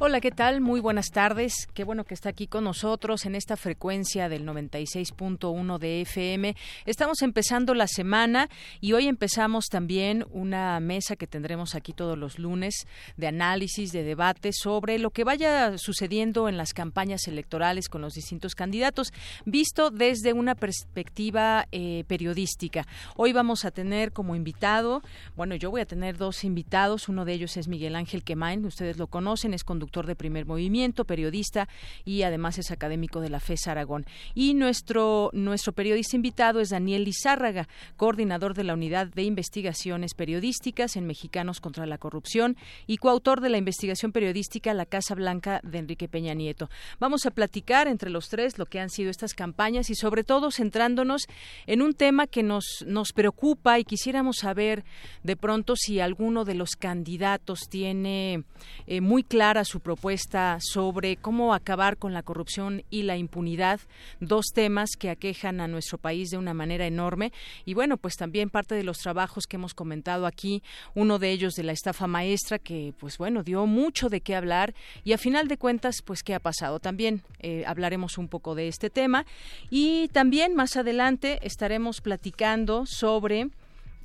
Hola, ¿qué tal? Muy buenas tardes. Qué bueno que está aquí con nosotros en esta frecuencia del 96.1 de FM. Estamos empezando la semana y hoy empezamos también una mesa que tendremos aquí todos los lunes de análisis, de debate sobre lo que vaya sucediendo en las campañas electorales con los distintos candidatos, visto desde una perspectiva eh, periodística. Hoy vamos a tener como invitado, bueno, yo voy a tener dos invitados. Uno de ellos es Miguel Ángel Quemain, ustedes lo conocen, es conductor de Primer Movimiento, periodista y además es académico de la FES Aragón. Y nuestro, nuestro periodista invitado es Daniel Lizárraga, coordinador de la Unidad de Investigaciones Periodísticas en Mexicanos contra la Corrupción y coautor de la investigación periodística La Casa Blanca de Enrique Peña Nieto. Vamos a platicar entre los tres lo que han sido estas campañas y sobre todo centrándonos en un tema que nos, nos preocupa y quisiéramos saber de pronto si alguno de los candidatos tiene eh, muy clara su propuesta sobre cómo acabar con la corrupción y la impunidad, dos temas que aquejan a nuestro país de una manera enorme. Y bueno, pues también parte de los trabajos que hemos comentado aquí, uno de ellos de la estafa maestra, que pues bueno, dio mucho de qué hablar y a final de cuentas, pues qué ha pasado. También eh, hablaremos un poco de este tema y también más adelante estaremos platicando sobre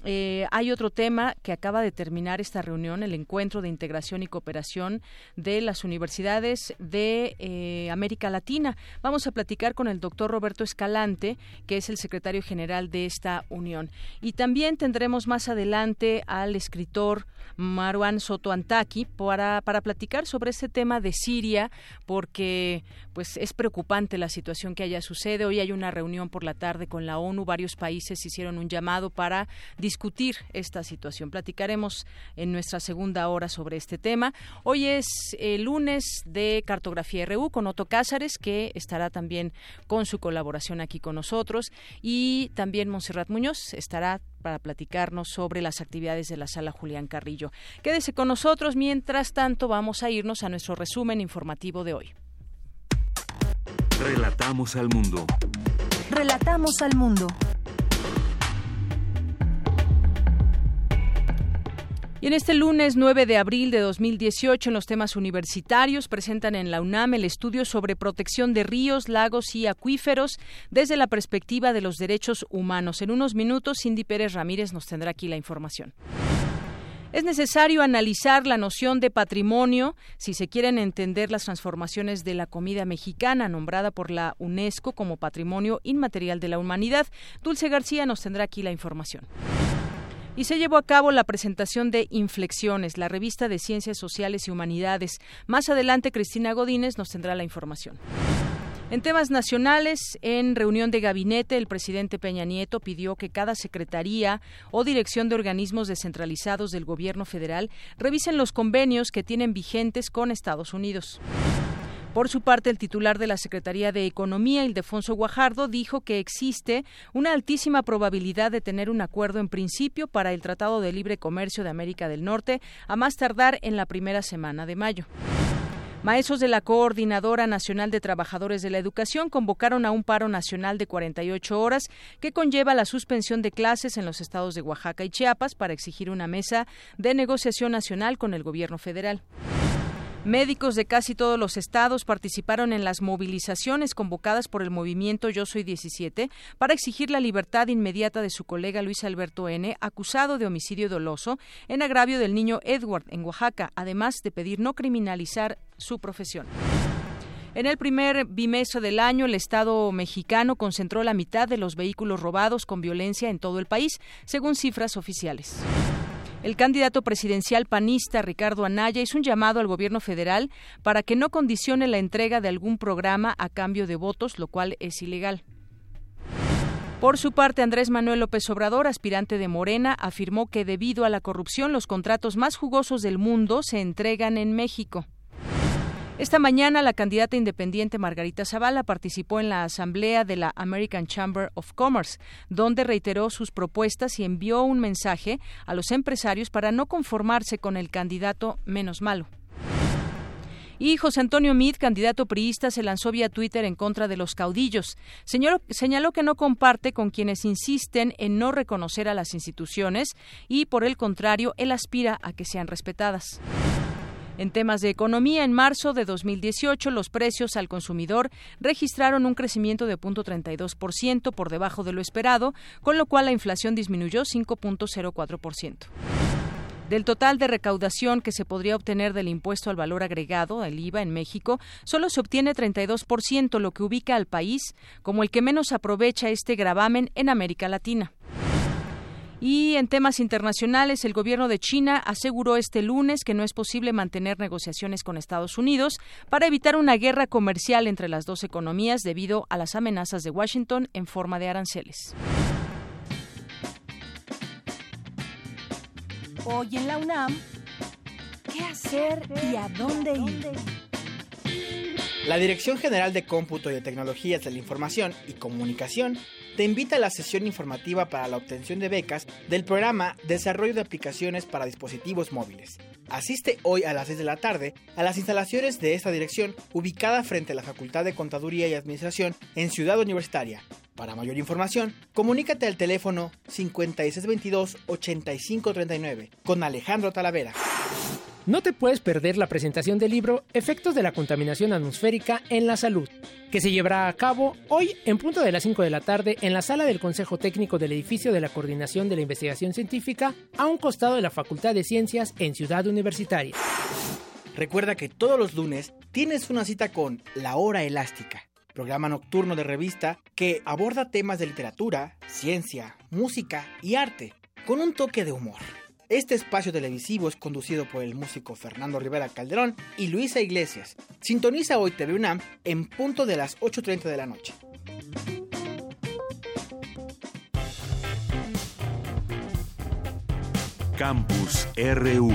eh, hay otro tema que acaba de terminar esta reunión, el encuentro de integración y cooperación de las universidades de eh, América Latina. Vamos a platicar con el doctor Roberto Escalante, que es el secretario general de esta unión. Y también tendremos más adelante al escritor Marwan Soto Antaki para, para platicar sobre este tema de Siria, porque pues es preocupante la situación que allá sucede. Hoy hay una reunión por la tarde con la ONU, varios países hicieron un llamado para discutir esta situación. Platicaremos en nuestra segunda hora sobre este tema. Hoy es el lunes de Cartografía RU con Otto Cázares, que estará también con su colaboración aquí con nosotros, y también Monserrat Muñoz estará para platicarnos sobre las actividades de la sala Julián Carrillo. Quédese con nosotros, mientras tanto vamos a irnos a nuestro resumen informativo de hoy. Relatamos al mundo. Relatamos al mundo. Y en este lunes 9 de abril de 2018, en los temas universitarios, presentan en la UNAM el estudio sobre protección de ríos, lagos y acuíferos desde la perspectiva de los derechos humanos. En unos minutos, Cindy Pérez Ramírez nos tendrá aquí la información. Es necesario analizar la noción de patrimonio si se quieren entender las transformaciones de la comida mexicana, nombrada por la UNESCO como Patrimonio Inmaterial de la Humanidad. Dulce García nos tendrá aquí la información y se llevó a cabo la presentación de Inflexiones, la revista de Ciencias Sociales y Humanidades. Más adelante, Cristina Godínez nos tendrá la información. En temas nacionales, en reunión de gabinete, el presidente Peña Nieto pidió que cada secretaría o dirección de organismos descentralizados del gobierno federal revisen los convenios que tienen vigentes con Estados Unidos. Por su parte, el titular de la Secretaría de Economía, Ildefonso Guajardo, dijo que existe una altísima probabilidad de tener un acuerdo en principio para el Tratado de Libre Comercio de América del Norte a más tardar en la primera semana de mayo. Maestros de la Coordinadora Nacional de Trabajadores de la Educación convocaron a un paro nacional de 48 horas que conlleva la suspensión de clases en los estados de Oaxaca y Chiapas para exigir una mesa de negociación nacional con el gobierno federal. Médicos de casi todos los estados participaron en las movilizaciones convocadas por el movimiento Yo Soy 17 para exigir la libertad inmediata de su colega Luis Alberto N., acusado de homicidio doloso en agravio del niño Edward en Oaxaca, además de pedir no criminalizar su profesión. En el primer bimestre del año, el Estado mexicano concentró la mitad de los vehículos robados con violencia en todo el país, según cifras oficiales. El candidato presidencial panista Ricardo Anaya hizo un llamado al gobierno federal para que no condicione la entrega de algún programa a cambio de votos, lo cual es ilegal. Por su parte, Andrés Manuel López Obrador, aspirante de Morena, afirmó que debido a la corrupción los contratos más jugosos del mundo se entregan en México. Esta mañana la candidata independiente Margarita Zavala participó en la asamblea de la American Chamber of Commerce, donde reiteró sus propuestas y envió un mensaje a los empresarios para no conformarse con el candidato menos malo. Y José Antonio Meade, candidato priista, se lanzó vía Twitter en contra de los caudillos. señaló que no comparte con quienes insisten en no reconocer a las instituciones y, por el contrario, él aspira a que sean respetadas. En temas de economía, en marzo de 2018 los precios al consumidor registraron un crecimiento de 0.32% por debajo de lo esperado, con lo cual la inflación disminuyó 5.04%. Del total de recaudación que se podría obtener del impuesto al valor agregado, el IVA, en México, solo se obtiene 32%, lo que ubica al país como el que menos aprovecha este gravamen en América Latina. Y en temas internacionales, el gobierno de China aseguró este lunes que no es posible mantener negociaciones con Estados Unidos para evitar una guerra comercial entre las dos economías debido a las amenazas de Washington en forma de aranceles. Hoy en la UNAM, ¿qué hacer y a dónde ir? La Dirección General de Cómputo y de Tecnologías de la Información y Comunicación te invita a la sesión informativa para la obtención de becas del programa Desarrollo de Aplicaciones para Dispositivos Móviles. Asiste hoy a las 6 de la tarde a las instalaciones de esta dirección ubicada frente a la Facultad de Contaduría y Administración en Ciudad Universitaria. Para mayor información, comunícate al teléfono 5622-8539 con Alejandro Talavera. No te puedes perder la presentación del libro Efectos de la contaminación atmosférica en la salud, que se llevará a cabo hoy en punto de las 5 de la tarde en la sala del Consejo Técnico del edificio de la Coordinación de la Investigación Científica a un costado de la Facultad de Ciencias en Ciudad Universitaria. Recuerda que todos los lunes tienes una cita con La Hora Elástica, programa nocturno de revista que aborda temas de literatura, ciencia, música y arte, con un toque de humor. Este espacio televisivo es conducido por el músico Fernando Rivera Calderón y Luisa Iglesias. Sintoniza hoy TV UNAM en punto de las 8.30 de la noche. Campus RU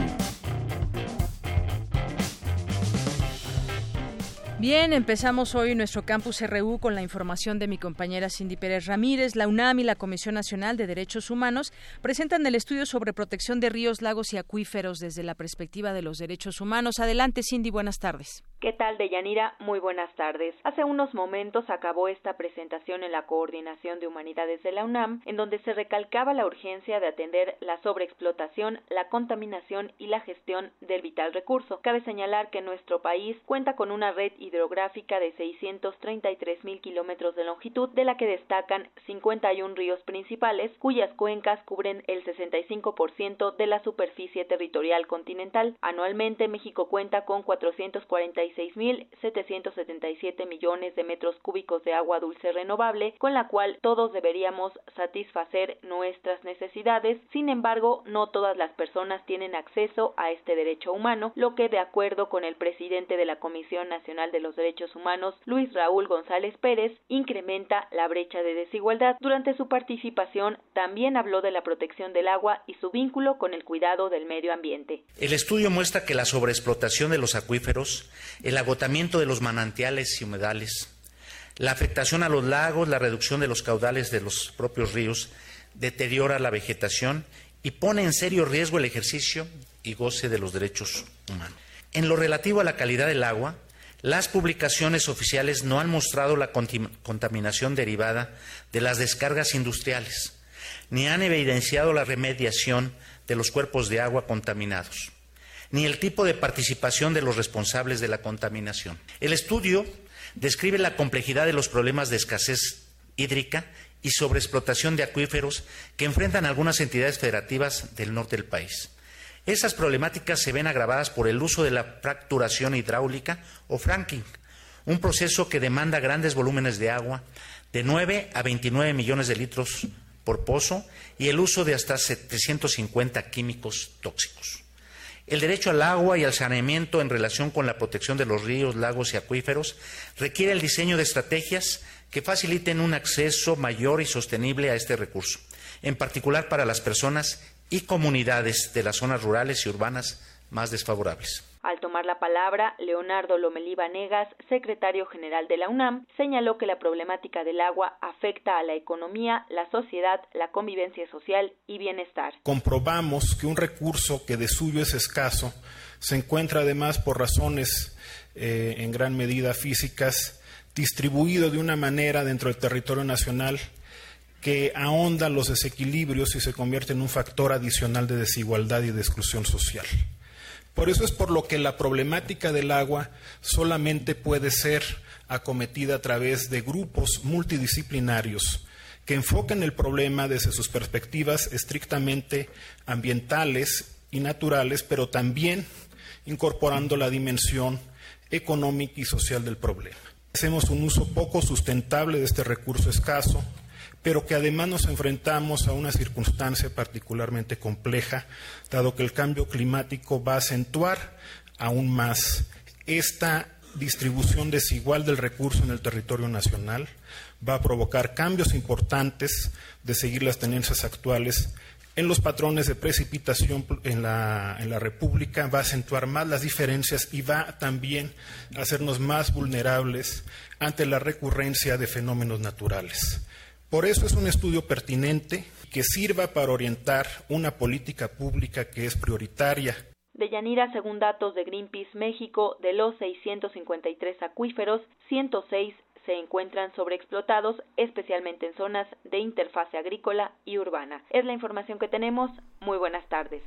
Bien, empezamos hoy nuestro campus RU con la información de mi compañera Cindy Pérez Ramírez. La UNAM y la Comisión Nacional de Derechos Humanos presentan el estudio sobre protección de ríos, lagos y acuíferos desde la perspectiva de los derechos humanos. Adelante, Cindy, buenas tardes. ¿Qué tal, Deyanira? Muy buenas tardes. Hace unos momentos acabó esta presentación en la Coordinación de Humanidades de la UNAM, en donde se recalcaba la urgencia de atender la sobreexplotación, la contaminación y la gestión del vital recurso. Cabe señalar que nuestro país cuenta con una red hidrográfica de 633 mil kilómetros de longitud, de la que destacan 51 ríos principales, cuyas cuencas cubren el 65% de la superficie territorial continental. Anualmente, México cuenta con 446.777 millones de metros cúbicos de agua dulce renovable, con la cual todos deberíamos satisfacer nuestras necesidades. Sin embargo, no todas las personas tienen acceso a este derecho humano, lo que, de acuerdo con el presidente de la Comisión Nacional de los Derechos Humanos, Luis Raúl González Pérez, incrementa la brecha de desigualdad. Durante su participación también habló de la protección del agua y su vínculo con el cuidado del medio ambiente. El estudio muestra que la sobreexplotación de los acuíferos, el agotamiento de los manantiales y humedales, la afectación a los lagos, la reducción de los caudales de los propios ríos, deteriora la vegetación y pone en serio riesgo el ejercicio y goce de los derechos humanos. En lo relativo a la calidad del agua, las publicaciones oficiales no han mostrado la contaminación derivada de las descargas industriales, ni han evidenciado la remediación de los cuerpos de agua contaminados, ni el tipo de participación de los responsables de la contaminación. El estudio describe la complejidad de los problemas de escasez hídrica y sobreexplotación de acuíferos que enfrentan algunas entidades federativas del norte del país. Esas problemáticas se ven agravadas por el uso de la fracturación hidráulica o franking, un proceso que demanda grandes volúmenes de agua, de 9 a 29 millones de litros por pozo y el uso de hasta 750 químicos tóxicos. El derecho al agua y al saneamiento en relación con la protección de los ríos, lagos y acuíferos requiere el diseño de estrategias que faciliten un acceso mayor y sostenible a este recurso, en particular para las personas y comunidades de las zonas rurales y urbanas más desfavorables. Al tomar la palabra, Leonardo Lomelí Vanegas, secretario general de la UNAM, señaló que la problemática del agua afecta a la economía, la sociedad, la convivencia social y bienestar. Comprobamos que un recurso que de suyo es escaso se encuentra además por razones eh, en gran medida físicas distribuido de una manera dentro del territorio nacional que ahonda los desequilibrios y se convierte en un factor adicional de desigualdad y de exclusión social. Por eso es por lo que la problemática del agua solamente puede ser acometida a través de grupos multidisciplinarios que enfoquen el problema desde sus perspectivas estrictamente ambientales y naturales, pero también incorporando la dimensión económica y social del problema. Hacemos un uso poco sustentable de este recurso escaso, pero que además nos enfrentamos a una circunstancia particularmente compleja, dado que el cambio climático va a acentuar aún más esta distribución desigual del recurso en el territorio nacional, va a provocar cambios importantes de seguir las tendencias actuales en los patrones de precipitación en la, en la, República, va a acentuar más las diferencias y va también a hacernos más vulnerables ante la recurrencia de fenómenos naturales. Por eso es un estudio pertinente que sirva para orientar una política pública que es prioritaria. De Yanira, según datos de Greenpeace México, de los 653 acuíferos, 106 se encuentran sobreexplotados, especialmente en zonas de interfase agrícola y urbana. Es la información que tenemos. Muy buenas tardes.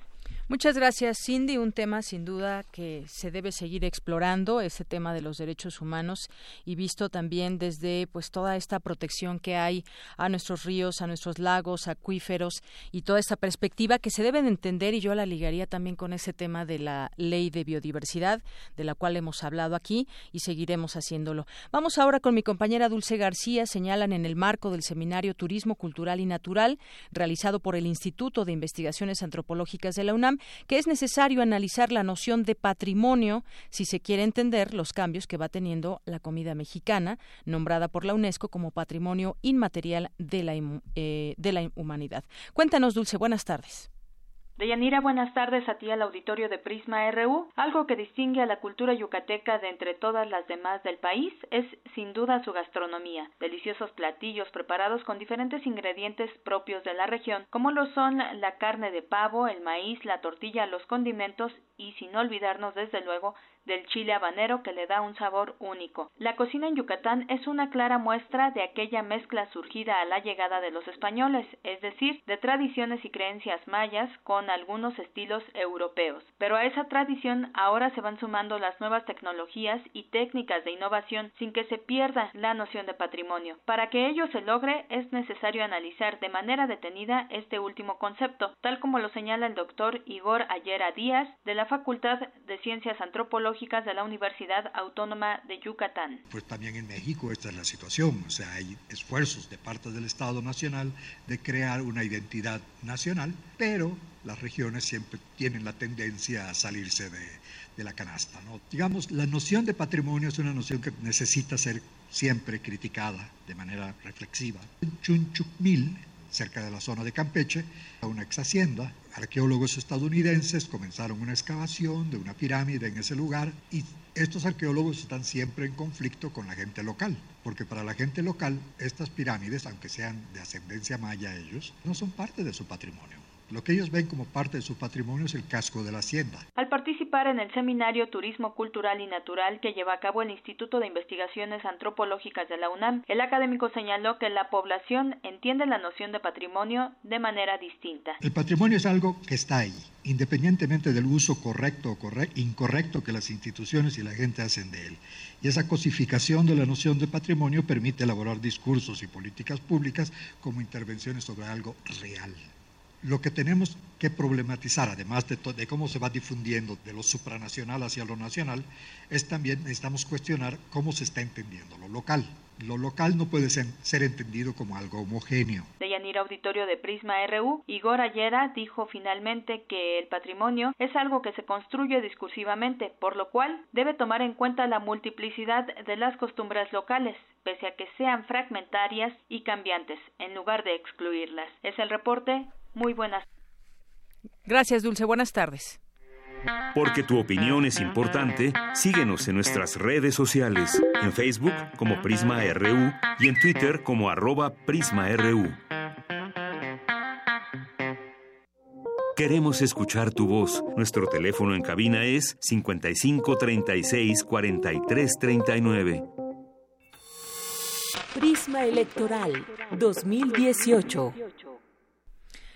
Muchas gracias, Cindy. Un tema sin duda que se debe seguir explorando, ese tema de los derechos humanos y visto también desde pues toda esta protección que hay a nuestros ríos, a nuestros lagos, acuíferos y toda esta perspectiva que se deben entender y yo la ligaría también con ese tema de la ley de biodiversidad de la cual hemos hablado aquí y seguiremos haciéndolo. Vamos ahora con mi compañera Dulce García. Señalan en el marco del seminario Turismo Cultural y Natural realizado por el Instituto de Investigaciones Antropológicas de la UNAM que es necesario analizar la noción de patrimonio si se quiere entender los cambios que va teniendo la comida mexicana, nombrada por la UNESCO como Patrimonio Inmaterial de la, eh, de la Humanidad. Cuéntanos, Dulce, buenas tardes. Deyanira, buenas tardes a ti al auditorio de Prisma RU. Algo que distingue a la cultura yucateca de entre todas las demás del país es sin duda su gastronomía. Deliciosos platillos preparados con diferentes ingredientes propios de la región, como lo son la carne de pavo, el maíz, la tortilla, los condimentos y sin olvidarnos desde luego del chile habanero que le da un sabor único. La cocina en Yucatán es una clara muestra de aquella mezcla surgida a la llegada de los españoles, es decir, de tradiciones y creencias mayas con algunos estilos europeos. Pero a esa tradición ahora se van sumando las nuevas tecnologías y técnicas de innovación sin que se pierda la noción de patrimonio. Para que ello se logre es necesario analizar de manera detenida este último concepto, tal como lo señala el doctor Igor Ayera Díaz de la Facultad de Ciencias Antropológicas de la Universidad Autónoma de Yucatán. Pues también en México esta es la situación, o sea, hay esfuerzos de parte del Estado Nacional de crear una identidad nacional, pero las regiones siempre tienen la tendencia a salirse de, de la canasta. ¿no? Digamos, la noción de patrimonio es una noción que necesita ser siempre criticada de manera reflexiva. Chunchucmil, cerca de la zona de Campeche, una ex hacienda arqueólogos estadounidenses comenzaron una excavación de una pirámide en ese lugar y estos arqueólogos están siempre en conflicto con la gente local, porque para la gente local estas pirámides, aunque sean de ascendencia maya ellos, no son parte de su patrimonio. Lo que ellos ven como parte de su patrimonio es el casco de la hacienda. Al participar en el seminario Turismo Cultural y Natural que lleva a cabo el Instituto de Investigaciones Antropológicas de la UNAM, el académico señaló que la población entiende la noción de patrimonio de manera distinta. El patrimonio es algo que está ahí, independientemente del uso correcto o incorrecto que las instituciones y la gente hacen de él. Y esa cosificación de la noción de patrimonio permite elaborar discursos y políticas públicas como intervenciones sobre algo real. Lo que tenemos que problematizar, además de, de, cómo se va difundiendo de lo supranacional hacia lo nacional, es también necesitamos cuestionar cómo se está entendiendo lo local. lo local no puede ser, entendido como algo homogéneo. De Yanira Auditorio de Prisma RU, Igor Ayera dijo finalmente que el patrimonio es algo que se construye discursivamente, por lo cual debe tomar en cuenta la multiplicidad de las costumbres locales, pese a que sean fragmentarias y cambiantes, en lugar de excluirlas. Es el reporte. Muy buenas. Gracias, Dulce. Buenas tardes. Porque tu opinión es importante, síguenos en nuestras redes sociales, en Facebook como Prisma RU y en Twitter como arroba PrismaRU. Queremos escuchar tu voz. Nuestro teléfono en cabina es 55 36 43 39. Prisma Electoral 2018.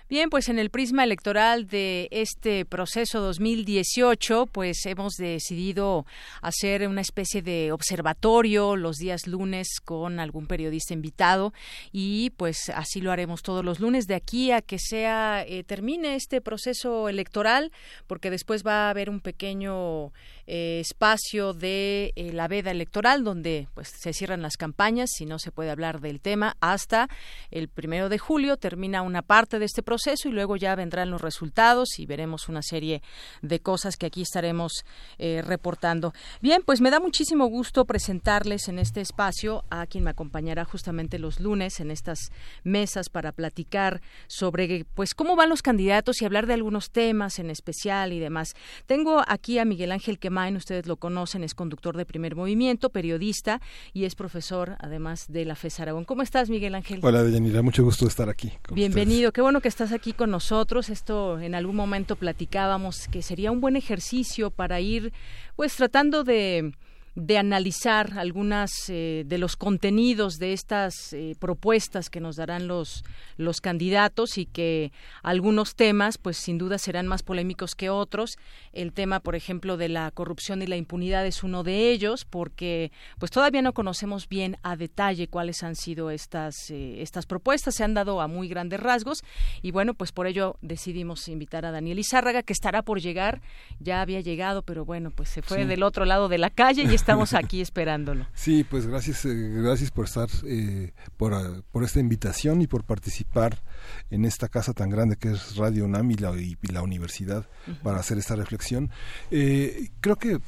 Bien, pues en el prisma electoral de este proceso 2018, pues hemos decidido hacer una especie de observatorio los días lunes con algún periodista invitado y pues así lo haremos todos los lunes de aquí a que sea eh, termine este proceso electoral, porque después va a haber un pequeño eh, espacio de eh, la veda electoral donde pues se cierran las campañas si no se puede hablar del tema hasta el primero de julio termina una parte de este proceso y luego ya vendrán los resultados y veremos una serie de cosas que aquí estaremos eh, reportando. Bien pues me da muchísimo gusto presentarles en este espacio a quien me acompañará justamente los lunes en estas mesas para platicar sobre pues cómo van los candidatos y hablar de algunos temas en especial y demás. Tengo aquí a Miguel Ángel que ustedes lo conocen, es conductor de Primer Movimiento, periodista y es profesor además de la FES Aragón. ¿Cómo estás, Miguel Ángel? Hola, Deyanira, mucho gusto estar aquí. Bienvenido, qué bueno que estás aquí con nosotros. Esto en algún momento platicábamos que sería un buen ejercicio para ir pues tratando de de analizar algunas eh, de los contenidos de estas eh, propuestas que nos darán los los candidatos y que algunos temas pues sin duda serán más polémicos que otros. El tema por ejemplo de la corrupción y la impunidad es uno de ellos porque pues todavía no conocemos bien a detalle cuáles han sido estas eh, estas propuestas. Se han dado a muy grandes rasgos y bueno pues por ello decidimos invitar a Daniel Izárraga que estará por llegar. Ya había llegado pero bueno pues se fue del otro lado de la calle y estamos aquí esperándolo. Sí, pues gracias, eh, gracias por estar, eh, por, ah, por, esta invitación y por participar en esta casa tan grande que es Radio UNAM y la, universidad para hacer esta reflexión. Eh, creo que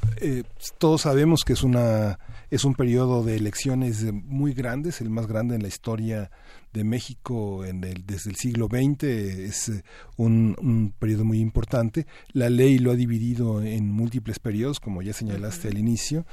todos sabemos que es una es un periodo de elecciones muy grandes, el más grande en la historia de México en el, desde el siglo XX es eh, un, un, periodo muy importante. La ley lo ha dividido en múltiples periodos, como ya señalaste al inicio.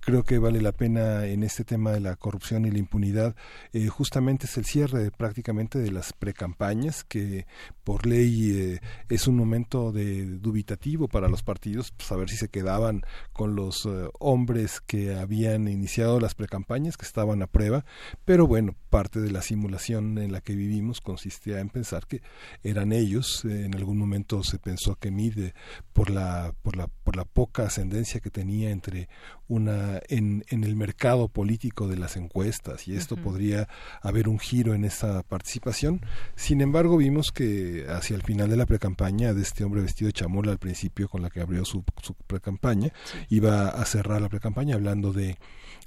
Creo que vale la pena en este tema de la corrupción y la impunidad, eh, justamente es el cierre prácticamente de las precampañas, que por ley eh, es un momento de dubitativo para los partidos, saber pues, si se quedaban con los hombres que habían iniciado las precampañas, que estaban a prueba, pero bueno, parte de la simulación en la que vivimos consistía en pensar que eran ellos. En algún momento se pensó que Mide, por la, por la, por la poca ascendencia que tenía entre una en, en el mercado político de las encuestas, y esto podría haber un giro en esa participación. Sin embargo, vimos que hacia el final de la precampaña de este hombre vestido de chamola al principio con la que abrió su, su precampaña, iba a cerrar la precampaña hablando de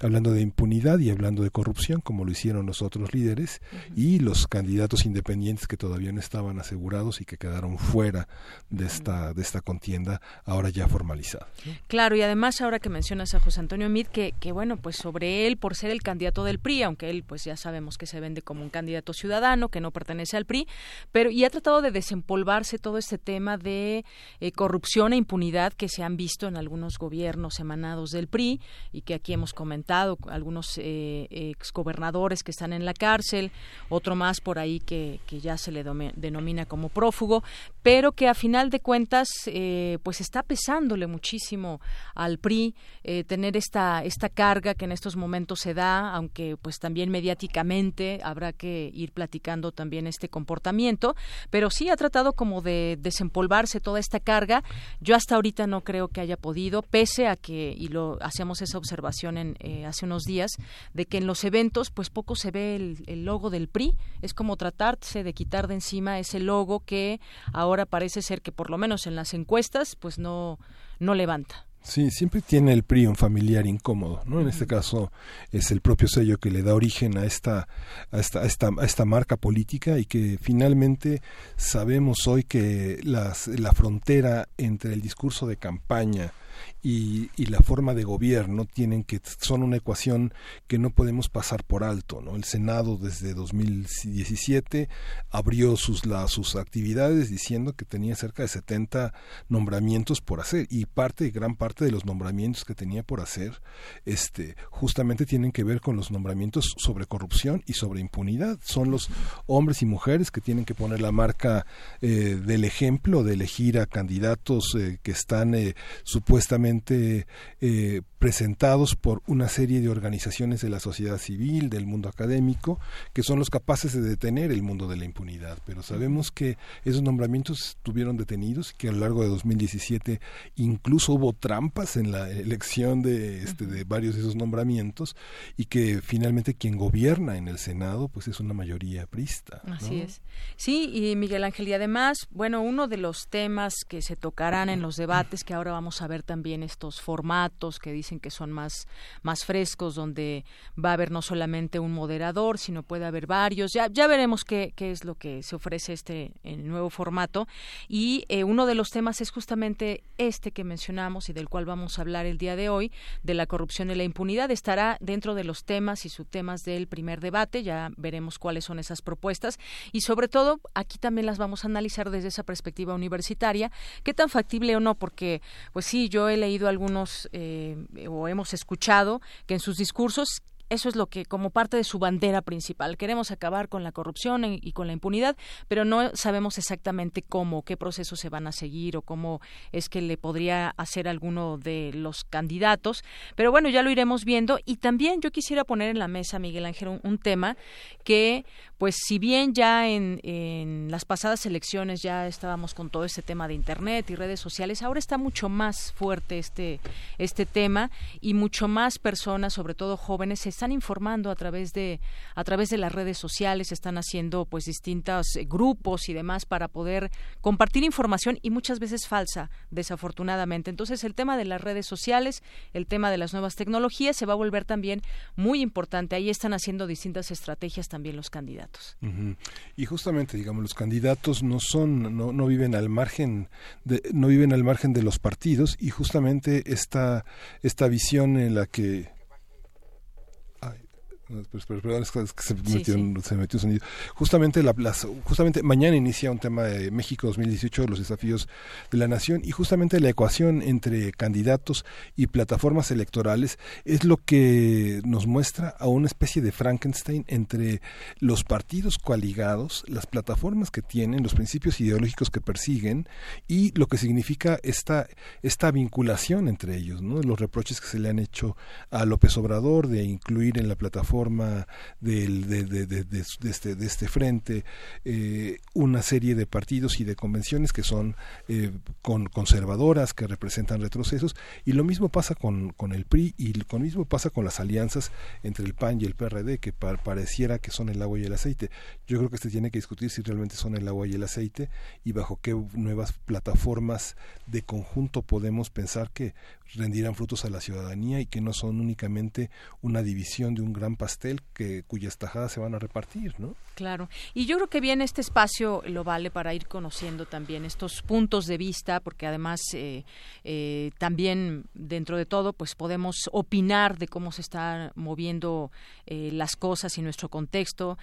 hablando de impunidad y hablando de corrupción, como lo hicieron los otros líderes, y los candidatos independientes que todavía no estaban asegurados y que quedaron fuera de esta, de esta contienda, ahora ya formalizada. Claro, y además ahora que mencionas a José Antonio Mid, que, que bueno, pues sobre él, por ser el candidato del PRI, aunque él pues ya sabemos que se vende como un candidato ciudadano, que no pertenece al PRI, pero y ha tratado de desempolvarse todo este tema de eh, corrupción e impunidad que se han visto en algunos gobiernos emanados del PRI y que aquí hemos comentado algunos eh, exgobernadores que están en la cárcel, otro más por ahí que, que ya se le denomina como prófugo, pero que a final de cuentas eh, pues está pesándole muchísimo al PRI eh, tener esta, esta carga que en estos momentos se da, aunque pues también mediáticamente habrá que ir platicando también este comportamiento, pero sí ha tratado como de desempolvarse toda esta carga. Yo hasta ahorita no creo que haya podido, pese a que, y lo hacemos esa observación en, eh, hace unos días, de que en los eventos pues poco se ve el, logo del PRI, es como tratarse de quitar de encima ese logo que ahora parece ser que por lo menos en las encuestas pues no, no levanta. Sí, siempre tiene el PRI un familiar incómodo, ¿no? En este caso es el propio sello que le da origen a esta, a esta, a esta, a esta marca política y que finalmente sabemos hoy que las, la frontera entre el discurso de campaña y, y, la forma de gobierno tienen que son una ecuación que no podemos pasar por alto no el senado desde 2017 abrió sus la, sus actividades diciendo que tenía cerca de 70 nombramientos por hacer y parte gran parte de los nombramientos que tenía por hacer este justamente tienen que ver con los nombramientos sobre corrupción y sobre impunidad. Son los hombres y mujeres que tienen que poner la marca eh, del ejemplo de elegir a candidatos eh, que están eh, supuestamente eh, presentados por una serie de organizaciones de la sociedad civil, del mundo académico, que son los capaces de detener el mundo de la impunidad. Pero sabemos que esos nombramientos estuvieron detenidos, que a lo largo de 2017 incluso hubo trampas en la elección de, este, de varios de esos nombramientos y que finalmente quien gobierna en el Senado pues es una mayoría prista. Así es. Sí, y Miguel Ángel, y además, bueno, uno de los temas que se tocarán en los debates, que ahora vamos a ver también estos formatos que dicen que son más, más frescos, donde va a haber no solamente un moderador, sino puede haber varios. Ya, ya veremos qué, qué es lo que se ofrece este en nuevo formato. Y eh, uno de los temas es justamente este que mencionamos y del cual vamos a hablar el día de hoy, de la corrupción y la impunidad. Estará dentro de los temas y subtemas del primer debate. Ya veremos cuáles son esas propuestas. Y sobre todo, aquí también las vamos a analizar desde esa perspectiva universitaria. ¿Qué tan factible o no? Porque, pues sí, yo he leído algunos eh, o hemos escuchado que en sus discursos eso es lo que como parte de su bandera principal. Queremos acabar con la corrupción y con la impunidad, pero no sabemos exactamente cómo, qué procesos se van a seguir o cómo es que le podría hacer alguno de los candidatos. Pero bueno, ya lo iremos viendo. Y también yo quisiera poner en la mesa, Miguel Ángel, un, un tema que pues si bien ya en, en, las pasadas elecciones ya estábamos con todo este tema de internet y redes sociales, ahora está mucho más fuerte este este tema y mucho más personas, sobre todo jóvenes, se están informando a través de a través de las redes sociales, están haciendo pues distintos grupos y demás para poder compartir información y muchas veces falsa, desafortunadamente. Entonces, el tema de las redes sociales, el tema de las nuevas tecnologías se va a volver también muy importante. Ahí están haciendo distintas estrategias también los candidatos. Y justamente, digamos, los candidatos no son, no, no viven al margen, de, no viven al margen de los partidos y justamente esta, esta visión en la que perdón, es que se metió, sí, sí. se metió sonido. Justamente, la, las, justamente mañana inicia un tema de México 2018, los desafíos de la nación, y justamente la ecuación entre candidatos y plataformas electorales es lo que nos muestra a una especie de Frankenstein entre los partidos coaligados, las plataformas que tienen, los principios ideológicos que persiguen y lo que significa esta, esta vinculación entre ellos, ¿no? los reproches que se le han hecho a López Obrador de incluir en la plataforma forma del, de, este, de este frente eh, una serie de partidos y de convenciones que son eh, con, conservadoras, que representan retrocesos, y lo mismo pasa con, con el PRI y lo mismo pasa con las alianzas entre el PAN y el PRD, que pa pareciera que son el agua y el aceite. Yo creo que se tiene que discutir si realmente son el agua y el aceite y bajo qué nuevas plataformas de conjunto podemos pensar que rendirán frutos a la ciudadanía y que no son únicamente una división de un gran pastel que cuyas tajadas se van a repartir, ¿no? Claro. Y yo creo que bien este espacio lo vale para ir conociendo también estos puntos de vista, porque además eh, eh, también dentro de todo, pues podemos opinar de cómo se están moviendo eh, las cosas y nuestro contexto,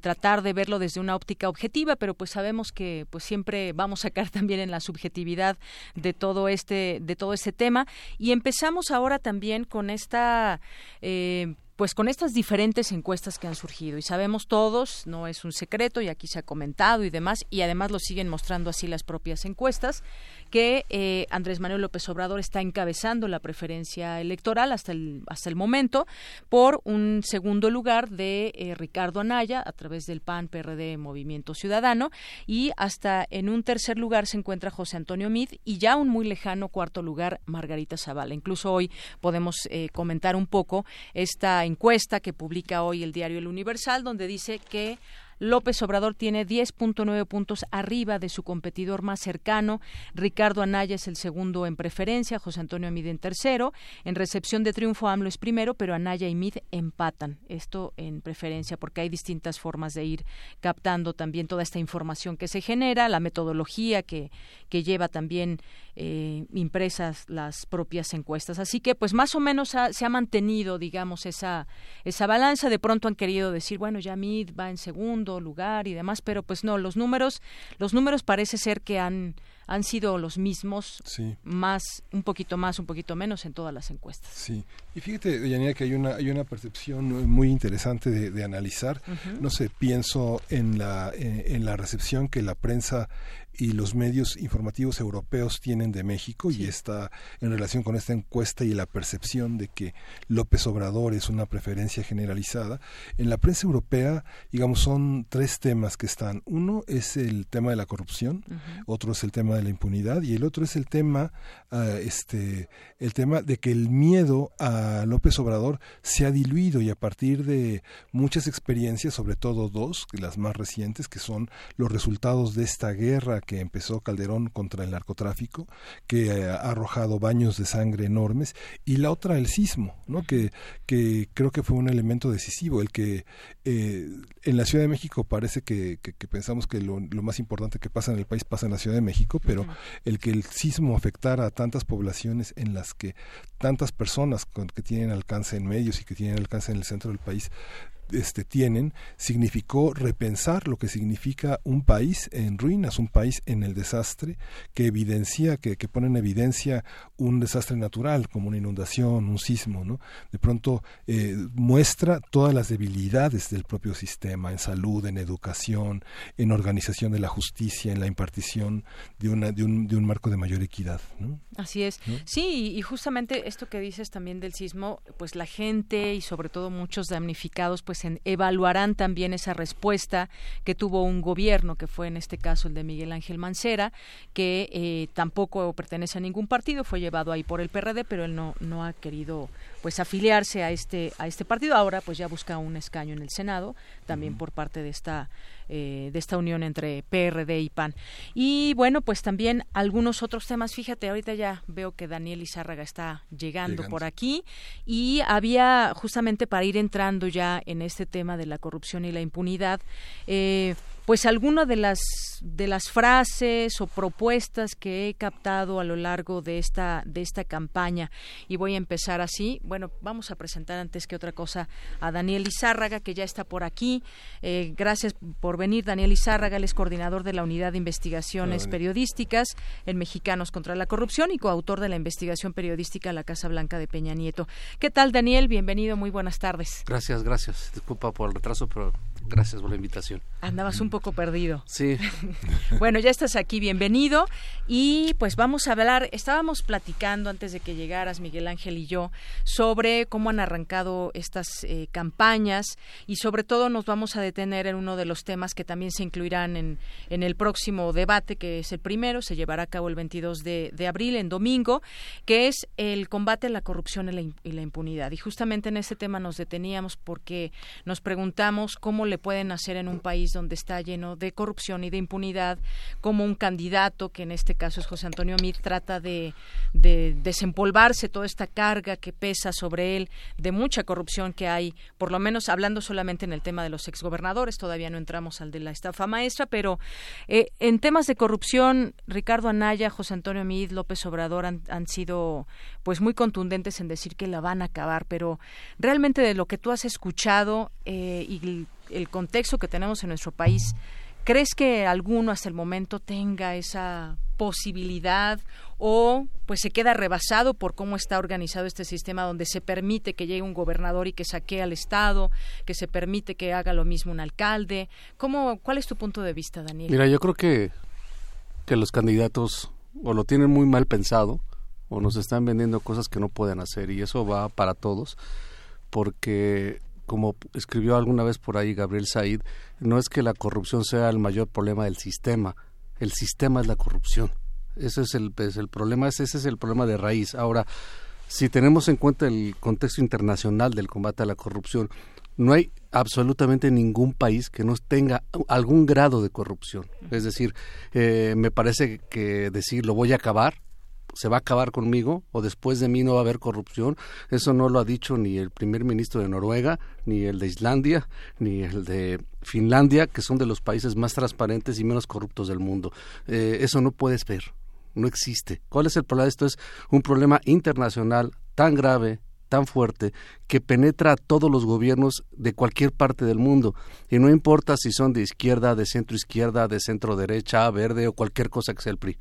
tratar de verlo desde una óptica objetiva, pero pues sabemos que pues siempre vamos a caer también en la subjetividad de todo este de todo este tema y empezamos ahora también con esta pues con estas diferentes encuestas que han surgido y sabemos todos, no es un secreto y aquí se ha comentado y demás y además lo siguen mostrando así las propias encuestas que eh, Andrés Manuel López Obrador está encabezando la preferencia electoral hasta el hasta el momento por un segundo lugar de eh, Ricardo Anaya a través del PAN PRD Movimiento Ciudadano y hasta en un tercer lugar se encuentra José Antonio Mid y ya un muy lejano cuarto lugar Margarita Zavala. Incluso hoy podemos eh, comentar un poco esta encuesta que publica hoy el diario El Universal donde dice que López Obrador tiene 10.9 puntos arriba de su competidor más cercano. Ricardo Anaya es el segundo en preferencia, José Antonio Mid en tercero. En recepción de triunfo AMLO es primero, pero Anaya y Mid empatan. Esto en preferencia porque hay distintas formas de ir captando también toda esta información que se genera, la metodología que, lleva también eh, impresas las propias encuestas. Así que, pues más o menos se ha mantenido, digamos, esa, esa balanza. De pronto han querido decir, bueno, ya Mid va en segundo lugar y demás, pero pues no, los números, los números parece ser que han han sido los mismos, más, un poquito más, un poquito menos en todas las encuestas. Sí, y fíjate, Yanira, que hay una, hay una percepción muy interesante de, analizar. No sé, pienso en la, en la recepción que la prensa y los medios informativos europeos tienen de México y está en relación con esta encuesta y la percepción de que López Obrador es una preferencia generalizada. En la prensa europea, digamos, son tres temas que están. Uno es el tema de la corrupción, otro es el tema la impunidad y el otro es el tema, ah, este, el tema de que el miedo a López Obrador se ha diluido y a partir de muchas experiencias, sobre todo dos, las más recientes, que son los resultados de esta guerra que empezó Calderón contra el narcotráfico, que eh, ha arrojado baños de sangre enormes, y la otra el sismo, ¿no? que, que creo que fue un elemento decisivo, el que eh, en la Ciudad de México parece que, pensamos que lo, más importante que pasa en el país pasa en la Ciudad de México, pero el que el sismo afectara a tantas poblaciones en las que tantas personas que tienen alcance en medios y que tienen alcance en el centro del país este, tienen significó repensar lo que significa un país en ruinas, un país en el desastre, que evidencia, que, que pone en evidencia un desastre natural como una inundación, un sismo, ¿no? De pronto eh, muestra todas las debilidades del propio sistema en salud, en educación, en organización de la justicia, en la impartición de, una, de, un, de un marco de mayor equidad, ¿no? Así es. Sí, y justamente esto que dices también del sismo, pues la gente y sobre todo muchos damnificados, pues en, evaluarán también esa respuesta que tuvo un gobierno, que fue en este caso el de Miguel Ángel Mancera, que eh, tampoco pertenece a ningún partido, fue llevado ahí por el PRD, pero él no, no ha querido pues afiliarse a este a este partido. Ahora pues ya busca un escaño en el Senado también por parte de esta eh, de esta unión entre PRD y PAN. Y bueno, pues también algunos otros temas. Fíjate, ahorita ya veo que Daniel Izárraga está llegando, por aquí y había justamente para ir entrando ya en este tema de la corrupción y la impunidad. Eh, pues alguna de las de las frases o propuestas que he captado a lo largo de esta de esta campaña. Y voy a empezar así. Bueno vamos a presentar antes que otra cosa a Daniel Izárraga que ya está por aquí. Eh, gracias por venir Daniel Izárraga. Él es coordinador de la unidad de investigaciones periodísticas en Mexicanos contra la corrupción y coautor de la investigación periodística La Casa Blanca de Peña Nieto. Qué tal Daniel bienvenido muy buenas tardes. Gracias gracias. Disculpa por el retraso pero Gracias por la invitación. Andabas un poco perdido. Sí. bueno, ya estás aquí, bienvenido. Y pues vamos a hablar, estábamos platicando antes de que llegaras, Miguel Ángel y yo, sobre cómo han arrancado estas eh, campañas y sobre todo nos vamos a detener en uno de los temas que también se incluirán en, en el próximo debate, que es el primero, se llevará a cabo el 22 de, de abril, en domingo, que es el combate a la corrupción y la, y la impunidad. Y justamente en ese tema nos deteníamos porque nos preguntamos cómo le pueden hacer en un país donde está lleno de corrupción y de impunidad, como un candidato, que en este caso es José Antonio Mit, trata de, desempolvarse toda esta carga que pesa sobre él de mucha corrupción que hay, por lo menos hablando solamente en el tema de los exgobernadores, todavía no entramos al de la estafa maestra, pero eh, en temas de corrupción, Ricardo Anaya, José Antonio Mit, López Obrador han, han sido pues muy contundentes en decir que la van a acabar, pero realmente de lo que tú has escuchado eh, y el contexto que tenemos en nuestro país, ¿crees que alguno hasta el momento tenga esa posibilidad o pues se queda rebasado por cómo está organizado este sistema donde se permite que llegue un gobernador y que saquee al Estado, que se permite que haga lo mismo un alcalde? ¿Cómo, ¿Cuál es tu punto de vista, Daniel? Mira, yo creo que, que los candidatos o lo tienen muy mal pensado o nos están vendiendo cosas que no pueden hacer y eso va para todos porque como escribió alguna vez por ahí Gabriel Said, no es que la corrupción sea el mayor problema del sistema, el sistema es la corrupción. Ese es el, pues, el problema, ese es el problema de raíz. Ahora, si tenemos en cuenta el contexto internacional del combate a la corrupción, no hay absolutamente ningún país que no tenga algún grado de corrupción. Es decir, eh, me parece que decir lo voy a acabar, se va a acabar conmigo o después de mí no va a haber corrupción. Eso no lo ha dicho ni el primer ministro de Noruega, ni el de Islandia, ni el de Finlandia, que son de los países más transparentes y menos corruptos del mundo. Eh, eso no puedes ver no existe. ¿Cuál es el problema? Esto es un problema internacional tan grave, tan fuerte, que penetra a todos los gobiernos de cualquier parte del mundo. Y no importa si son de izquierda, de centro izquierda, de centro derecha, verde o cualquier cosa que sea el PRI.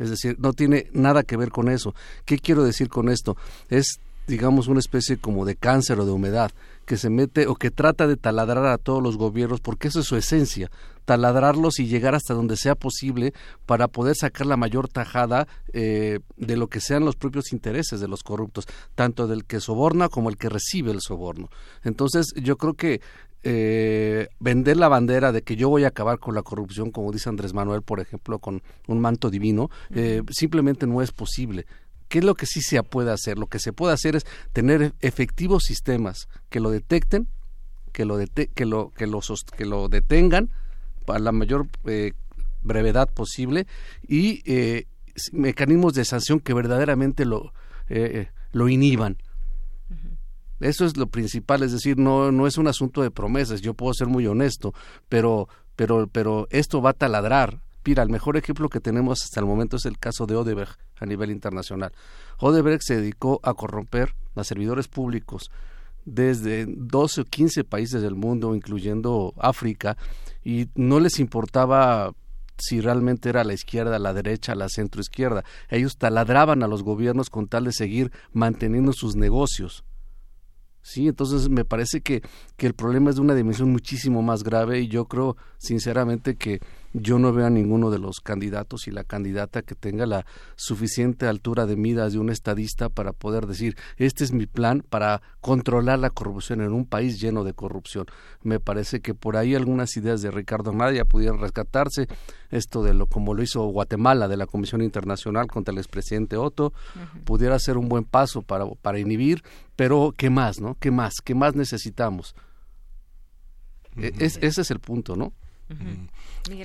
Es decir, no tiene nada que ver con eso. ¿Qué quiero decir con esto? Es, digamos, una especie como de cáncer o de humedad que se mete o que trata de taladrar a todos los gobiernos porque eso es su esencia taladrarlos y llegar hasta donde sea posible para poder sacar la mayor tajada eh, de lo que sean los propios intereses de los corruptos, tanto del que soborna como el que recibe el soborno. Entonces, yo creo que eh, vender la bandera de que yo voy a acabar con la corrupción, como dice Andrés Manuel, por ejemplo, con un manto divino, eh, simplemente no es posible. ¿Qué es lo que sí se puede hacer? Lo que se puede hacer es tener efectivos sistemas que lo detecten, que lo, que lo, que que lo detengan, a la mayor eh, brevedad posible y eh, mecanismos de sanción que verdaderamente lo, eh, lo inhiban. Eso es lo principal, es decir, no, no es un asunto de promesas, yo puedo ser muy honesto, pero, pero, pero esto va a taladrar. Mira, el mejor ejemplo que tenemos hasta el momento es el caso de Odebrecht a nivel internacional. Odebrecht se dedicó a corromper a servidores públicos desde 12 o 15 países del mundo, incluyendo África, y no les importaba si realmente era la izquierda, la derecha, la centro izquierda. Ellos taladraban a los gobiernos con tal de seguir manteniendo sus negocios. Sí, entonces me parece que, que el problema es de una dimensión muchísimo más grave y yo creo sinceramente que yo no veo a ninguno de los candidatos y la candidata que tenga la suficiente altura de midas de un estadista para poder decir este es mi plan para controlar la corrupción en un país lleno de corrupción. Me parece que por ahí algunas ideas de Ricardo Madia pudieran rescatarse, esto de lo como lo hizo Guatemala de la Comisión Internacional contra el expresidente Otto, pudiera ser un buen paso para, para inhibir, pero ¿qué más, no? ¿Qué más? ¿Qué más necesitamos? E, es, ese es el punto, ¿no?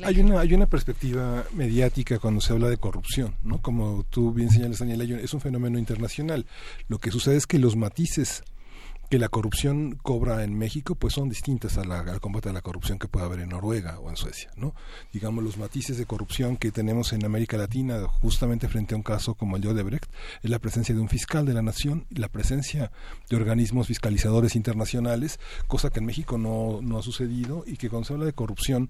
Hay una, hay una perspectiva mediática cuando se habla de corrupción, ¿no? Como tú bien señalas, Daniel, es un fenómeno internacional. Lo que sucede es que los matices que la corrupción cobra en México pues son distintas a la, al combate a la corrupción que puede haber en Noruega o en Suecia, ¿no? Digamos, los matices de corrupción que tenemos en América Latina justamente frente a un caso como el de Odebrecht es la presencia de un fiscal de la nación, la presencia de organismos fiscalizadores internacionales, cosa que en México no, no ha sucedido y que cuando se habla de corrupción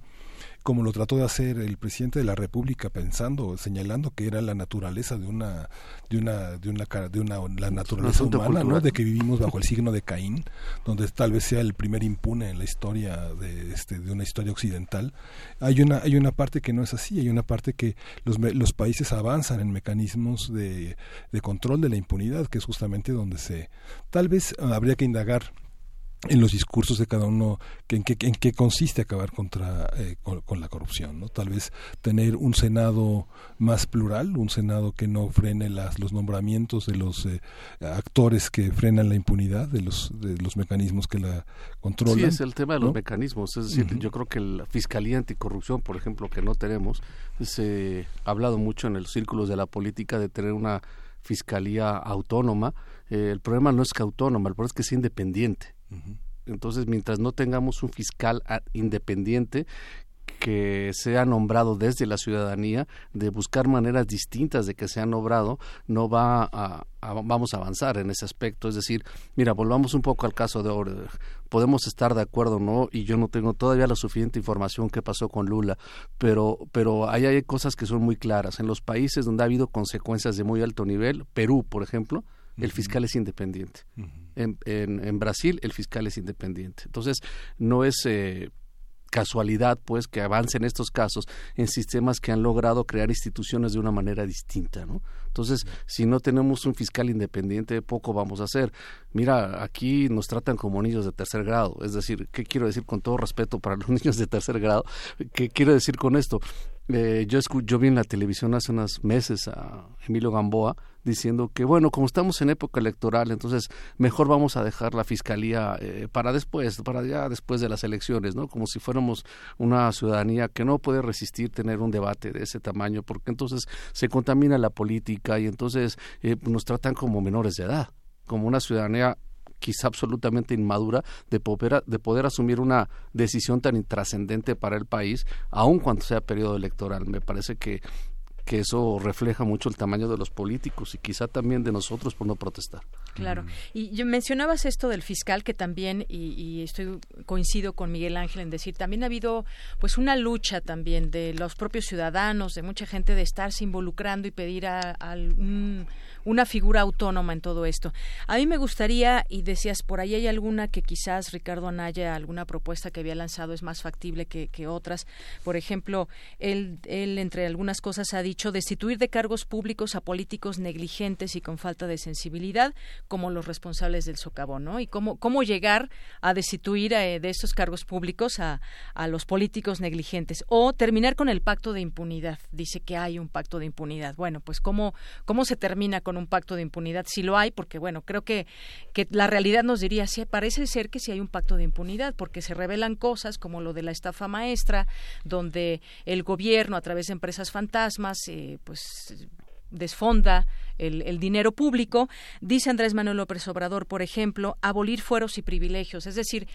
como lo trató de hacer el presidente de la República pensando, señalando que era la naturaleza de una de una de una de una la naturaleza humana, ¿no? De que vivimos bajo el signo de Caín, donde tal vez sea el primer impune en la historia de este de una historia occidental. Hay una hay una parte que no es así, hay una parte que los los países avanzan en mecanismos de de control de la impunidad, que es justamente donde se tal vez habría que indagar en los discursos de cada uno que en qué en qué consiste acabar contra eh, con, la corrupción no tal vez tener un senado más plural un senado que no frene las los nombramientos de los eh, actores que frenan la impunidad de los de los mecanismos que la controlan sí es el tema de los mecanismos es decir yo creo que la fiscalía anticorrupción por ejemplo que no tenemos se ha hablado mucho en los círculos de la política de tener una fiscalía autónoma eh, el problema no es que autónoma el problema es que sea independiente entonces, mientras no tengamos un fiscal ah, independiente que sea nombrado desde la ciudadanía, de buscar maneras distintas de que sea nombrado, no va a, vamos a avanzar en ese aspecto. Es decir, mira, volvamos un poco al caso de Ore. Podemos estar de acuerdo, ¿no? Y yo no tengo todavía la suficiente información que pasó con Lula, pero, pero ahí hay cosas que son muy claras. En los países donde ha habido consecuencias de muy alto nivel, Perú, por ejemplo, el fiscal es independiente. en, en, Brasil el fiscal es independiente. Entonces, no es eh, casualidad, pues, que avancen estos casos en sistemas que han logrado crear instituciones de una manera distinta, ¿no? Entonces, si no tenemos un fiscal independiente, poco vamos a hacer. Mira, aquí nos tratan como niños de tercer grado. Es decir, ¿qué quiero decir con todo respeto para los niños de tercer grado? ¿Qué quiero decir con esto? Eh, yo, yo vi en la televisión hace unos meses a Emilio Gamboa diciendo que, bueno, como estamos en época electoral, entonces mejor vamos a dejar la fiscalía eh, para después, para ya después de las elecciones, ¿no? Como si fuéramos una ciudadanía que no puede resistir tener un debate de ese tamaño, porque entonces se contamina la política y entonces eh, nos tratan como menores de edad, como una ciudadanía quizá absolutamente inmadura de poder, de poder asumir una decisión tan intrascendente para el país, aun cuando sea periodo electoral. Me parece que que eso refleja mucho el tamaño de los políticos y quizá también de nosotros por no protestar. Claro. Y yo mencionabas esto del fiscal que también, y, estoy coincido con Miguel Ángel en decir, también ha habido pues una lucha también de los propios ciudadanos, de mucha gente de estarse involucrando y pedir a, una figura autónoma en todo esto. A mí me gustaría, y decías, por ahí hay alguna que quizás Ricardo Anaya, alguna propuesta que había lanzado es más factible que, que otras. Por ejemplo, él, él, entre algunas cosas, ha dicho destituir de cargos públicos a políticos negligentes y con falta de sensibilidad, como los responsables del socavón, ¿no? Y cómo, cómo llegar a destituir eh, de estos cargos públicos a, a los políticos negligentes. O terminar con el pacto de impunidad. Dice que hay un pacto de impunidad. Bueno, pues cómo, cómo se termina con un pacto de impunidad, si lo hay, porque bueno, creo que, que la realidad nos diría, sí, parece ser que sí hay un pacto de impunidad, porque se revelan cosas como lo de la estafa maestra, donde el gobierno a través de empresas fantasmas, eh, pues desfonda el, el, dinero público, dice Andrés Manuel López Obrador, por ejemplo, abolir fueros y privilegios, es decir,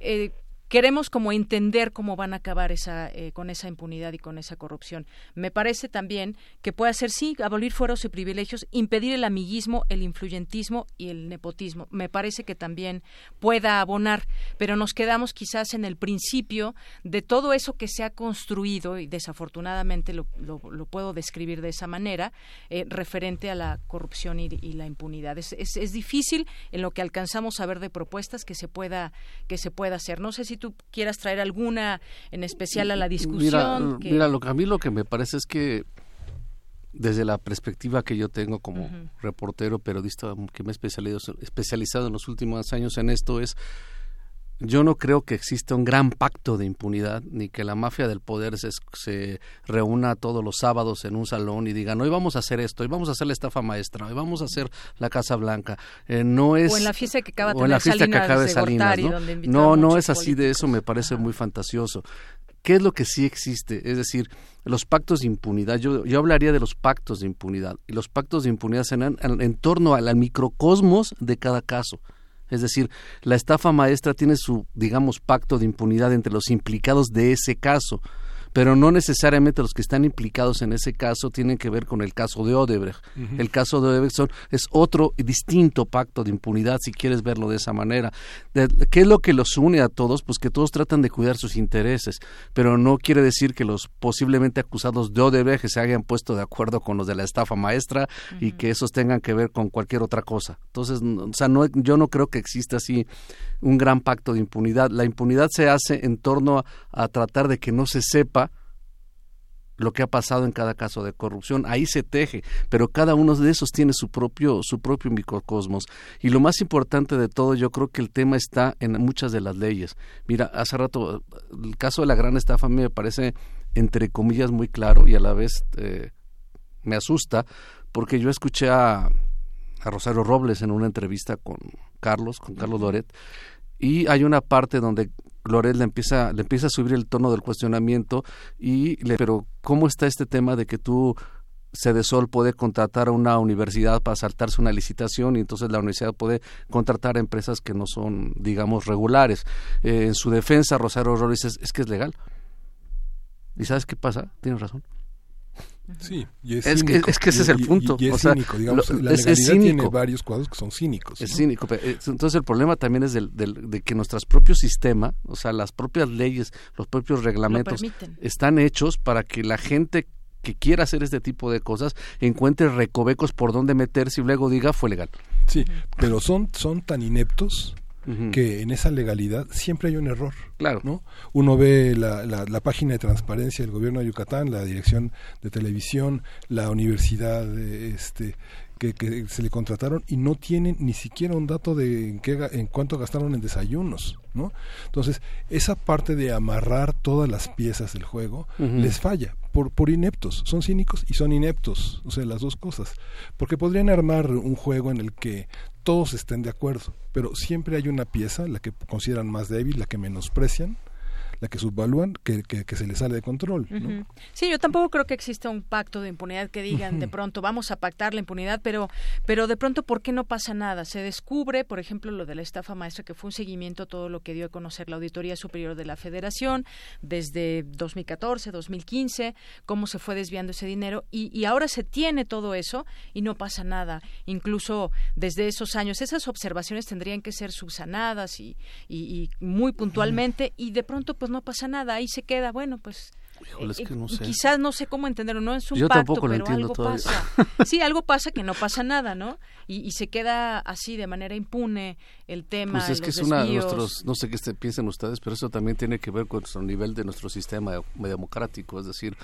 eh, queremos como entender cómo van a acabar esa, eh, con esa impunidad y con esa corrupción. Me parece también que puede ser, sí, abolir fueros y privilegios, impedir el amiguismo, el influyentismo y el nepotismo. Me parece que también pueda abonar, pero nos quedamos quizás en el principio de todo eso que se ha construido, y desafortunadamente lo, lo, puedo describir de esa manera, eh, referente a la corrupción y, y la impunidad. Es, es, es, difícil en lo que alcanzamos a ver de propuestas que se pueda, que se pueda hacer. No sé si tú quieras traer alguna en especial a la discusión. Mira, lo que a mí lo que me parece es que desde la perspectiva que yo tengo como reportero, periodista que me he especializado, especializado en los últimos años en esto es yo no creo que exista un gran pacto de impunidad, ni que la mafia del poder se, se, reúna todos los sábados en un salón y digan, hoy vamos a hacer esto, hoy vamos a hacer la estafa maestra, hoy vamos a hacer la Casa Blanca. Eh, no es, o en la fiesta que acaba de, o en la fiesta que acaba de Salinas, ¿no? No, no es así de eso, me parece muy fantasioso. ¿Qué es lo que sí existe? Es decir, los pactos de impunidad. Yo, yo hablaría de los pactos de impunidad. Y los pactos de impunidad se en, en torno al microcosmos de cada caso. Es decir, la estafa maestra tiene su, digamos, pacto de impunidad entre los implicados de ese caso pero no necesariamente los que están implicados en ese caso tienen que ver con el caso de Odebrecht. El caso de Odebrecht es otro distinto pacto de impunidad, si quieres verlo de esa manera. ¿Qué es lo que los une a todos? Pues que todos tratan de cuidar sus intereses, pero no quiere decir que los posiblemente acusados de Odebrecht se hayan puesto de acuerdo con los de la estafa maestra y que esos tengan que ver con cualquier otra cosa. Entonces, o sea, no, yo no creo que exista así un gran pacto de impunidad. La impunidad se hace en torno a tratar de que no se sepa lo que ha pasado en cada caso de corrupción. Ahí se teje, pero cada uno de esos tiene su propio, su propio microcosmos. Y lo más importante de todo, yo creo que el tema está en muchas de las leyes. Mira, hace rato, el caso de la gran estafa a mí me parece, entre comillas, muy claro y a la vez eh, me asusta, porque yo escuché a, a Rosario Robles en una entrevista con Carlos, con Carlos Loret, y hay una parte donde Loret le empieza, le empieza a subir el tono del cuestionamiento y le, pero ¿cómo está este tema de que tú Cedesol puede contratar a una universidad para saltarse una licitación y entonces la universidad puede contratar a empresas que no son, digamos, regulares. Eh, en su defensa, Rosario Robles dice, es que es legal. ¿Y sabes qué pasa? Tienes razón. Sí, y es, que, es, que, ese es el punto. Y, es cínico, digamos, la legalidad tiene varios cuadros que son cínicos. Es cínico. Eh, entonces el problema también es del, del, de que nuestros propios sistemas, o sea, las propias leyes, los propios reglamentos, están hechos para que la gente que quiera hacer este tipo de cosas encuentre recovecos por donde meterse y luego diga fue legal. Sí, pero son, son tan ineptos que en esa legalidad siempre hay un error. Claro. ¿no? Uno ve la, la, página de transparencia del gobierno de Yucatán, la dirección de televisión, la universidad este, que, que se le contrataron y no tienen ni siquiera un dato de en, qué, en cuánto gastaron en desayunos, ¿no? Entonces, esa parte de amarrar todas las piezas del juego les falla por, por ineptos, son cínicos y son ineptos, o sea, las dos cosas, porque podrían armar un juego en el que todos estén de acuerdo, pero siempre hay una pieza, la que consideran más débil, la que menosprecian, la que subvalúan, que, que, se les sale de control. Sí, yo tampoco creo que exista un pacto de impunidad que digan de pronto vamos a pactar la impunidad, pero, pero de pronto, ¿por qué no pasa nada? Se descubre, por ejemplo, lo de la estafa maestra, que fue un seguimiento a todo lo que dio a conocer la Auditoría Superior de la Federación desde 2014, 2015, cómo se fue desviando ese dinero y, y ahora se tiene todo eso y no pasa nada. Incluso desde esos años, esas observaciones tendrían que ser subsanadas y, y, muy puntualmente y de pronto, pues, pues no pasa nada, ahí se queda, bueno, pues eh, no sé. quizás no sé cómo entenderlo, no es un pacto, pero algo pasa. Sí, algo pasa que no pasa nada, ¿no? Y, se queda así de manera impune el tema. Pues es que es una de nuestros, no sé qué piensen ustedes, pero eso también tiene que ver con nuestro nivel de nuestro sistema democrático, es decir,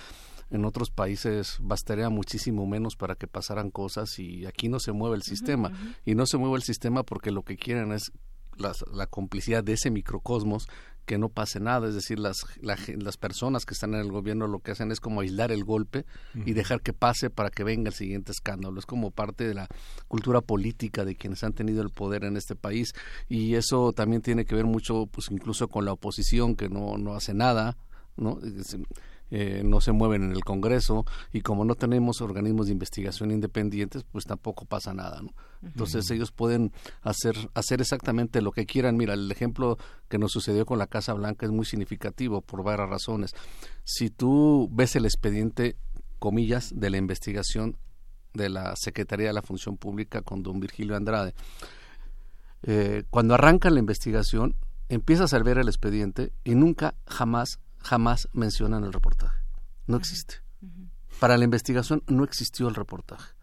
en otros países bastaría muchísimo menos para que pasaran cosas y aquí no se mueve el sistema. Y no se mueve el sistema porque lo que quieren es la, complicidad de ese microcosmos que no pase nada, es decir, las, las personas que están en el gobierno lo que hacen es como aislar el golpe y dejar que pase para que venga el siguiente escándalo. Es como parte de la cultura política de quienes han tenido el poder en este país y eso también tiene que ver mucho, pues incluso con la oposición que no, no hace nada, ¿no? Eh, no se mueven en el Congreso y como no tenemos organismos de investigación independientes, pues tampoco pasa nada. ¿no? Entonces ellos pueden hacer, hacer exactamente lo que quieran. Mira, el ejemplo que nos sucedió con la Casa Blanca es muy significativo por varias razones. Si tú ves el expediente, comillas, de la investigación de la Secretaría de la Función Pública con don Virgilio Andrade, eh, cuando arranca la investigación, empiezas a ver el expediente y nunca, jamás jamás mencionan el reportaje. No existe. Para la investigación no existió el reportaje.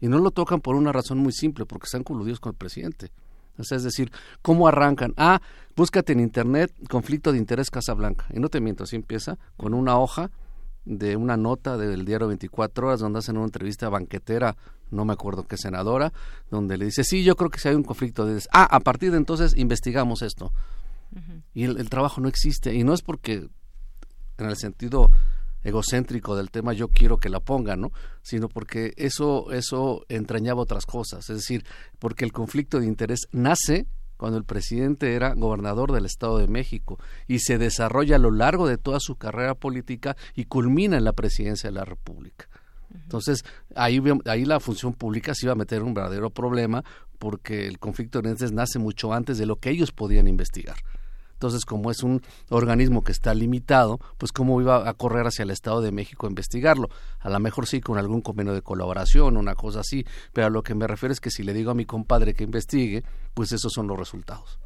Y no lo tocan por una razón muy simple, porque están coludidos con el presidente. es decir, ¿cómo arrancan? Ah, búscate en internet conflicto de interés Casablanca. Y no te miento, así empieza con una hoja de una nota del diario 24 horas donde hacen una entrevista banquetera, no me acuerdo qué senadora, donde le dice, sí, yo creo que si hay un conflicto de... Ah, a partir de entonces investigamos esto. Y el, trabajo no existe. Y no es porque, en el sentido egocéntrico del tema, yo quiero que la pongan, ¿no? Sino porque eso, eso entrañaba otras cosas. Es decir, porque el conflicto de interés nace cuando el presidente era gobernador del Estado de México y se desarrolla a lo largo de toda su carrera política y culmina en la presidencia de la República. Entonces, ahí, ahí la función pública se iba a meter un verdadero problema porque el conflicto de intereses nace mucho antes de lo que ellos podían investigar. Entonces, como es un organismo que está limitado, pues cómo iba a correr hacia el Estado de México a investigarlo. A lo mejor sí con algún convenio de colaboración, una cosa así, pero a lo que me refiero es que si le digo a mi compadre que investigue, pues esos son los resultados.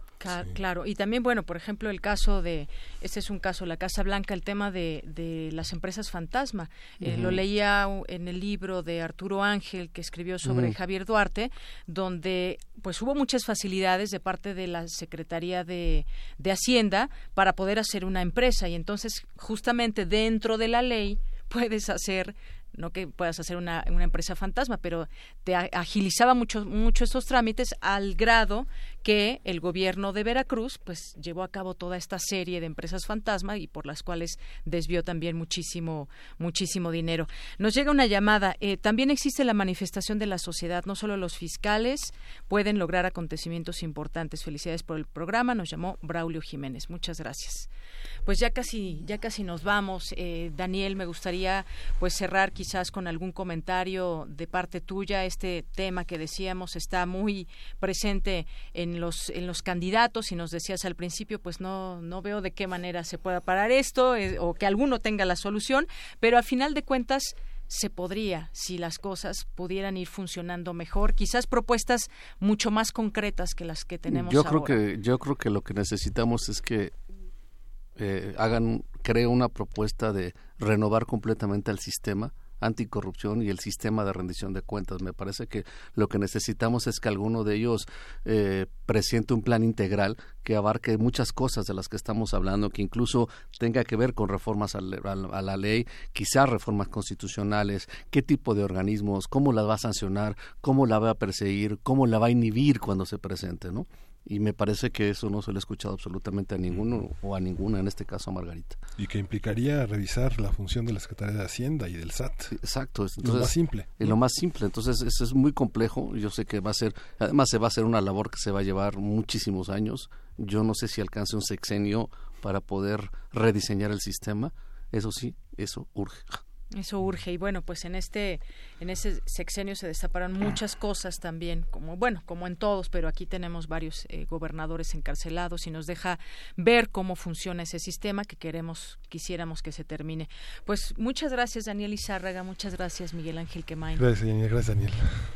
Claro, y también, bueno, por ejemplo, el caso de, este es un caso, la Casa Blanca, el tema de, de las empresas fantasma. Eh, lo leía en el libro de Arturo Ángel que escribió sobre Javier Duarte, donde pues hubo muchas facilidades de parte de la Secretaría de, de Hacienda para poder hacer una empresa. Y entonces justamente dentro de la ley puedes hacer no que puedas hacer una, una empresa fantasma, pero te agilizaba mucho, mucho estos trámites al grado que el gobierno de Veracruz pues llevó a cabo toda esta serie de empresas fantasma y por las cuales desvió también muchísimo muchísimo dinero. Nos llega una llamada. Eh, también existe la manifestación de la sociedad. No solo los fiscales pueden lograr acontecimientos importantes. Felicidades por el programa. Nos llamó Braulio Jiménez. Muchas gracias. Pues ya casi ya casi nos vamos. Eh, Daniel, me gustaría pues cerrar quizás con algún comentario de parte tuya. Este tema que decíamos está muy presente en los en los candidatos y nos decías al principio pues no no veo de qué manera se pueda parar esto eh, o que alguno tenga la solución pero a final de cuentas se podría si las cosas pudieran ir funcionando mejor quizás propuestas mucho más concretas que las que tenemos yo creo que yo creo que lo que necesitamos es que eh, hagan creo una propuesta de renovar completamente el sistema anticorrupción y el sistema de rendición de cuentas. Me parece que lo que necesitamos es que alguno de ellos eh, presente un plan integral que abarque muchas cosas de las que estamos hablando, que incluso tenga que ver con reformas a, la ley, quizás reformas constitucionales, qué tipo de organismos, cómo la va a sancionar, cómo la va a perseguir, cómo la va a inhibir cuando se presente, ¿no? Y me parece que eso no se lo he escuchado absolutamente a ninguno o a ninguna, en este caso a Margarita. Y que implicaría revisar la función de la Secretaría de Hacienda y del SAT. exacto. Entonces, lo más simple. Y lo más simple. Entonces, eso es muy complejo. Yo sé que va a ser, además se va a hacer una labor que se va a llevar muchísimos años. Yo no sé si alcance un sexenio para poder rediseñar el sistema. Eso sí, eso urge. Eso urge y bueno, pues en este en ese sexenio se destaparon muchas cosas también, como bueno, como en todos, pero aquí tenemos varios eh, gobernadores encarcelados y nos deja ver cómo funciona ese sistema que queremos quisiéramos que se termine. Pues muchas gracias Daniel Izárraga, muchas gracias Miguel Ángel Quemain. Gracias, gracias Daniel.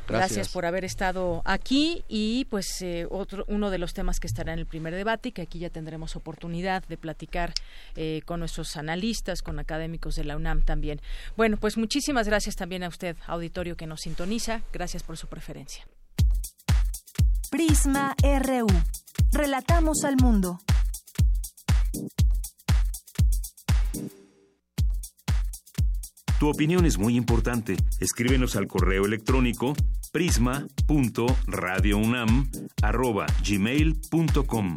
Gracias. por haber estado aquí y pues eh, otro uno de los temas que estará en el primer debate y que aquí ya tendremos oportunidad de platicar eh, con nuestros analistas, con académicos de la UNAM también. Bueno, pues muchísimas gracias también a usted, auditorio que nos sintoniza. Gracias por su preferencia. Prisma RU. Relatamos al mundo. Tu opinión es muy importante. Escríbenos al correo electrónico prisma.radiounam@gmail.com.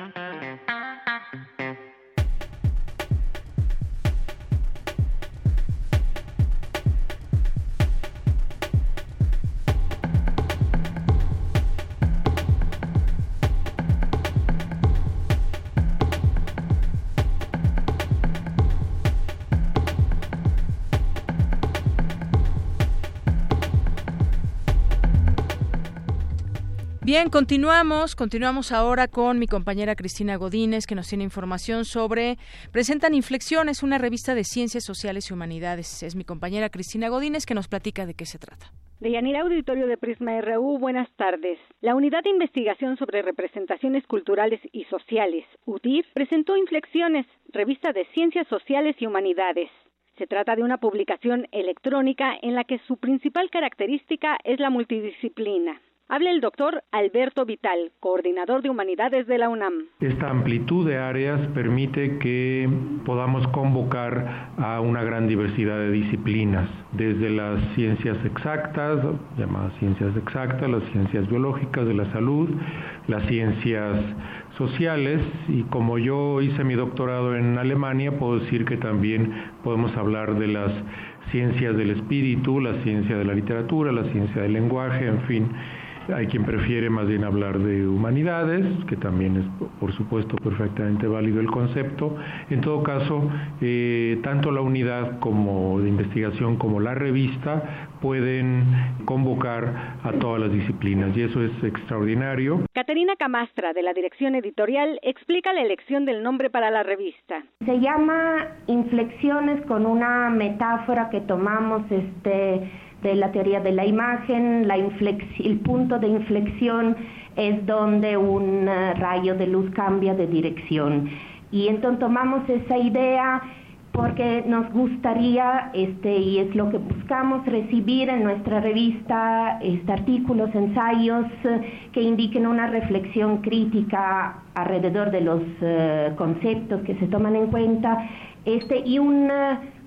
Bien, continuamos, continuamos ahora con mi compañera Cristina Godínez, que nos tiene información sobre Presentan Inflexiones, una revista de ciencias sociales y humanidades. Es mi compañera Cristina Godínez que nos platica de qué se trata. Deyanira Auditorio de Prisma RU, buenas tardes. La Unidad de Investigación sobre Representaciones Culturales y Sociales, UDIR, presentó Inflexiones, revista de ciencias sociales y humanidades. Se trata de una publicación electrónica en la que su principal característica es la multidisciplina. Habla el doctor Alberto Vital, coordinador de humanidades de la UNAM. Esta amplitud de áreas permite que podamos convocar a una gran diversidad de disciplinas, desde las ciencias exactas, llamadas ciencias exactas, las ciencias biológicas de la salud, las ciencias sociales y como yo hice mi doctorado en Alemania, puedo decir que también podemos hablar de las ciencias del espíritu, la ciencia de la literatura, la ciencia del lenguaje, en fin hay quien prefiere más bien hablar de humanidades, que también es, por supuesto, perfectamente válido el concepto. En todo caso, eh, tanto la unidad como de investigación como la revista pueden convocar a todas las disciplinas y eso es extraordinario. Caterina Camastra, de la dirección editorial, explica la elección del nombre para la revista. Se llama Inflexiones con una metáfora que tomamos este de la teoría de la imagen, la el punto de inflexión es donde un eh, rayo de luz cambia de dirección. Y entonces tomamos esa idea porque nos gustaría, este, y es lo que buscamos, recibir en nuestra revista este, artículos, ensayos eh, que indiquen una reflexión crítica alrededor de los eh, conceptos que se toman en cuenta este, y un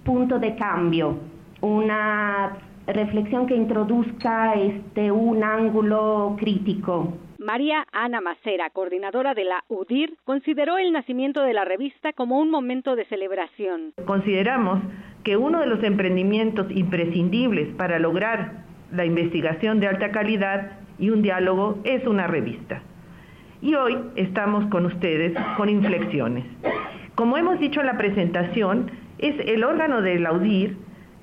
punto de cambio, una reflexión que introduzca este un ángulo crítico. María Ana Macera, coordinadora de la UDIR, consideró el nacimiento de la revista como un momento de celebración. Consideramos que uno de los emprendimientos imprescindibles para lograr la investigación de alta calidad y un diálogo es una revista. Y hoy estamos con ustedes con Inflexiones. Como hemos dicho en la presentación, es el órgano de la UDIR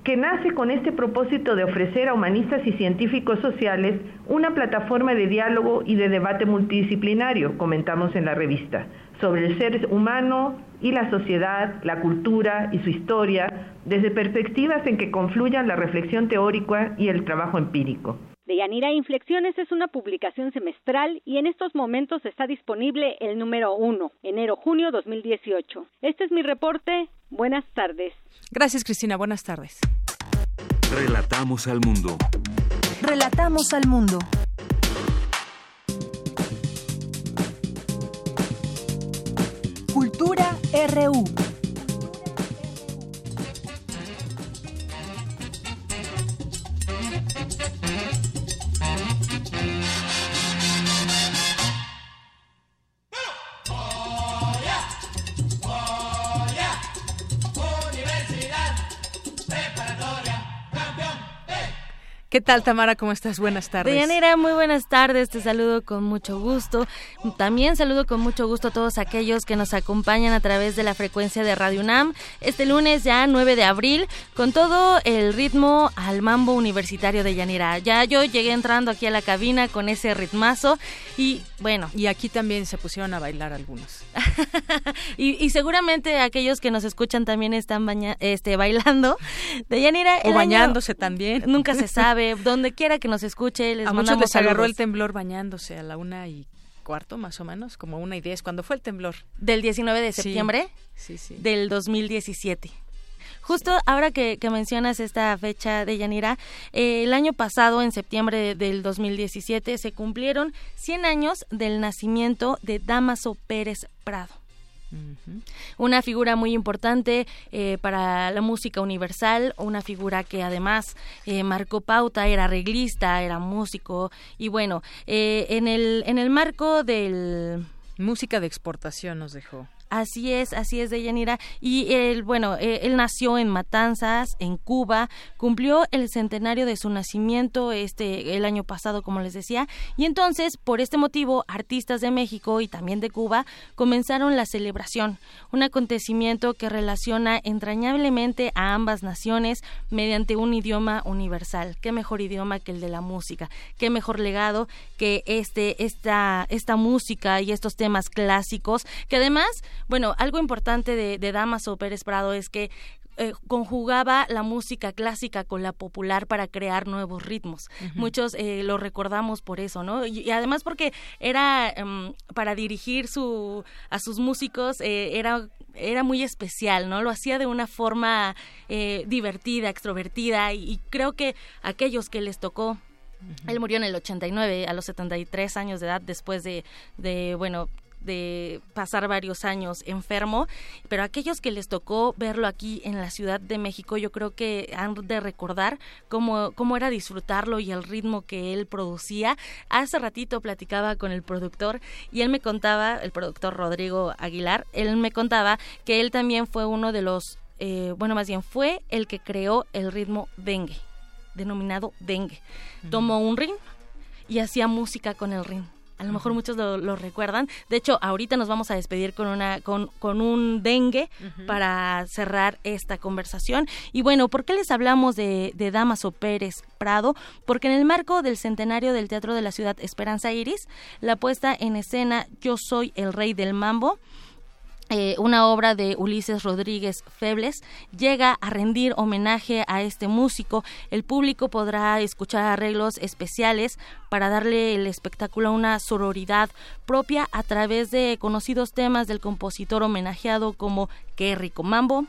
que nace con este propósito de ofrecer a humanistas y científicos sociales una plataforma de diálogo y de debate multidisciplinario, comentamos en la revista, sobre el ser humano y la sociedad, la cultura y su historia, desde perspectivas en que confluyan la reflexión teórica y el trabajo empírico. Deyanira Inflexiones es una publicación semestral y en estos momentos está disponible el número 1, enero-junio 2018. Este es mi reporte. Buenas tardes. Gracias, Cristina. Buenas tardes. Relatamos al mundo. Relatamos al mundo. Cultura RU. ¿Qué tal, Tamara? ¿Cómo estás? Buenas tardes. Deyanira, muy buenas tardes. Te saludo con mucho gusto. También saludo con mucho gusto a todos aquellos que nos acompañan a través de la frecuencia de Radio UNAM. Este lunes, ya 9 de abril, con todo el ritmo al mambo universitario de Yanira. Ya yo llegué entrando aquí a la cabina con ese ritmazo y bueno. Y aquí también se pusieron a bailar algunos. y, seguramente aquellos que nos escuchan también están este, bailando. De Yanira. O bañándose también. Nunca se sabe donde quiera que nos escuche, les a muchos les agarró el temblor bañándose a la una y cuarto, más o menos, como una y diez. ¿Cuándo fue el temblor? Del 19 de septiembre sí, sí, del 2017. Justo ahora que, mencionas esta fecha de Yanira, eh, el año pasado, en septiembre del 2017, se cumplieron 100 años del nacimiento de Damaso Pérez Prado. Una figura muy importante eh, para la música universal, una figura que además eh, marcó pauta, era arreglista, era músico y bueno, eh, en, el, en el marco del... Música de exportación nos dejó. Así es, así es, Deyanira. Y él, bueno, eh, él nació en Matanzas, en Cuba, cumplió el centenario de su nacimiento este el año pasado, como les decía, y entonces, por este motivo, artistas de México y también de Cuba comenzaron la celebración, un acontecimiento que relaciona entrañablemente a ambas naciones mediante un idioma universal. Qué mejor idioma que el de la música, qué mejor legado que este esta esta música y estos temas clásicos que además bueno, algo importante de, de Damaso Pérez Prado es que eh, conjugaba la música clásica con la popular para crear nuevos ritmos. Muchos eh, lo recordamos por eso, ¿no? Y, además porque era em, para dirigir su a sus músicos eh, era era muy especial, ¿no? Lo hacía de una forma divertida, extrovertida y, creo que aquellos que les tocó Él murió en el 89, a los 73 años de edad, después de, de bueno, de pasar varios años enfermo, pero aquellos que les tocó verlo aquí en la Ciudad de México, yo creo que han de recordar cómo, cómo era disfrutarlo y el ritmo que él producía. Hace ratito platicaba con el productor y él me contaba, el productor Rodrigo Aguilar, él me contaba que él también fue uno de los, eh, bueno, más bien fue el que creó el ritmo dengue, denominado dengue. Tomó un ring y hacía música con el ring a lo mejor muchos lo, recuerdan. De hecho, ahorita nos vamos a despedir con una con, con un dengue para cerrar esta conversación. Y bueno, ¿por qué les hablamos de, de Damaso Pérez Prado? Porque en el marco del centenario del Teatro de la Ciudad Esperanza Iris, la puesta en escena Yo soy el rey del mambo eh, una obra de Ulises Rodríguez Febles, llega a rendir homenaje a este músico. El público podrá escuchar arreglos especiales para darle el espectáculo una sororidad propia a través de conocidos temas del compositor homenajeado como Qué rico mambo,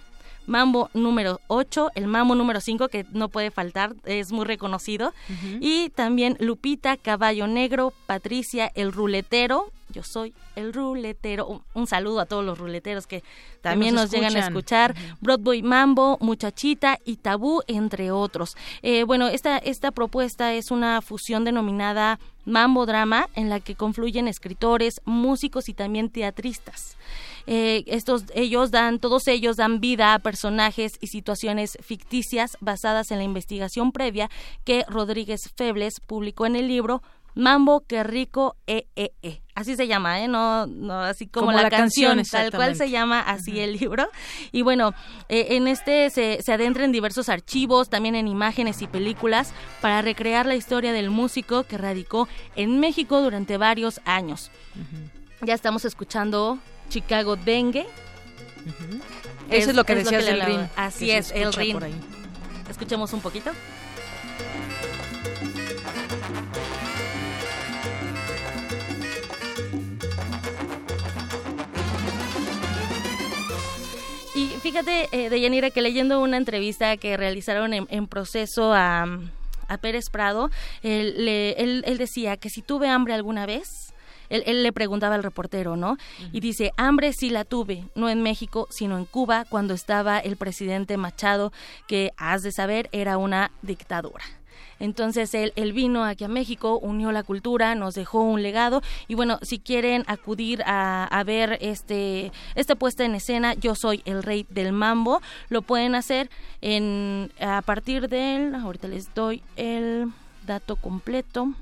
Mambo número 8, el Mambo número 5, que no puede faltar, es muy reconocido. Y también Lupita, Caballo Negro, Patricia, el Ruletero, yo soy el ruletero. Un, saludo a todos los ruleteros que también nos, llegan a escuchar. Broadway Mambo, Muchachita y Tabú, entre otros. Eh, bueno, esta, esta propuesta es una fusión denominada Mambo Drama, en la que confluyen escritores, músicos y también teatristas. Eh, estos ellos dan todos ellos dan vida a personajes y situaciones ficticias basadas en la investigación previa que Rodríguez Febles publicó en el libro Mambo, qué rico, eh, eh, eh. Así se llama, ¿eh? No, no así como, la, canción, tal cual se llama así el libro. Y bueno, eh, en este se, se adentra en diversos archivos, también en imágenes y películas, para recrear la historia del músico que radicó en México durante varios años. Ya estamos escuchando Chicago Dengue. Eso es lo que decías del. Así es, el ring. Escuchemos un poquito. Fíjate, eh, Deyanira, que leyendo una entrevista que realizaron en, proceso a, a, Pérez Prado, él, él, decía que si tuve hambre alguna vez, él, le preguntaba al reportero, ¿no? Y dice, hambre sí la tuve, no en México, sino en Cuba, cuando estaba el presidente Machado, que, has de saber, era una dictadura. Entonces él, vino aquí a México, unió la cultura, nos dejó un legado y bueno, si quieren acudir a, ver este esta puesta en escena, Yo soy el rey del mambo, lo pueden hacer en a partir del, ahorita les doy el dato completo.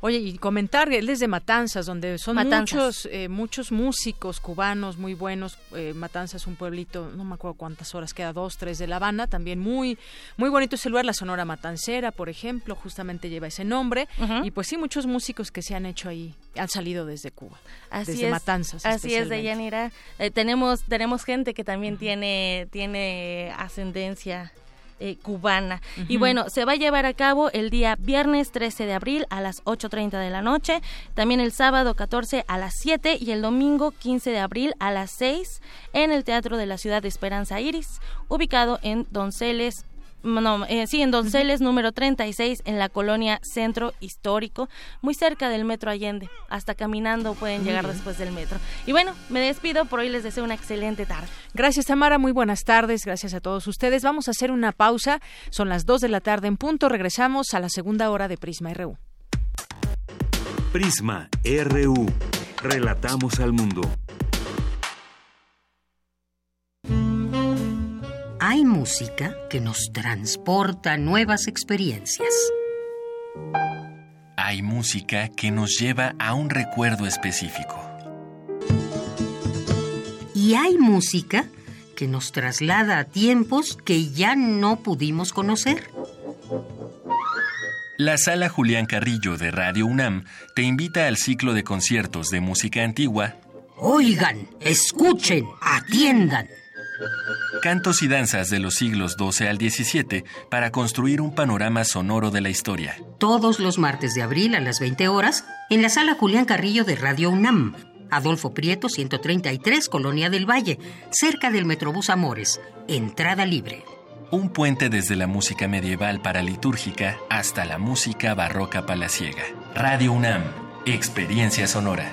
Oye, y comentar, él es de Matanzas, donde son muchos eh, muchos músicos cubanos muy buenos. Eh, Matanzas, un pueblito, no me acuerdo cuántas horas queda, dos, tres de La Habana, también muy muy bonito ese lugar, la Sonora Matancera, por ejemplo, justamente lleva ese nombre. Y pues sí, muchos músicos que se han hecho ahí, han salido desde Cuba, así desde es, Matanzas. Así es, Deyanira. Eh, tenemos, tenemos gente que también tiene, tiene ascendencia eh, cubana. Y bueno, se va a llevar a cabo el día viernes 13 de abril a las 8.30 de la noche, también el sábado 14 a las 7 y el domingo 15 de abril a las 6 en el Teatro de la Ciudad de Esperanza Iris, ubicado en Donceles no, eh, sí, en Donceles número 36, en la colonia Centro Histórico, muy cerca del Metro Allende. Hasta caminando pueden llegar después del metro. Y bueno, me despido, por hoy les deseo una excelente tarde. Gracias, Tamara, muy buenas tardes, gracias a todos ustedes. Vamos a hacer una pausa, son las 2 de la tarde en punto, regresamos a la segunda hora de Prisma RU. Prisma RU, relatamos al mundo. Hay música que nos transporta a nuevas experiencias. Hay música que nos lleva a un recuerdo específico. Y hay música que nos traslada a tiempos que ya no pudimos conocer. La Sala Julián Carrillo de Radio UNAM te invita al ciclo de conciertos de música antigua. Oigan, escuchen, atiendan Cantos y danzas de los siglos XII al XVII para construir un panorama sonoro de la historia. Todos los martes de abril a las 20 horas en la sala Julián Carrillo de Radio UNAM. Adolfo Prieto, 133, Colonia del Valle, cerca del Metrobús Amores. Entrada libre. Un puente desde la música medieval paralitúrgica hasta la música barroca palaciega. Radio UNAM, experiencia sonora.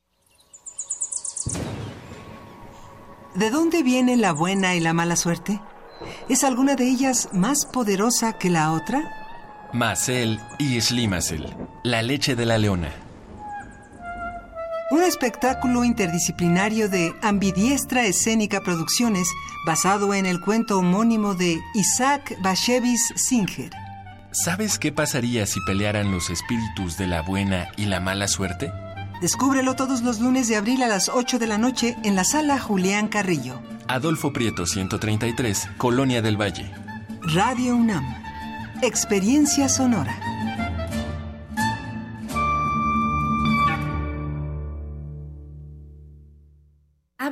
¿De dónde viene la buena y la mala suerte? ¿Es alguna de ellas más poderosa que la otra? Macel y Slimacel, la leche de la leona. Un espectáculo interdisciplinario de Ambidiestra Escénica Producciones basado en el cuento homónimo de Isaac Bashevis Singer. ¿Sabes qué pasaría si pelearan los espíritus de la buena y la mala suerte? Descúbrelo todos los lunes de abril a las 8 de la noche en la sala Julián Carrillo. Adolfo Prieto 133, Colonia del Valle. Radio UNAM. Experiencia Sonora.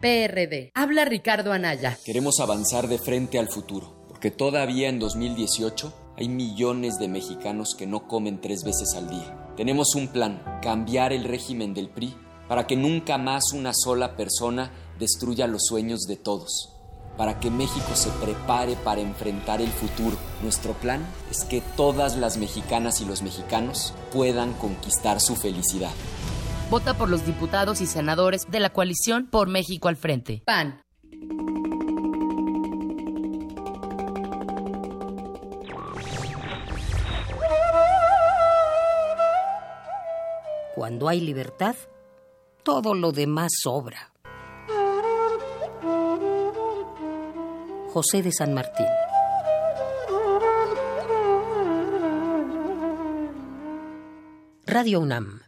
PRD. Habla Ricardo Anaya. Queremos avanzar de frente al futuro, porque todavía en 2018 hay millones de mexicanos que no comen tres veces al día. Tenemos un plan, cambiar el régimen del PRI para que nunca más una sola persona destruya los sueños de todos para que México se prepare para enfrentar el futuro. Nuestro plan es que todas las mexicanas y los mexicanos puedan conquistar su felicidad. Vota por los diputados y senadores de la coalición por México al frente. PAN. Cuando hay libertad, todo lo demás sobra. José de San Martín. Radio UNAM.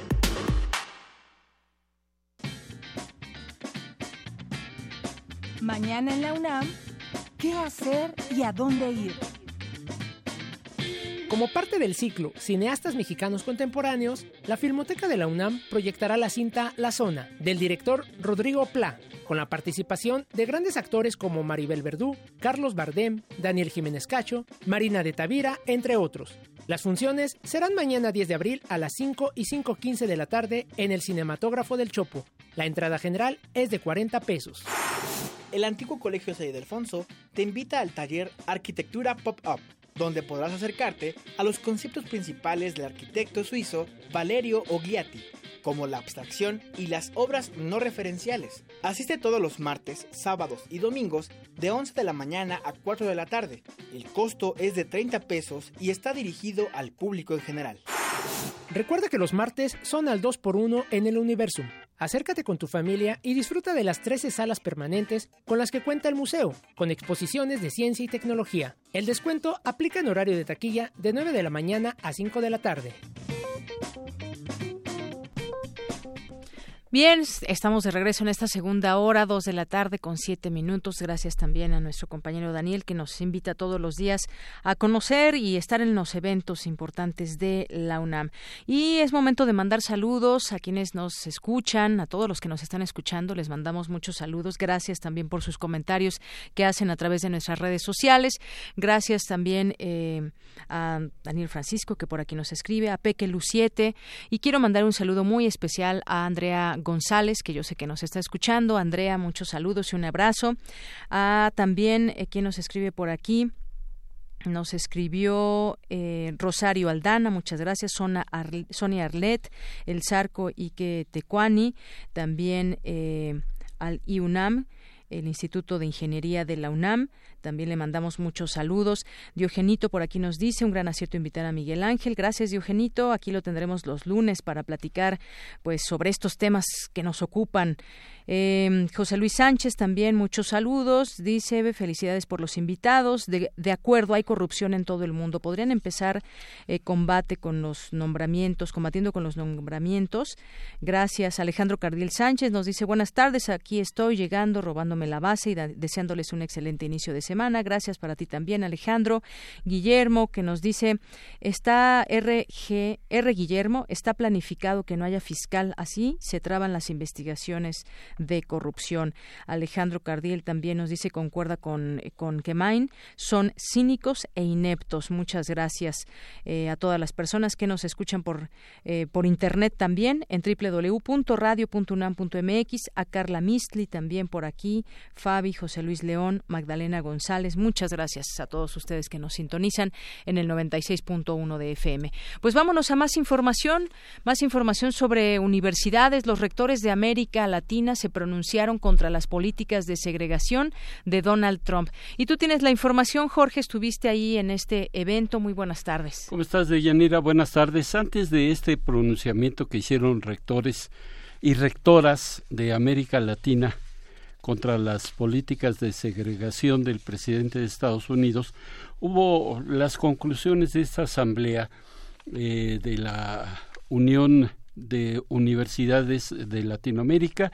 Mañana en la UNAM, ¿qué hacer y a dónde ir? Como parte del ciclo Cineastas Mexicanos Contemporáneos, la Filmoteca de la UNAM proyectará la cinta La Zona, del director Rodrigo Pla, con la participación de grandes actores como Maribel Verdú, Carlos Bardem, Daniel Jiménez Cacho, Marina de Tavira, entre otros. Las funciones serán mañana 10 de abril a las 5 y 5.15 de la tarde en el Cinematógrafo del Chopo. La entrada general es de 40 pesos. El antiguo Colegio San Ildefonso te invita al taller Arquitectura Pop-Up, donde podrás acercarte a los conceptos principales del arquitecto suizo Valerio Ogliati, como la abstracción y las obras no referenciales. Asiste todos los martes, sábados y domingos de 11 de la mañana a 4 de la tarde. El costo es de 30 pesos y está dirigido al público en general. Recuerda que los martes son al 2x1 en el Universum. Acércate con tu familia y disfruta de las 13 salas permanentes con las que cuenta el museo, con exposiciones de ciencia y tecnología. El descuento aplica en horario de taquilla de 9 de la mañana a 5 de la tarde. Bien, estamos de regreso en esta segunda hora, dos de la tarde con siete minutos. Gracias también a nuestro compañero Daniel que nos invita todos los días a conocer y estar en los eventos importantes de la UNAM. Y es momento de mandar saludos a quienes nos escuchan, a todos los que nos están escuchando. Les mandamos muchos saludos. Gracias también por sus comentarios que hacen a través de nuestras redes sociales. Gracias también eh, a Daniel Francisco que por aquí nos escribe, a Peque Luciete. Y quiero mandar un saludo muy especial a Andrea González, que yo sé que nos está escuchando. Andrea, muchos saludos y un abrazo. Ah, también, eh, quien nos escribe por aquí? Nos escribió eh, Rosario Aldana, muchas gracias. Sonia Arlet, El Zarco Ike Tecuani, también eh, al IUNAM, el Instituto de Ingeniería de la UNAM. También le mandamos muchos saludos. Diogenito por aquí nos dice un gran acierto invitar a Miguel Ángel. Gracias, Diogenito. Aquí lo tendremos los lunes para platicar pues sobre estos temas que nos ocupan. Eh, José Luis Sánchez también muchos saludos. Dice felicidades por los invitados. De, de acuerdo, hay corrupción en todo el mundo. Podrían empezar eh, combate con los nombramientos, combatiendo con los nombramientos. Gracias, Alejandro Cardiel Sánchez nos dice buenas tardes. Aquí estoy llegando, robándome la base y deseándoles un excelente inicio de semana semana. Gracias para ti también, Alejandro. Guillermo, que nos dice, está RG, R. Guillermo, está planificado que no haya fiscal. Así se traban las investigaciones de corrupción. Alejandro Cardiel también nos dice, concuerda con, con Kemain, son cínicos e ineptos. Muchas gracias eh, a todas las personas que nos escuchan por, eh, por internet también en www.radio.unam.mx, a Carla Mistli también por aquí, Fabi, José Luis León, Magdalena González. Muchas gracias a todos ustedes que nos sintonizan en el 96.1 de FM. Pues vámonos a más información, más información sobre universidades. Los rectores de América Latina se pronunciaron contra las políticas de segregación de Donald Trump. Y tú tienes la información, Jorge, estuviste ahí en este evento. Muy buenas tardes. ¿Cómo estás, Deyanira? Buenas tardes. Antes de este pronunciamiento que hicieron rectores y rectoras de América Latina contra las políticas de segregación del presidente de Estados Unidos, hubo las conclusiones de esta asamblea eh, de la Unión de Universidades de Latinoamérica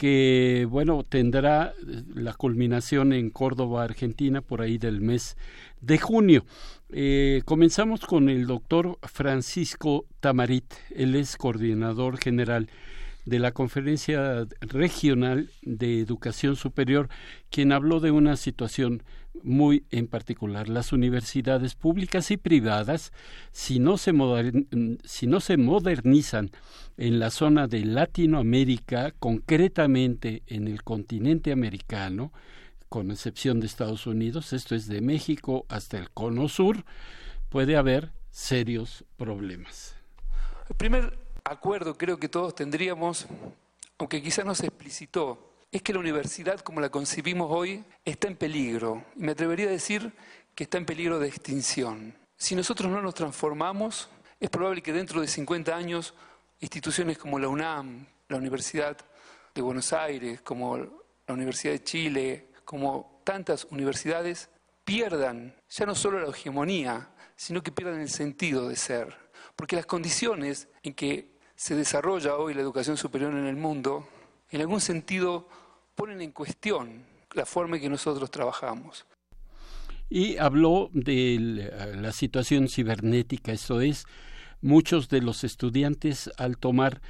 que bueno tendrá la culminación en Córdoba, Argentina, por ahí del mes de junio. Eh, comenzamos con el doctor Francisco Tamarit, él es coordinador general de la Conferencia Regional de Educación Superior, quien habló de una situación muy en particular. Las universidades públicas y privadas, si no se, si no se modernizan en la zona de Latinoamérica, concretamente en el continente americano, con excepción de Estados Unidos, esto es de México hasta el cono sur, puede haber serios problemas. Primer acuerdo creo que todos tendríamos, aunque quizá no se explicitó, es que la universidad como la concebimos hoy está en peligro. Y me atrevería a decir que está en peligro de extinción. Si nosotros no nos transformamos, es probable que dentro de 50 años instituciones como la UNAM, la Universidad de Buenos Aires, como la Universidad de Chile, como tantas universidades, pierdan ya no solo la hegemonía, sino que pierdan el sentido de ser. Porque las condiciones en que se desarrolla hoy la educación superior en el mundo, en algún sentido ponen en cuestión la forma en que nosotros trabajamos. Y habló de la situación cibernética, eso es, muchos de los estudiantes al tomar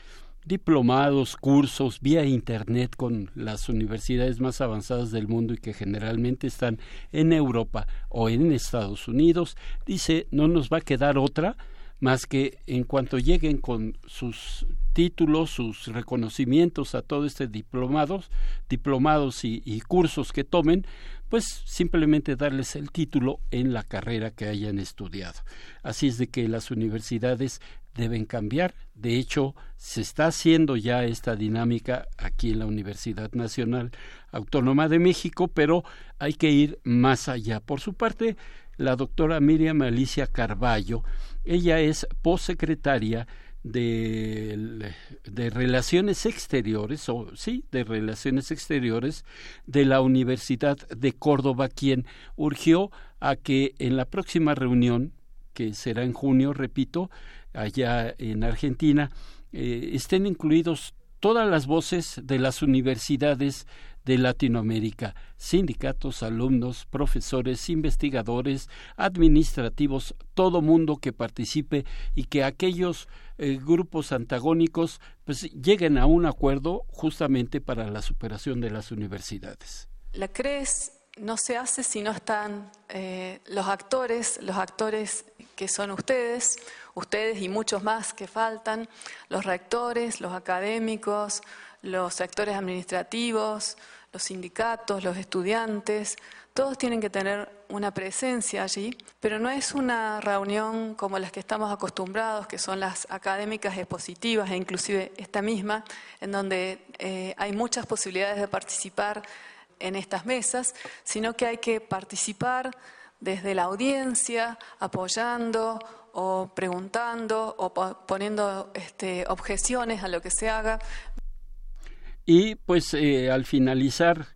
diplomados, cursos vía Internet con las universidades más avanzadas del mundo y que generalmente están en Europa o en Estados Unidos, dice, no nos va a quedar otra más que en cuanto lleguen con sus títulos, sus reconocimientos a todo este diplomados, diplomados y, y, cursos que tomen, pues simplemente darles el título en la carrera que hayan estudiado. Así es de que las universidades deben cambiar. De hecho, se está haciendo ya esta dinámica aquí en la Universidad Nacional Autónoma de México, pero hay que ir más allá. Por su parte, la doctora Miriam Alicia Carballo, ella es postsecretaria de, de, Relaciones Exteriores, o sí, de Relaciones Exteriores de la Universidad de Córdoba, quien urgió a que en la próxima reunión, que será en junio, repito, allá en Argentina, eh, estén incluidos todas las voces de las universidades de Latinoamérica, sindicatos, alumnos, profesores, investigadores, administrativos, todo mundo que participe y que aquellos eh, grupos antagónicos pues lleguen a un acuerdo justamente para la superación de las universidades. La CRES no se hace si no están eh, los actores, los actores que son ustedes, ustedes y muchos más que faltan, los rectores, los académicos, los sectores administrativos, los sindicatos, los estudiantes, todos tienen que tener una presencia allí, pero no es una reunión como las que estamos acostumbrados, que son las académicas expositivas e inclusive esta misma, en donde eh, hay muchas posibilidades de participar en estas mesas, sino que hay que participar desde la audiencia, apoyando o preguntando o poniendo este, objeciones a lo que se haga. Y pues eh, al finalizar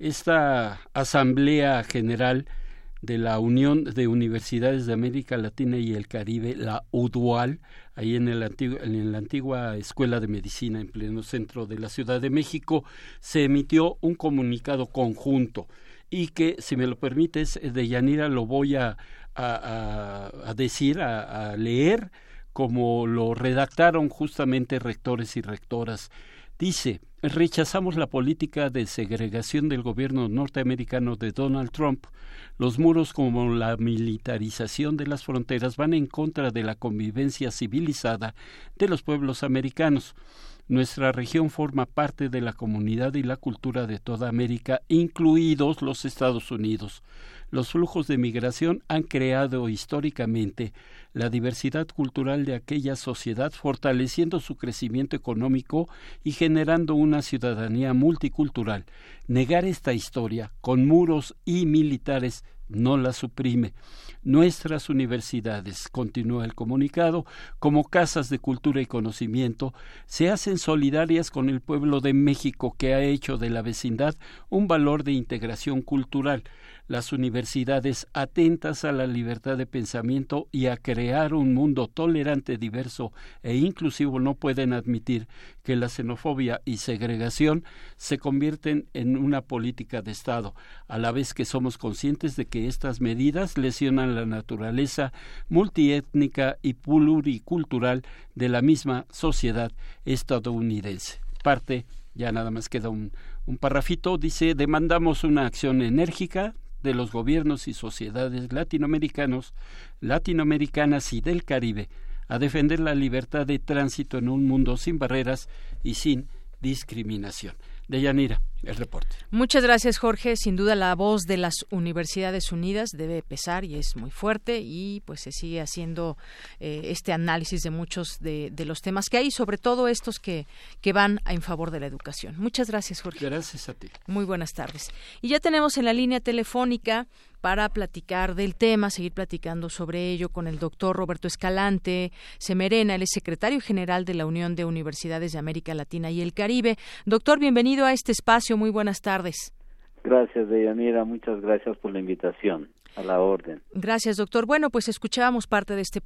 esta Asamblea General de la Unión de Universidades de América Latina y el Caribe, la UDUAL, ahí en, el en la antigua Escuela de Medicina en pleno centro de la Ciudad de México, se emitió un comunicado conjunto y que, si me lo permites, de Yanira lo voy a, a, decir, a, leer, como lo redactaron justamente rectores y rectoras. Dice, rechazamos la política de segregación del gobierno norteamericano de Donald Trump. Los muros como la militarización de las fronteras van en contra de la convivencia civilizada de los pueblos americanos. Nuestra región forma parte de la comunidad y la cultura de toda América, incluidos los Estados Unidos. Los flujos de migración han creado históricamente la diversidad cultural de aquella sociedad, fortaleciendo su crecimiento económico y generando una ciudadanía multicultural. Negar esta historia con muros y militares no la suprime. Nuestras universidades, continúa el comunicado, como casas de cultura y conocimiento, se hacen solidarias con el pueblo de México que ha hecho de la vecindad un valor de integración cultural las universidades atentas a la libertad de pensamiento y a crear un mundo tolerante, diverso e inclusivo no pueden admitir que la xenofobia y segregación se convierten en una política de Estado, a la vez que somos conscientes de que estas medidas lesionan la naturaleza multiétnica y pluricultural de la misma sociedad estadounidense. Parte, ya nada más queda un, un parrafito, dice, demandamos una acción enérgica de los gobiernos y sociedades latinoamericanos, latinoamericanas y del Caribe a defender la libertad de tránsito en un mundo sin barreras y sin discriminación. Deyanira, el reporte. Muchas gracias, Jorge. Sin duda la voz de las Universidades Unidas debe pesar y es muy fuerte y pues se sigue haciendo eh, este análisis de muchos de, de, los temas que hay, sobre todo estos que, que van en favor de la educación. Muchas gracias, Jorge. Gracias a ti. Muy buenas tardes. Y ya tenemos en la línea telefónica para platicar del tema, seguir platicando sobre ello con el doctor Roberto Escalante Semerena, es secretario general de la Unión de Universidades de América Latina y el Caribe. Doctor, bienvenido a este espacio, muy buenas tardes. Gracias, Deyanira, muchas gracias por la invitación. A la orden. Gracias, doctor. Bueno, pues escuchábamos parte de este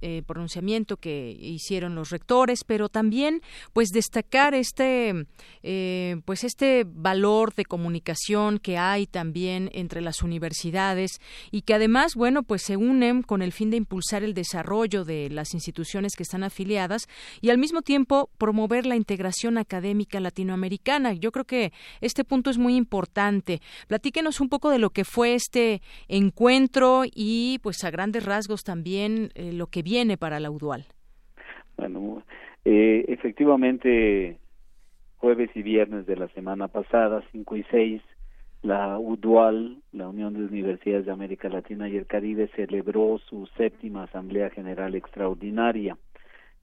eh, pronunciamiento que hicieron los rectores, pero también, pues destacar este, eh, pues este valor de comunicación que hay también entre las universidades y que además, bueno, pues se unen con el fin de impulsar el desarrollo de las instituciones que están afiliadas y al mismo tiempo promover la integración académica latinoamericana. Yo creo que este punto es muy importante. Platíquenos un poco de lo que fue este encuentro y pues a grandes rasgos también eh, lo que viene para la UDUAL. Bueno, eh, efectivamente jueves y viernes de la semana pasada, 5 y 6, la UDUAL, la Unión de Universidades de América Latina y el Caribe, celebró su séptima Asamblea General Extraordinaria,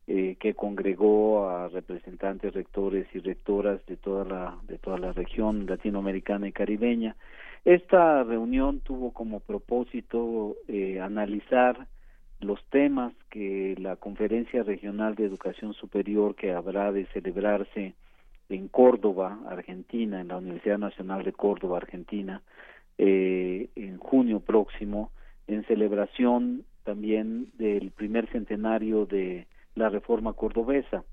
eh, que congregó a representantes, rectores y rectoras de toda la, de toda la región latinoamericana y caribeña, esta reunión tuvo como propósito eh, analizar los temas que la Conferencia Regional de Educación Superior que habrá de celebrarse en Córdoba, Argentina, en la Universidad Nacional de Córdoba, Argentina, eh, en junio próximo, en celebración también del primer centenario de la Reforma Cordobesa.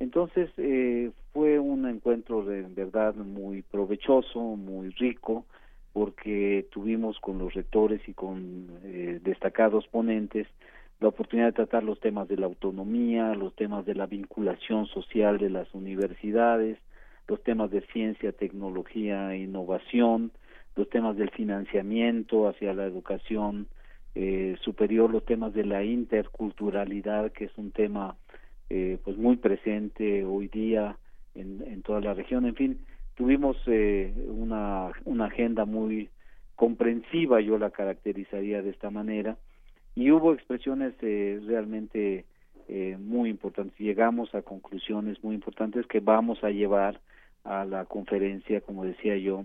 Entonces eh, fue un encuentro de verdad muy provechoso, muy rico, porque tuvimos con los rectores y con eh, destacados ponentes la oportunidad de tratar los temas de la autonomía, los temas de la vinculación social de las universidades, los temas de ciencia, tecnología e innovación, los temas del financiamiento hacia la educación eh, superior, los temas de la interculturalidad, que es un tema eh, pues muy presente hoy día en, en toda la región, en fin, tuvimos eh, una, una agenda muy comprensiva, yo la caracterizaría de esta manera, y hubo expresiones eh, realmente eh, muy importantes. Llegamos a conclusiones muy importantes que vamos a llevar a la conferencia, como decía yo,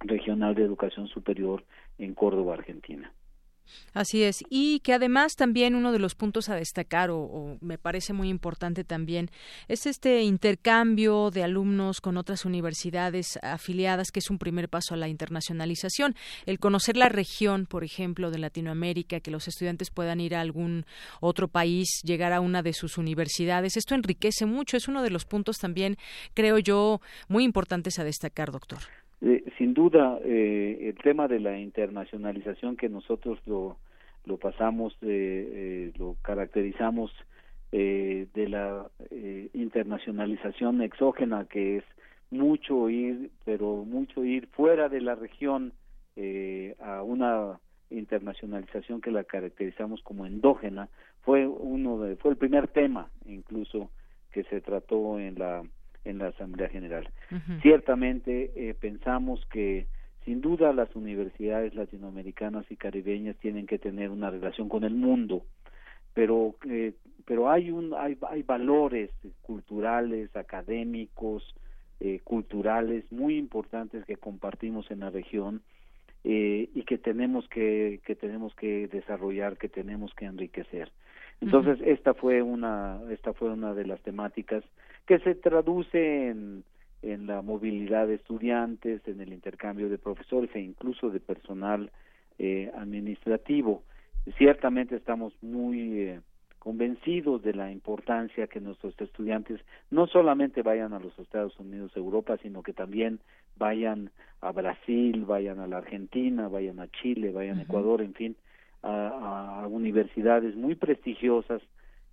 regional de educación superior en Córdoba, Argentina. Así es, y que además también uno de los puntos a destacar, o, me parece muy importante también, es este intercambio de alumnos con otras universidades afiliadas, que es un primer paso a la internacionalización. El conocer la región, por ejemplo, de Latinoamérica, que los estudiantes puedan ir a algún otro país, llegar a una de sus universidades, esto enriquece mucho, es uno de los puntos también, creo yo, muy importantes a destacar, doctor. Eh, sin duda, eh, el tema de la internacionalización que nosotros lo, lo pasamos, eh, lo caracterizamos de la internacionalización exógena, que es mucho ir, pero mucho ir fuera de la región a una internacionalización que la caracterizamos como endógena, fue uno de, fue el primer tema incluso que se trató en la en la Asamblea General. Ciertamente eh, pensamos que sin duda las universidades latinoamericanas y caribeñas tienen que tener una relación con el mundo, pero eh, pero hay un hay, hay valores culturales, académicos, eh, culturales muy importantes que compartimos en la región eh, y que tenemos que que tenemos que desarrollar, que tenemos que enriquecer. Entonces esta fue una esta fue una de las temáticas que se traduce en en la movilidad de estudiantes, en el intercambio de profesores e incluso de personal eh, administrativo. Ciertamente estamos muy eh, convencidos de la importancia que nuestros estudiantes no solamente vayan a los Estados Unidos, Europa, sino que también vayan a Brasil, vayan a la Argentina, vayan a Chile, vayan a Ecuador, en fin, a, universidades muy prestigiosas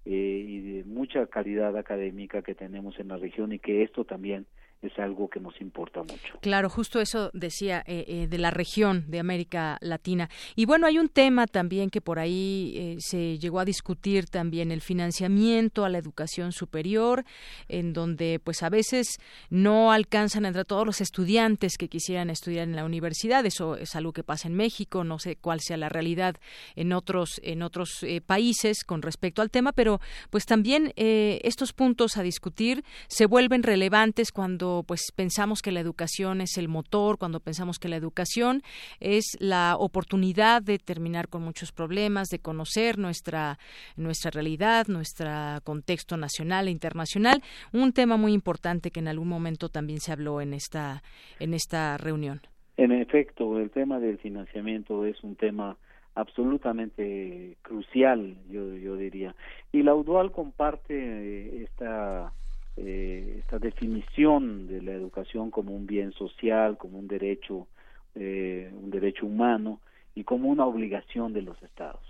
eh, y de mucha calidad académica que tenemos en la región y que esto también es algo que nos importa mucho. Claro, justo eso decía eh, eh, de la región de América Latina. Y bueno, hay un tema también que por ahí eh, se llegó a discutir también, el financiamiento a la educación superior, en donde pues a veces no alcanzan a entrar todos los estudiantes que quisieran estudiar en la universidad. Eso es algo que pasa en México, no sé cuál sea la realidad en otros, en otros países con respecto al tema, pero pues también estos puntos a discutir se vuelven relevantes cuando pues pensamos que la educación es el motor, cuando pensamos que la educación es la oportunidad de terminar con muchos problemas, de conocer nuestra nuestra realidad, nuestro contexto nacional e internacional, un tema muy importante que en algún momento también se habló en esta en esta reunión. En efecto, el tema del financiamiento es un tema absolutamente crucial, yo, yo diría. Y la UDUAL comparte eh, esta eh, esta definición de la educación como un bien social, como un derecho, eh, un derecho humano y como una obligación de los estados.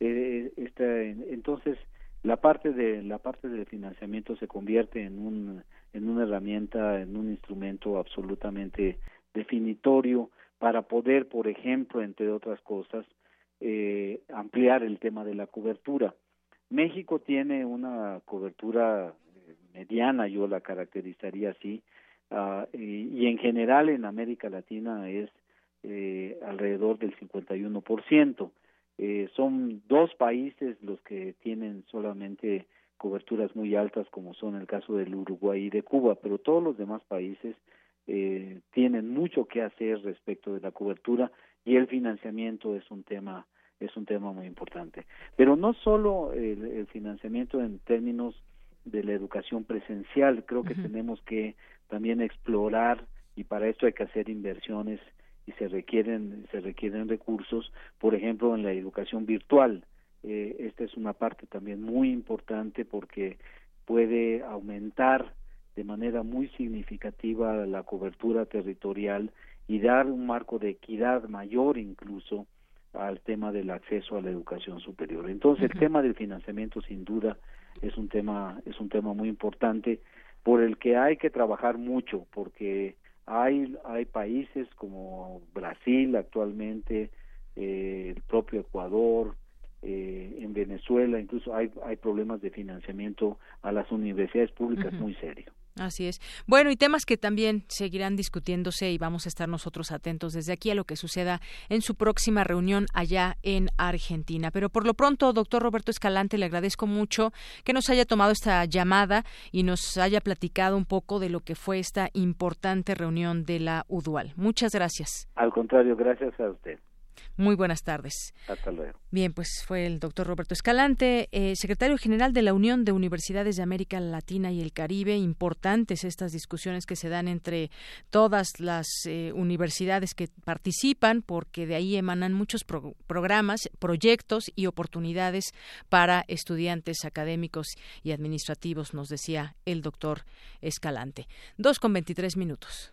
Eh, entonces, la parte de la parte del financiamiento se convierte en un en una herramienta, en un instrumento absolutamente definitorio para poder, por ejemplo, entre otras cosas, eh, ampliar el tema de la cobertura. México tiene una cobertura mediana, yo la caracterizaría así, uh, y, y, en general en América Latina es eh, alrededor del 51%. Eh, son dos países los que tienen solamente coberturas muy altas, como son el caso del Uruguay y de Cuba, pero todos los demás países eh, tienen mucho que hacer respecto de la cobertura y el financiamiento es un tema es un tema muy importante. Pero no solo el, el financiamiento en términos de la educación presencial. Creo que tenemos que también explorar y para esto hay que hacer inversiones y se requieren se requieren recursos, por ejemplo, en la educación virtual. Eh, esta es una parte también muy importante porque puede aumentar de manera muy significativa la cobertura territorial y dar un marco de equidad mayor incluso al tema del acceso a la educación superior. Entonces, el tema del financiamiento sin duda es un tema es un tema muy importante por el que hay que trabajar mucho porque hay hay países como Brasil actualmente eh, el propio Ecuador eh, en Venezuela incluso hay hay problemas de financiamiento a las universidades públicas muy serios Así es. Bueno, y temas que también seguirán discutiéndose y vamos a estar nosotros atentos desde aquí a lo que suceda en su próxima reunión allá en Argentina. Pero por lo pronto, doctor Roberto Escalante, le agradezco mucho que nos haya tomado esta llamada y nos haya platicado un poco de lo que fue esta importante reunión de la UDUAL. Muchas gracias. Al contrario, gracias a usted. Muy buenas tardes. Hasta luego. Bien, pues fue el doctor Roberto Escalante, eh, secretario general de la Unión de Universidades de América Latina y el Caribe. Importantes estas discusiones que se dan entre todas las eh, universidades que participan, porque de ahí emanan muchos programas, proyectos y oportunidades para estudiantes académicos y administrativos, nos decía el doctor Escalante. Dos con veintitrés minutos.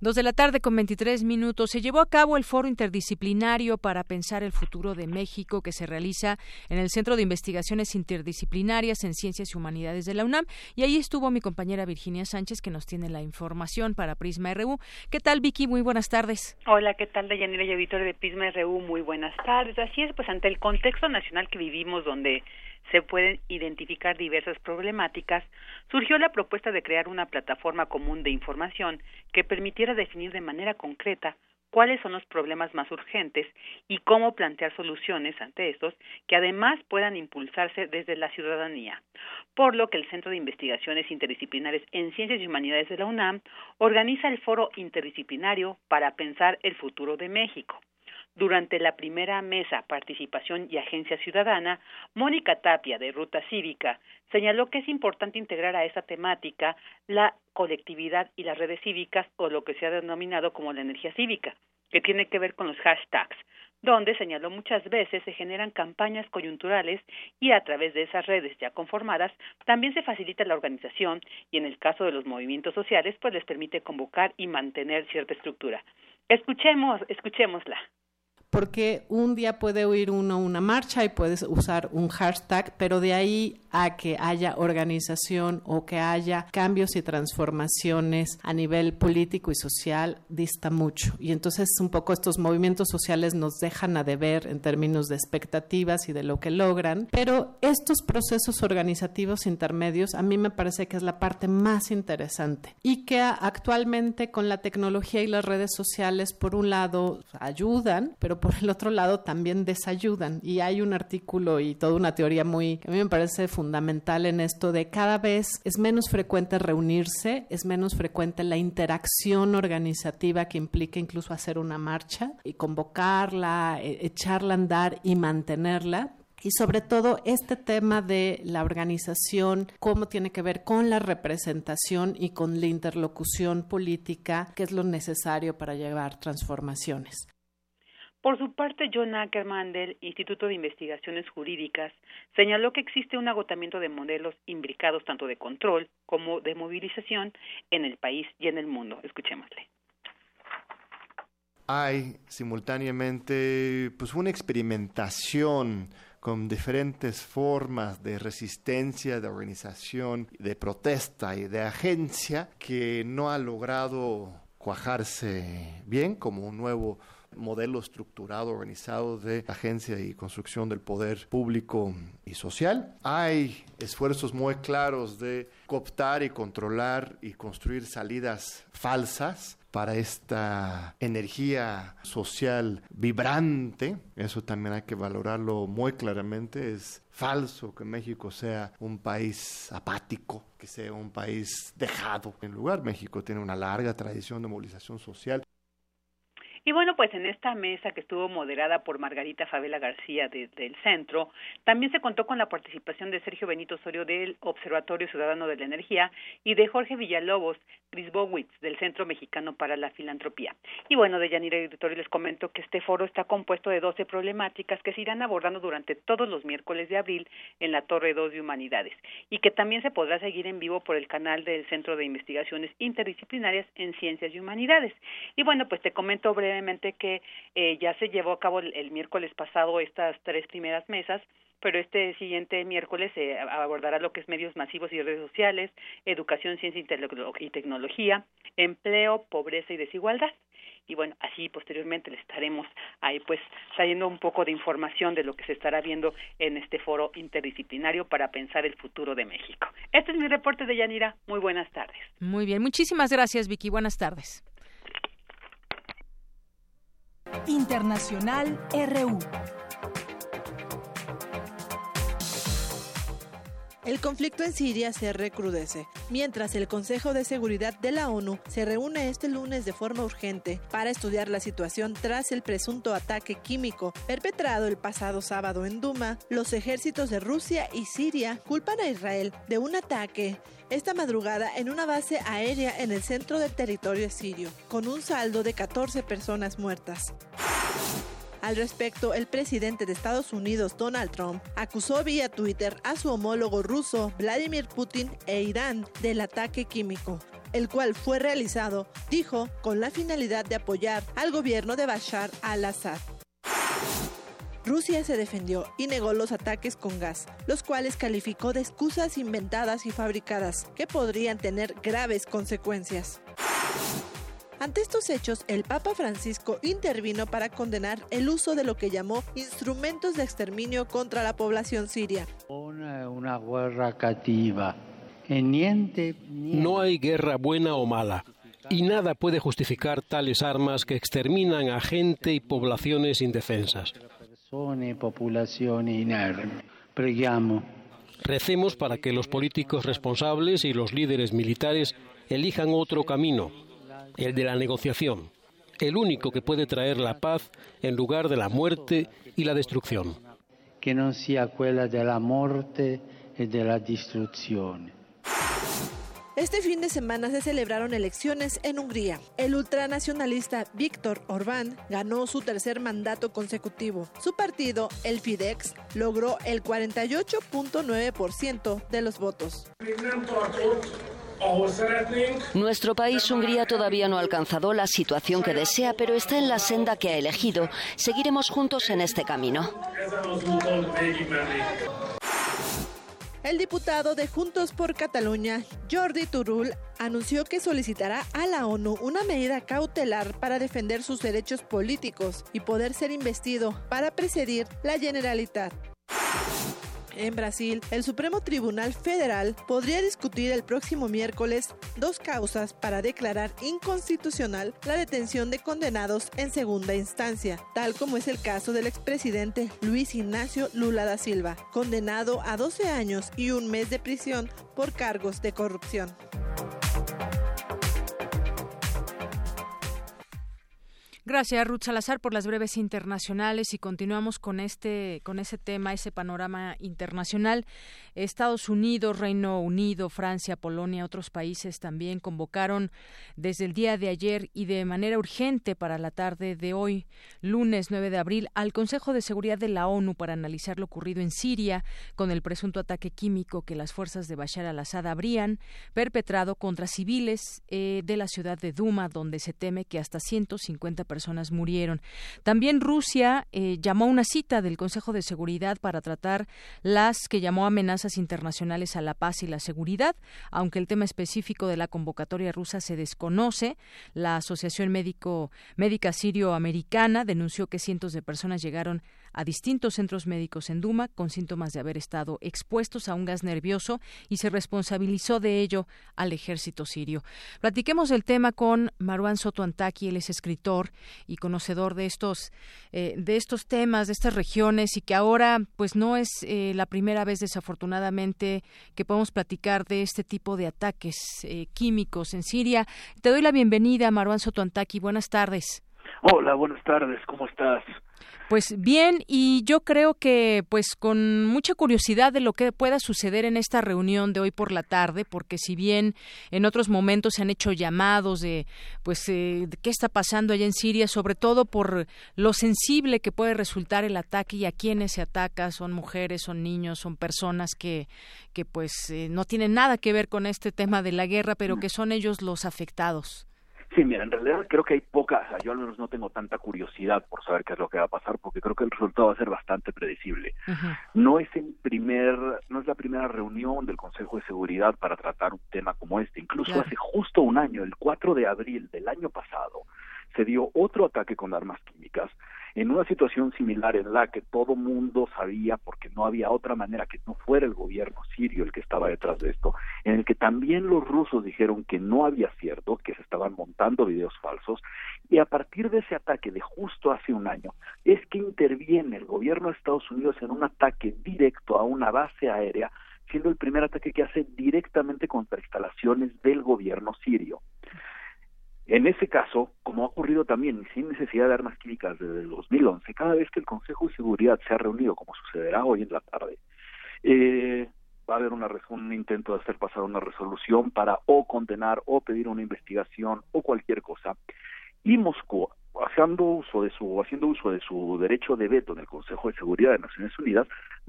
Dos de la tarde con 23 minutos se llevó a cabo el foro interdisciplinario para pensar el futuro de México que se realiza en el Centro de Investigaciones Interdisciplinarias en Ciencias y Humanidades de la UNAM y ahí estuvo mi compañera Virginia Sánchez que nos tiene la información para Prisma RU. ¿Qué tal Vicky? Muy buenas tardes. Hola, ¿qué tal Deyanira y Auditorio de Prisma RU? Muy buenas tardes. Así es, pues ante el contexto nacional que vivimos donde se pueden identificar diversas problemáticas, surgió la propuesta de crear una plataforma común de información que permitiera definir de manera concreta cuáles son los problemas más urgentes y cómo plantear soluciones ante estos que además puedan impulsarse desde la ciudadanía. Por lo que el Centro de Investigaciones Interdisciplinares en Ciencias y Humanidades de la UNAM organiza el Foro Interdisciplinario para Pensar el Futuro de México. Durante la primera mesa Participación y Agencia Ciudadana, Mónica Tapia, de Ruta Cívica, señaló que es importante integrar a esa temática la colectividad y las redes cívicas o lo que se ha denominado como la energía cívica, que tiene que ver con los hashtags, donde señaló muchas veces se generan campañas coyunturales y a través de esas redes ya conformadas también se facilita la organización y en el caso de los movimientos sociales pues les permite convocar y mantener cierta estructura. Escuchemos, escuchémosla porque un día puede oír uno una marcha y puedes usar un hashtag, pero de ahí a que haya organización o que haya cambios y transformaciones a nivel político y social dista mucho. Y entonces un poco estos movimientos sociales nos dejan a deber en términos de expectativas y de lo que logran, pero estos procesos organizativos intermedios a mí me parece que es la parte más interesante y que actualmente con la tecnología y las redes sociales por un lado ayudan, pero por el otro lado también desayudan. Y hay un artículo y toda una teoría muy, a mí me parece fundamental en esto de cada vez es menos frecuente reunirse, es menos frecuente la interacción organizativa que implica incluso hacer una marcha y convocarla, e, echarla a andar y mantenerla y sobre todo este tema de la organización, cómo tiene que ver con la representación y con la interlocución política, que es lo necesario para llevar transformaciones. Por su parte, John Ackerman del Instituto de Investigaciones Jurídicas señaló que existe un agotamiento de modelos imbricados tanto de control como de movilización en el país y en el mundo. Escuchémosle. Hay simultáneamente pues una experimentación con diferentes formas de resistencia, de organización, de protesta y de agencia que no ha logrado cuajarse bien como un nuevo modelo estructurado, organizado de agencia y construcción del poder público y social. Hay esfuerzos muy claros de cooptar y controlar y construir salidas falsas para esta energía social vibrante. Eso también hay que valorarlo muy claramente. Es falso que México sea un país apático, que sea un país dejado. En lugar, México tiene una larga tradición de movilización social. Y bueno, pues en esta mesa que estuvo moderada por Margarita Favela García del Centro, también se contó con la participación de Sergio Benito Osorio del Observatorio Ciudadano de la Energía y de Jorge Villalobos, Chris Bowitz del Centro Mexicano para la Filantropía. Y bueno, de Yanira Editorio les comento que este foro está compuesto de 12 problemáticas que se irán abordando durante todos los miércoles de abril en la Torre 2 de Humanidades y que también se podrá seguir en vivo por el canal del Centro de Investigaciones Interdisciplinarias en Ciencias y Humanidades. Y bueno, pues te comento brevemente que eh, ya se llevó a cabo el, miércoles pasado estas tres primeras mesas pero este siguiente miércoles se abordará lo que es medios masivos y redes sociales, educación, ciencia y tecnología, empleo, pobreza y desigualdad. Y bueno, así posteriormente le estaremos ahí pues trayendo un poco de información de lo que se estará viendo en este foro interdisciplinario para pensar el futuro de México. Este es mi reporte de Yanira. Muy buenas tardes. Muy bien, muchísimas gracias Vicky. Buenas tardes. Internacional RU. El conflicto en Siria se recrudece, mientras el Consejo de Seguridad de la ONU se reúne este lunes de forma urgente para estudiar la situación tras el presunto ataque químico perpetrado el pasado sábado en Duma. Los ejércitos de Rusia y Siria culpan a Israel de un ataque esta madrugada en una base aérea en el centro del territorio sirio, con un saldo de 14 personas muertas. Al respecto, el presidente de Estados Unidos, Donald Trump, acusó vía Twitter a su homólogo ruso, Vladimir Putin, e Irán del ataque químico, el cual fue realizado, dijo, con la finalidad de apoyar al gobierno de Bashar al-Assad. Rusia se defendió y negó los ataques con gas, los cuales calificó de excusas inventadas y fabricadas que podrían tener graves consecuencias. Ante estos hechos, el Papa Francisco intervino para condenar el uso de lo que llamó instrumentos de exterminio contra la población siria. Una, guerra cativa. No hay guerra buena o mala. Y nada puede justificar tales armas que exterminan a gente y poblaciones indefensas. Recemos para que los políticos responsables y los líderes militares elijan otro camino, el de la negociación, el único que puede traer la paz en lugar de la muerte y la destrucción. Que no sea aquella de la muerte y de la destrucción. Este fin de semana se celebraron elecciones en Hungría. El ultranacionalista Víctor Orbán ganó su tercer mandato consecutivo. Su partido, el Fidex, logró el 48.9% de los votos. Nuestro país, Hungría, todavía no ha alcanzado la situación que desea, pero está en la senda que ha elegido. Seguiremos juntos en este camino. El diputado de Juntos por Cataluña, Jordi Turul, anunció que solicitará a la ONU una medida cautelar para defender sus derechos políticos y poder ser investido para presidir la Generalitat. En Brasil, el Supremo Tribunal Federal podría discutir el próximo miércoles dos causas para declarar inconstitucional la detención de condenados en segunda instancia, tal como es el caso del expresidente Luis Ignacio Lula da Silva, condenado a 12 años y un mes de prisión por cargos de corrupción. Gracias, Ruth Salazar, por las breves internacionales y continuamos con este, con ese tema, ese panorama internacional. Estados Unidos, Reino Unido, Francia, Polonia, otros países también convocaron desde el día de ayer y de manera urgente para la tarde de hoy, lunes 9 de abril, al Consejo de Seguridad de la ONU para analizar lo ocurrido en Siria con el presunto ataque químico que las fuerzas de Bashar al-Assad habrían perpetrado contra civiles eh, de la ciudad de Duma, donde se teme que hasta 150 personas personas murieron. También Rusia eh, llamó a una cita del Consejo de Seguridad para tratar las que llamó amenazas internacionales a la paz y la seguridad, aunque el tema específico de la convocatoria rusa se desconoce. La Asociación Médico Médica Sirio-Americana denunció que cientos de personas llegaron a distintos centros médicos en Duma con síntomas de haber estado expuestos a un gas nervioso y se responsabilizó de ello al ejército sirio. Platiquemos del tema con Marwan Soto Antaki, él es escritor y conocedor de estos eh, de estos temas, de estas regiones y que ahora pues no es eh, la primera vez desafortunadamente que podemos platicar de este tipo de ataques eh, químicos en Siria. Te doy la bienvenida, Marwan Soto Antaki. Buenas tardes. Hola, buenas tardes. ¿Cómo estás? Pues bien, y yo creo que pues con mucha curiosidad de lo que pueda suceder en esta reunión de hoy por la tarde, porque si bien en otros momentos se han hecho llamados de pues eh, de qué está pasando allá en Siria, sobre todo por lo sensible que puede resultar el ataque y a quienes se ataca, son mujeres, son niños, son personas que que pues eh, no tienen nada que ver con este tema de la guerra, pero que son ellos los afectados. Sí, mira, en realidad creo que hay poca, o sea, yo al menos no tengo tanta curiosidad por saber qué es lo que va a pasar, porque creo que el resultado va a ser bastante predecible. No es el primer, no es la primera reunión del Consejo de Seguridad para tratar un tema como este. Incluso hace justo un año, el 4 de abril del año pasado, se dio otro ataque con armas químicas en una situación similar en la que todo mundo sabía, porque no había otra manera que no fuera el gobierno sirio el que estaba detrás de esto, en el que también los rusos dijeron que no había cierto, que se estaban montando videos falsos, y a partir de ese ataque de justo hace un año, es que interviene el gobierno de Estados Unidos en un ataque directo a una base aérea siendo el primer ataque que hace directamente contra instalaciones del gobierno sirio. En ese caso, como ha ocurrido también sin necesidad de armas químicas desde el 2011, cada vez que el Consejo de Seguridad se ha reunido, como sucederá hoy en la tarde, eh, va a haber una, un intento de hacer pasar una resolución para o condenar o pedir una investigación o cualquier cosa. Y Moscú haciendo uso de su haciendo uso de su derecho de veto en el Consejo de Seguridad de Naciones Unidas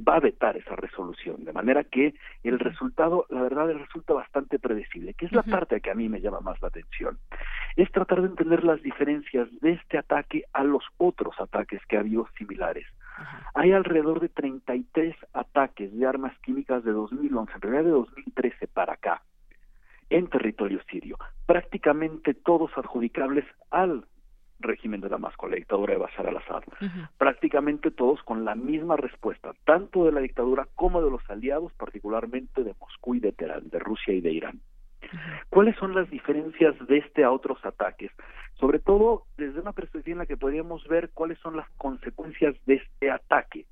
va a vetar esa resolución. De manera que el resultado la verdad resulta bastante predecible que es la parte que a mí me llama más la atención. Es tratar de entender las diferencias de este ataque a los otros ataques que ha habido similares. Hay alrededor de 33 ataques de armas químicas de 2011 en realidad de 2013 para acá en territorio sirio, prácticamente todos adjudicables al régimen de Damasco, la dictadura de Bashar al-Assad. Prácticamente todos con la misma respuesta, tanto de la dictadura como de los aliados, particularmente de Moscú y de Teherán, de Rusia y de Irán. ¿Cuáles son las diferencias de este a otros ataques? Sobre todo desde una perspectiva en la que podríamos ver cuáles son las consecuencias de este ataque.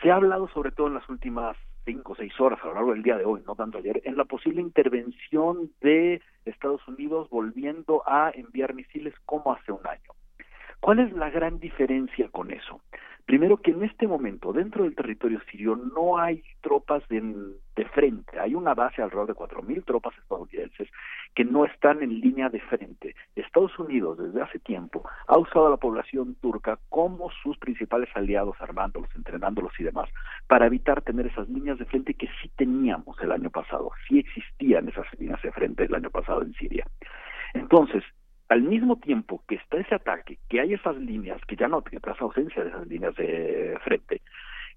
Se ha hablado sobre todo en las últimas cinco o seis horas a lo largo del día de hoy, no tanto ayer, en la posible intervención de Estados Unidos volviendo a enviar misiles como hace un año. ¿Cuál es la gran diferencia con eso? Primero que en este momento dentro del territorio sirio no hay tropas de, frente, hay una base alrededor de 4.000 tropas estadounidenses que no están en línea de frente. Estados Unidos desde hace tiempo ha usado a la población turca como sus principales aliados, armándolos, entrenándolos y demás, para evitar tener esas líneas de frente que sí teníamos el año pasado, sí existían esas líneas de frente el año pasado en Siria. Entonces, al mismo tiempo que está ese ataque, que hay esas líneas, que ya no, que esa ausencia de esas líneas de frente,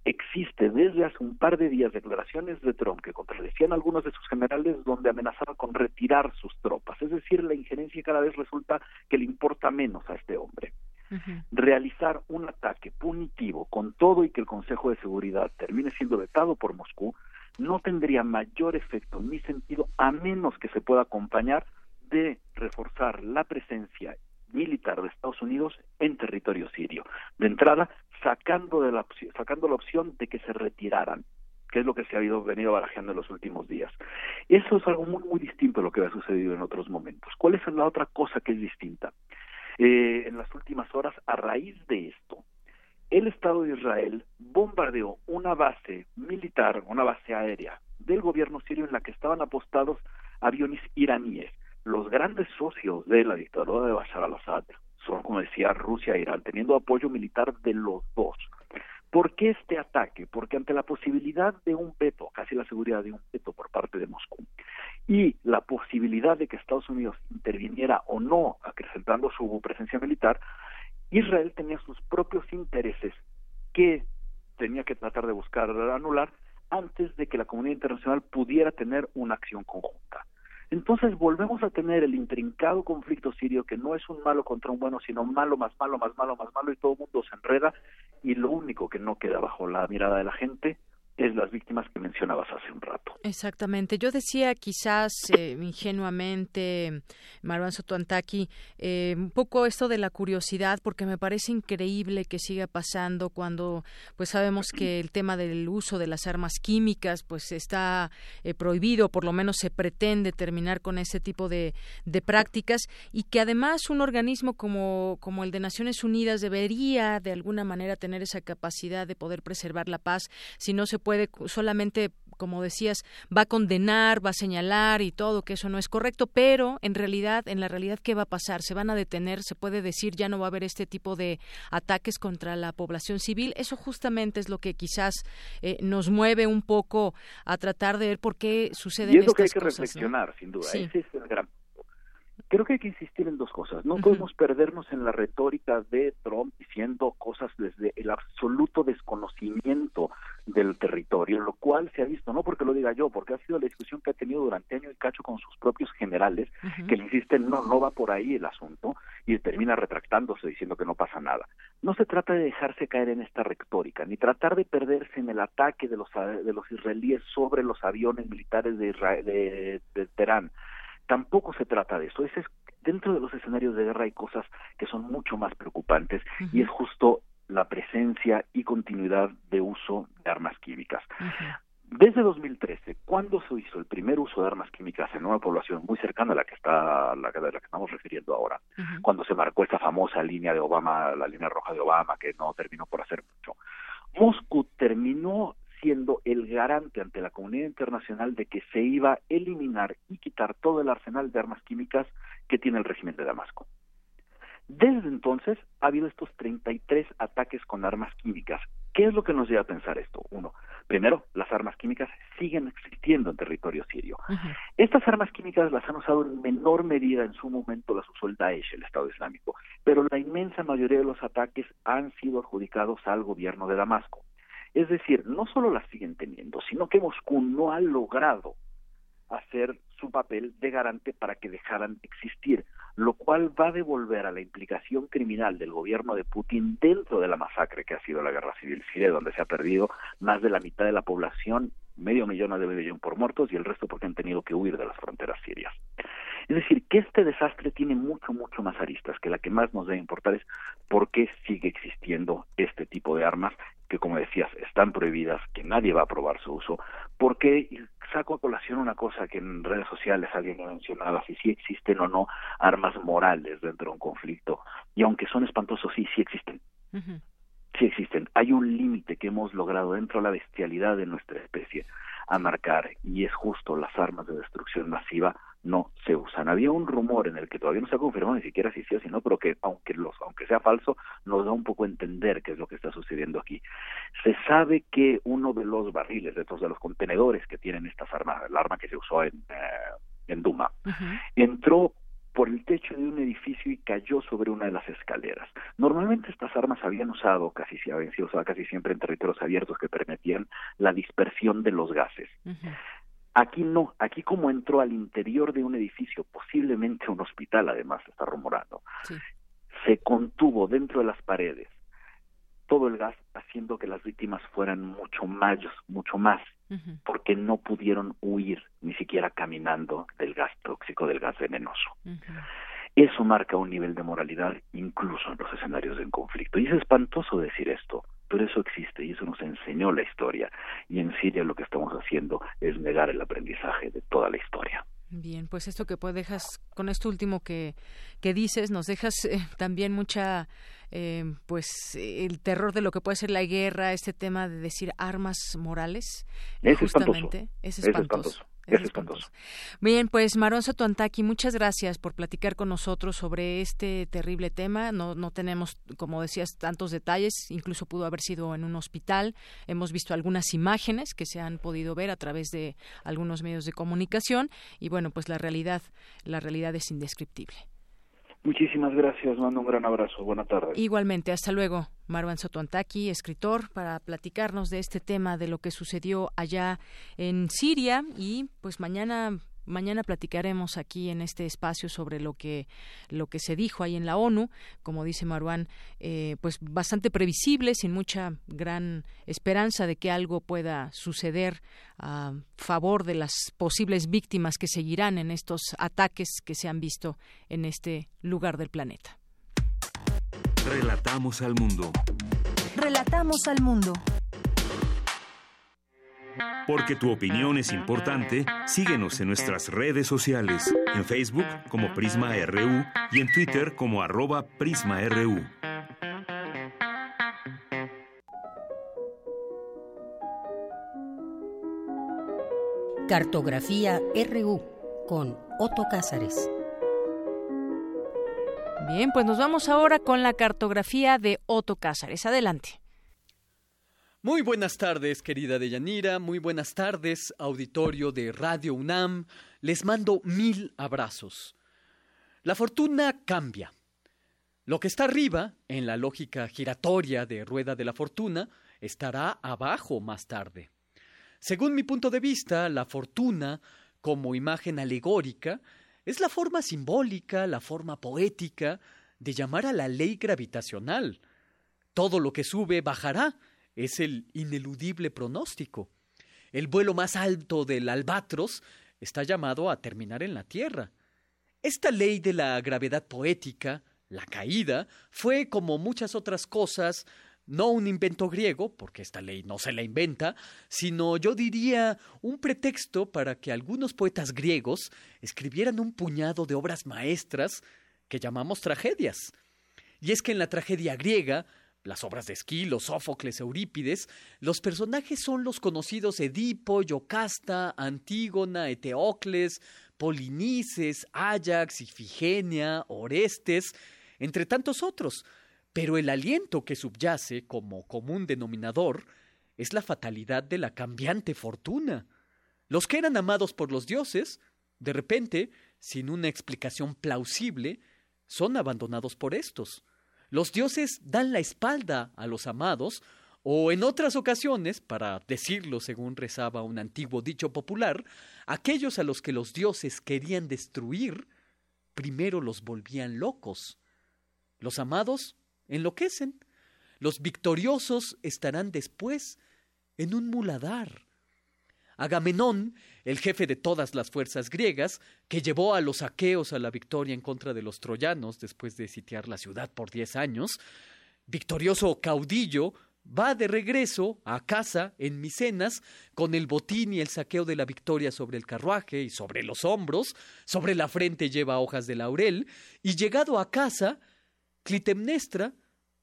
existe desde hace un par de días declaraciones de Trump que contradecían a algunos de sus generales donde amenazaban con retirar sus tropas. Es decir, la injerencia cada vez resulta que le importa menos a este hombre. Realizar un ataque punitivo con todo y que el Consejo de Seguridad termine siendo vetado por Moscú no tendría mayor efecto ni sentido a menos que se pueda acompañar de reforzar la presencia militar de Estados Unidos en territorio sirio. De entrada, sacando, de la, sacando la opción de que se retiraran, que es lo que se ha venido barajeando en los últimos días. Eso es algo muy, muy distinto a lo que ha sucedido en otros momentos. ¿Cuál es la otra cosa que es distinta? Eh, en las últimas horas, a raíz de esto, el Estado de Israel bombardeó una base militar, una base aérea del gobierno sirio en la que estaban apostados aviones iraníes los grandes socios de la dictadura de Bashar al-Assad son, como decía, Rusia e Irán, teniendo apoyo militar de los dos. ¿Por qué este ataque? Porque ante la posibilidad de un veto, casi la seguridad de un veto por parte de Moscú, y la posibilidad de que Estados Unidos interviniera o no acrecentando su presencia militar, Israel tenía sus propios intereses que tenía que tratar de buscar anular antes de que la comunidad internacional pudiera tener una acción conjunta. Entonces volvemos a tener el intrincado conflicto sirio que no es un malo contra un bueno, sino malo más malo, más malo, más malo y todo el mundo se enreda y lo único que no queda bajo la mirada de la gente es las víctimas que mencionabas hace un rato. Exactamente. Yo decía quizás eh, ingenuamente, Marwan Sotuantaki, eh, un poco esto de la curiosidad, porque me parece increíble que siga pasando cuando pues sabemos que el tema del uso de las armas químicas pues está eh, prohibido, por lo menos se pretende terminar con ese tipo de, de prácticas y que además un organismo como, como el de Naciones Unidas debería de alguna manera tener esa capacidad de poder preservar la paz si no se puede solamente como decías, va a condenar, va a señalar y todo, que eso no es correcto, pero en realidad, en la realidad, ¿qué va a pasar? ¿Se van a detener? ¿Se puede decir ya no va a haber este tipo de ataques contra la población civil? Eso justamente es lo que quizás eh, nos mueve un poco a tratar de ver por qué suceden estas cosas. Y es lo que hay que reflexionar, sin duda. Ese es el gran creo que hay que insistir en dos cosas. No podemos perdernos en la retórica de Trump diciendo cosas desde el absoluto desconocimiento del territorio, lo cual se ha visto, no porque lo diga yo, porque ha sido la discusión que ha tenido durante año y cacho con sus propios generales, que le insisten, no, no va por ahí el asunto, y termina retractándose diciendo que no pasa nada. No se trata de dejarse caer en esta retórica, ni tratar de perderse en el ataque de los, de los israelíes sobre los aviones militares de, Israel, de, de Teherán Tampoco se trata de eso. es, dentro de los escenarios de guerra hay cosas que son mucho más preocupantes y es justo la presencia y continuidad de uso de armas químicas. Desde 2013, cuando se hizo el primer uso de armas químicas en una población muy cercana a la que está la, de la que estamos refiriendo ahora, cuando se marcó esta famosa línea de Obama, la línea roja de Obama, que no terminó por hacer mucho, Moscú terminó siendo el garante ante la comunidad internacional de que se iba a eliminar y quitar todo el arsenal de armas químicas que tiene el régimen de Damasco. Desde entonces ha habido estos 33 ataques con armas químicas. ¿Qué es lo que nos lleva a pensar esto? Uno, primero, las armas químicas siguen existiendo en territorio sirio. Estas armas químicas las han usado en menor medida en su momento, las usó el Daesh, el Estado Islámico, pero la inmensa mayoría de los ataques han sido adjudicados al gobierno de Damasco. Es decir, no solo las siguen teniendo, sino que Moscú no ha logrado hacer su papel de garante para que dejaran de existir, lo cual va a devolver a la implicación criminal del gobierno de Putin dentro de la masacre que ha sido la guerra civil siria, donde se ha perdido más de la mitad de la población, medio millón medio millón por muertos y el resto porque han tenido que huir de las fronteras sirias. Es decir, que este desastre tiene mucho, mucho más aristas, que la que más nos debe importar es por qué sigue existiendo este tipo de armas que, como decías, están prohibidas, que nadie va a aprobar su uso, porque saco a colación una cosa que en redes sociales alguien ha mencionado, si sí existen o no armas morales dentro de un conflicto, y aunque son espantosos, sí, sí existen. Sí existen. Hay un límite que hemos logrado dentro de la bestialidad de nuestra especie a marcar, y es justo las armas de destrucción masiva no se usan. Había un rumor en el que todavía no se ha confirmado ni siquiera si sí o si no, pero que aunque los aunque sea falso, nos da un poco a entender qué es lo que está sucediendo aquí. Se sabe que uno de los barriles, de todos de los contenedores que tienen estas armas, el arma que se usó en eh, en Duma, entró por el techo de un edificio y cayó sobre una de las escaleras. Normalmente estas armas habían usado casi habían sido usadas casi siempre en territorios abiertos que permitían la dispersión de los gases. Aquí no, aquí como entró al interior de un edificio, posiblemente un hospital además, está rumorando, se contuvo dentro de las paredes todo el gas haciendo que las víctimas fueran mucho más, mucho más, porque no pudieron huir ni siquiera caminando del gas tóxico, del gas venenoso. Eso marca un nivel de moralidad incluso en los escenarios de conflicto. Y es espantoso decir esto, pero eso existe y eso nos enseñó la historia. Y en Siria lo que estamos haciendo es negar el aprendizaje de toda la historia. Bien, pues esto que pues dejas, con esto último que, que dices, nos dejas eh, también mucha, eh, pues el terror de lo que puede ser la guerra, este tema de decir armas morales. Es justamente, Es espantoso. Es espantoso. Bien, pues Marón Satuantaki, muchas gracias por platicar con nosotros sobre este terrible tema. No, no tenemos, como decías, tantos detalles. Incluso pudo haber sido en un hospital. Hemos visto algunas imágenes que se han podido ver a través de algunos medios de comunicación. Y bueno, pues la realidad, la realidad es indescriptible. Muchísimas gracias, mando un gran abrazo. Buenas tardes. Igualmente, hasta luego. Marwan Sotuantaki, escritor, para platicarnos de este tema de lo que sucedió allá en Siria y pues mañana Mañana platicaremos aquí en este espacio sobre lo que lo que se dijo ahí en la ONU, como dice Maruán, eh, pues bastante previsible, sin mucha gran esperanza de que algo pueda suceder a favor de las posibles víctimas que seguirán en estos ataques que se han visto en este lugar del planeta. Relatamos al mundo. Relatamos al mundo. Porque tu opinión es importante, síguenos en nuestras redes sociales, en Facebook como Prisma RU y en Twitter como arroba PrismaRU. Cartografía RU con Otto Cázares. Bien, pues nos vamos ahora con la cartografía de Otto Cázares. Adelante. Muy buenas tardes, querida Deyanira. Muy buenas tardes, auditorio de Radio UNAM. Les mando mil abrazos. La fortuna cambia. Lo que está arriba, en la lógica giratoria de rueda de la fortuna, estará abajo más tarde. Según mi punto de vista, la fortuna, como imagen alegórica, es la forma simbólica, la forma poética de llamar a la ley gravitacional. Todo lo que sube bajará, es el ineludible pronóstico. El vuelo más alto del albatros está llamado a terminar en la Tierra. Esta ley de la gravedad poética, la caída, fue, como muchas otras cosas, no un invento griego, porque esta ley no se la inventa, sino yo diría un pretexto para que algunos poetas griegos escribieran un puñado de obras maestras que llamamos tragedias. Y es que en la tragedia griega, las obras de Esquilo, Sófocles, Eurípides, los personajes son los conocidos Edipo, Yocasta, Antígona, Eteocles, Polinices, Ajax, Ifigenia, Orestes, entre tantos otros. Pero el aliento que subyace como común denominador es la fatalidad de la cambiante fortuna. Los que eran amados por los dioses, de repente, sin una explicación plausible, son abandonados por estos. Los dioses dan la espalda a los amados, o en otras ocasiones, para decirlo según rezaba un antiguo dicho popular, aquellos a los que los dioses querían destruir, primero los volvían locos. Los amados enloquecen. Los victoriosos estarán después en un muladar. Agamenón, el jefe de todas las fuerzas griegas, que llevó a los aqueos a la victoria en contra de los troyanos después de sitiar la ciudad por diez años, victorioso caudillo, va de regreso a casa en Micenas con el botín y el saqueo de la victoria sobre el carruaje y sobre los hombros, sobre la frente lleva hojas de laurel, y llegado a casa, Clitemnestra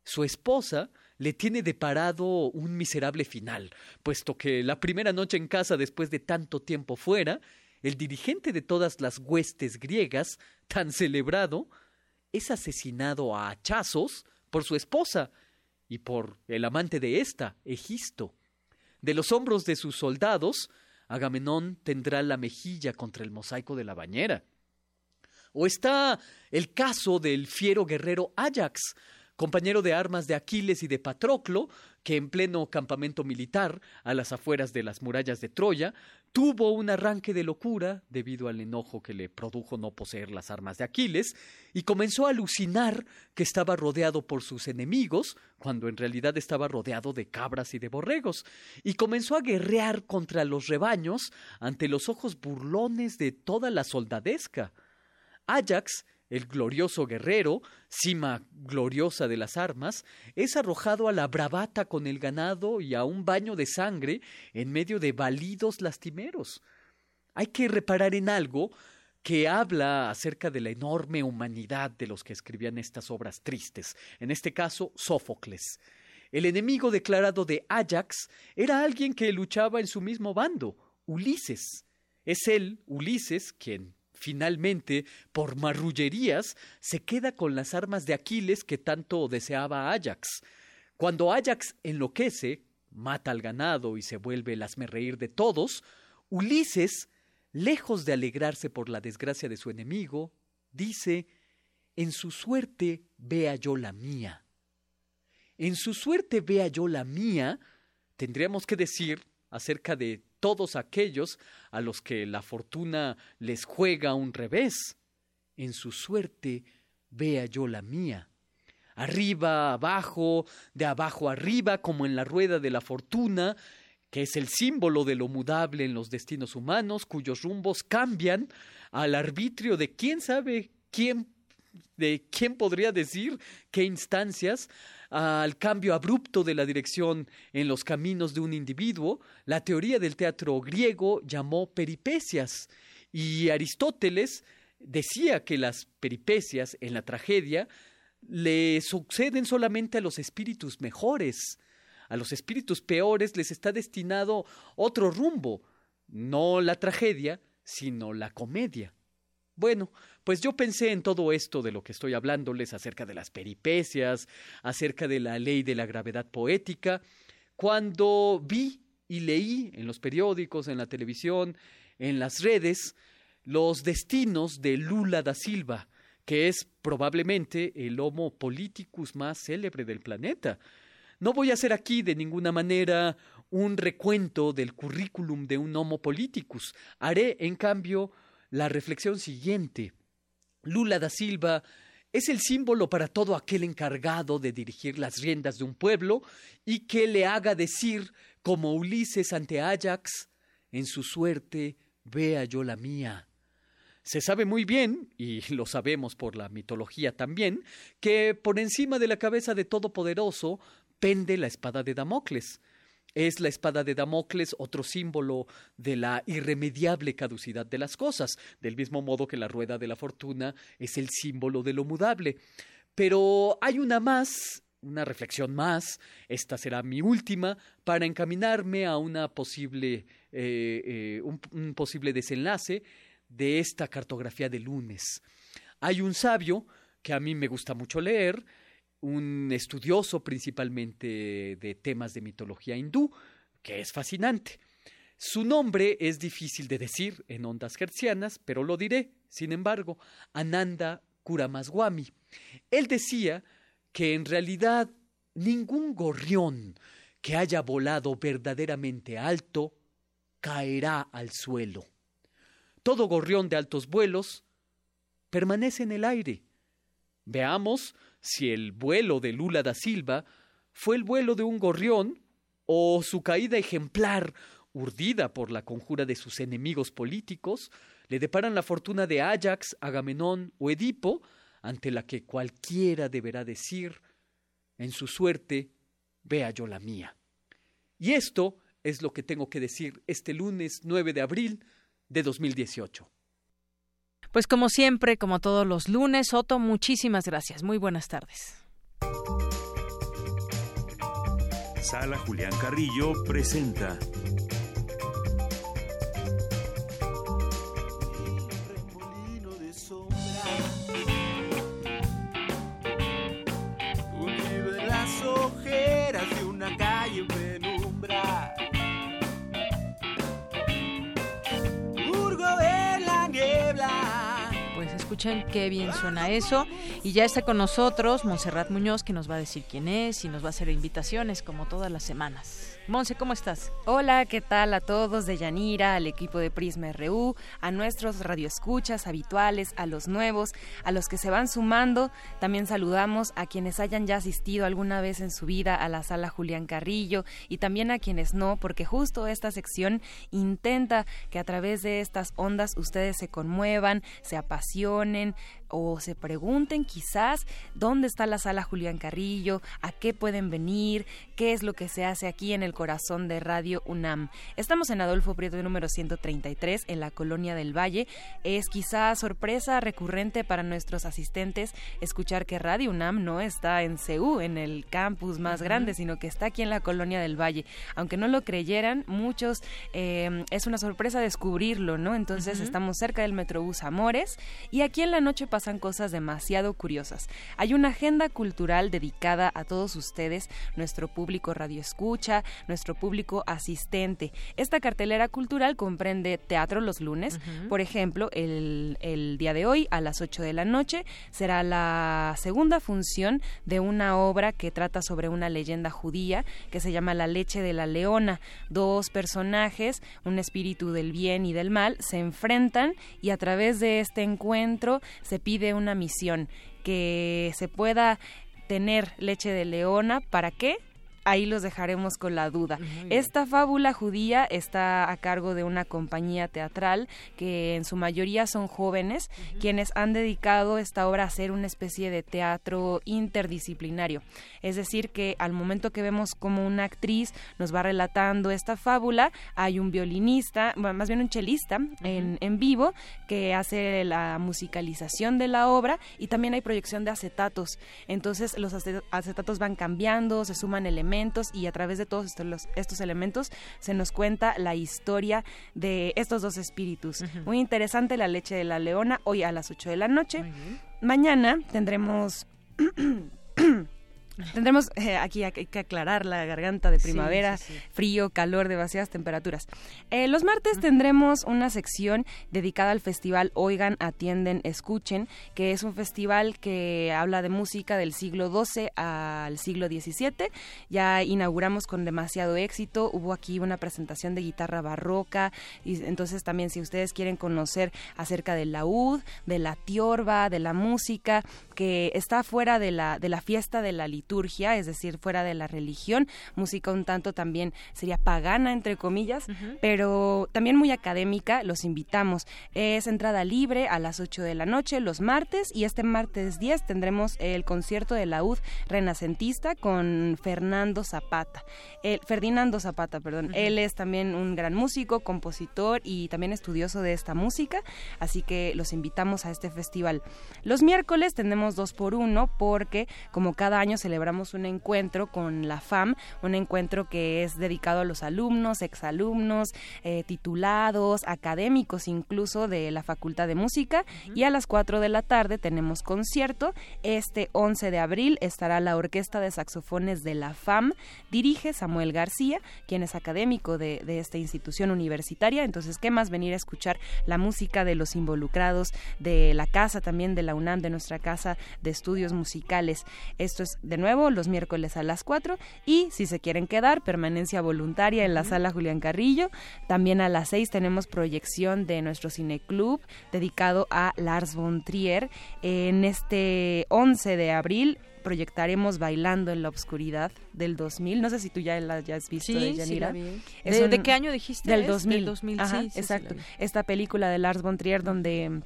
su esposa le tiene deparado un miserable final, puesto que la primera noche en casa después de tanto tiempo fuera, el dirigente de todas las huestes griegas, tan celebrado, es asesinado a hachazos por su esposa y por el amante de ésta, Egisto. De los hombros de sus soldados, Agamenón tendrá la mejilla contra el mosaico de la bañera. O está el caso del fiero guerrero Ajax, compañero de armas de Aquiles y de Patroclo, que en pleno campamento militar, a las afueras de las murallas de Troya, tuvo un arranque de locura debido al enojo que le produjo no poseer las armas de Aquiles, y comenzó a alucinar que estaba rodeado por sus enemigos, cuando en realidad estaba rodeado de cabras y de borregos, y comenzó a guerrear contra los rebaños ante los ojos burlones de toda la soldadesca. Ajax el glorioso guerrero, cima gloriosa de las armas, es arrojado a la bravata con el ganado y a un baño de sangre en medio de balidos lastimeros. Hay que reparar en algo que habla acerca de la enorme humanidad de los que escribían estas obras tristes, en este caso Sófocles. El enemigo declarado de Ajax era alguien que luchaba en su mismo bando, Ulises. Es él, Ulises, quien finalmente, por marrullerías, se queda con las armas de Aquiles que tanto deseaba Ajax. Cuando Ajax enloquece, mata al ganado y se vuelve el reír de todos, Ulises, lejos de alegrarse por la desgracia de su enemigo, dice, en su suerte vea yo la mía. En su suerte vea yo la mía, tendríamos que decir acerca de todos aquellos a los que la fortuna les juega un revés. En su suerte vea yo la mía. Arriba, abajo, de abajo arriba, como en la rueda de la fortuna, que es el símbolo de lo mudable en los destinos humanos, cuyos rumbos cambian al arbitrio de quién sabe quién de quién podría decir qué instancias al cambio abrupto de la dirección en los caminos de un individuo, la teoría del teatro griego llamó peripecias y Aristóteles decía que las peripecias en la tragedia le suceden solamente a los espíritus mejores. A los espíritus peores les está destinado otro rumbo, no la tragedia, sino la comedia. Bueno, pues yo pensé en todo esto de lo que estoy hablándoles acerca de las peripecias, acerca de la ley de la gravedad poética, cuando vi y leí en los periódicos, en la televisión, en las redes, los destinos de Lula da Silva, que es probablemente el Homo politicus más célebre del planeta. No voy a hacer aquí de ninguna manera un recuento del currículum de un Homo politicus. Haré, en cambio, la reflexión siguiente. Lula da Silva es el símbolo para todo aquel encargado de dirigir las riendas de un pueblo y que le haga decir, como Ulises ante Ajax, en su suerte vea yo la mía. Se sabe muy bien, y lo sabemos por la mitología también, que por encima de la cabeza de Todopoderoso pende la espada de Damocles. Es la espada de Damocles otro símbolo de la irremediable caducidad de las cosas, del mismo modo que la rueda de la fortuna es el símbolo de lo mudable. Pero hay una más, una reflexión más, esta será mi última, para encaminarme a una posible, eh, eh, un posible desenlace de esta cartografía de lunes. Hay un sabio que a mí me gusta mucho leer, un estudioso principalmente de temas de mitología hindú, que es fascinante. Su nombre es difícil de decir en ondas hertzianas, pero lo diré, sin embargo, Ananda Kuramaswamy. Él decía que en realidad ningún gorrión que haya volado verdaderamente alto caerá al suelo. Todo gorrión de altos vuelos permanece en el aire. Veamos si el vuelo de Lula da Silva fue el vuelo de un gorrión o su caída ejemplar, urdida por la conjura de sus enemigos políticos, le deparan la fortuna de Ajax, Agamenón o Edipo, ante la que cualquiera deberá decir, en su suerte, vea yo la mía. Y esto es lo que tengo que decir este lunes 9 de abril de 2018. Pues como siempre, como todos los lunes, Otto, muchísimas gracias. Muy buenas tardes. Sala Julián Carrillo presenta. Escuchen qué bien suena eso. Y ya está con nosotros Montserrat Muñoz, que nos va a decir quién es y nos va a hacer invitaciones como todas las semanas. Monse, ¿cómo estás? Hola, ¿qué tal a todos de Yanira, al equipo de Prisma RU, a nuestros radioescuchas habituales, a los nuevos, a los que se van sumando? También saludamos a quienes hayan ya asistido alguna vez en su vida a la sala Julián Carrillo y también a quienes no, porque justo esta sección intenta que a través de estas ondas ustedes se conmuevan, se apasionen, o se pregunten quizás dónde está la sala Julián Carrillo, a qué pueden venir, qué es lo que se hace aquí en el corazón de Radio UNAM. Estamos en Adolfo Prieto número 133 en la Colonia del Valle. Es quizás sorpresa recurrente para nuestros asistentes escuchar que Radio UNAM no está en CEU, en el campus más grande, sino que está aquí en la Colonia del Valle. Aunque no lo creyeran, muchos eh, es una sorpresa descubrirlo, ¿no? Entonces estamos cerca del Metrobús Amores y aquí en la noche pasan cosas demasiado curiosas. Hay una agenda cultural dedicada a todos ustedes, nuestro público radioescucha, nuestro público asistente. Esta cartelera cultural comprende teatro los lunes, por ejemplo, el, el día de hoy a las 8 de la noche será la segunda función de una obra que trata sobre una leyenda judía que se llama La leche de la leona. Dos personajes, un espíritu del bien y del mal, se enfrentan y a través de este encuentro se pide una misión, que se pueda tener leche de leona, ¿para qué? Ahí los dejaremos con la duda. Esta fábula judía está a cargo de una compañía teatral que en su mayoría son jóvenes quienes han dedicado esta obra a hacer una especie de teatro interdisciplinario. Es decir, que al momento que vemos como una actriz nos va relatando esta fábula, hay un violinista, más bien un chelista en, en vivo que hace la musicalización de la obra y también hay proyección de acetatos. Entonces los acetatos van cambiando, se suman elementos y a través de todos estos, estos elementos se nos cuenta la historia de estos dos espíritus. Muy interesante la leche de la leona hoy a las 8 de la noche. Mañana tendremos Tendremos eh, aquí hay que aclarar la garganta de primavera, frío, calor, demasiadas temperaturas. Eh, los martes tendremos una sección dedicada al festival Oigan, Atienden, Escuchen, que es un festival que habla de música del siglo XII al siglo XVII. Ya inauguramos con demasiado éxito. Hubo aquí una presentación de guitarra barroca. Y entonces también si ustedes quieren conocer acerca del laúd, de la tiorba, de la música, que está fuera de la, de la fiesta de la liturgia, liturgia, es decir, fuera de la religión, música un tanto también sería pagana, entre comillas, pero también muy académica, los invitamos. Es entrada libre a las 8 de la noche los martes y este martes 10 tendremos el concierto de la UD renacentista con Fernando Zapata. El, Ferdinando Zapata, perdón. Él es también un gran músico, compositor y también estudioso de esta música, así que los invitamos a este festival. Los miércoles tenemos dos por uno porque como cada año celebramos un encuentro con la FAM, un encuentro que es dedicado a los alumnos, exalumnos, eh, titulados, académicos incluso de la Facultad de Música y a las 4 de la tarde tenemos concierto. Este 11 de abril estará la Orquesta de Saxofones de la FAM, dirige Samuel García, quien es académico de, de esta institución universitaria, entonces qué más venir a escuchar la música de los involucrados de la casa también de la UNAM, de nuestra casa de estudios musicales. Esto es de nuevo los miércoles a las 4 y si se quieren quedar, permanencia voluntaria en la sala Julián Carrillo. También a las 6 tenemos proyección de nuestro cineclub dedicado a Lars von Trier. En este 11 de abril proyectaremos Bailando en la Oscuridad del 2000. No sé si tú ya la hayas visto, sí, Yanira. Sí, ¿De, ¿De, qué año dijiste? Del es? 2000. Del 2000, Ajá, sí, sí, exacto. Esta película de Lars von Trier donde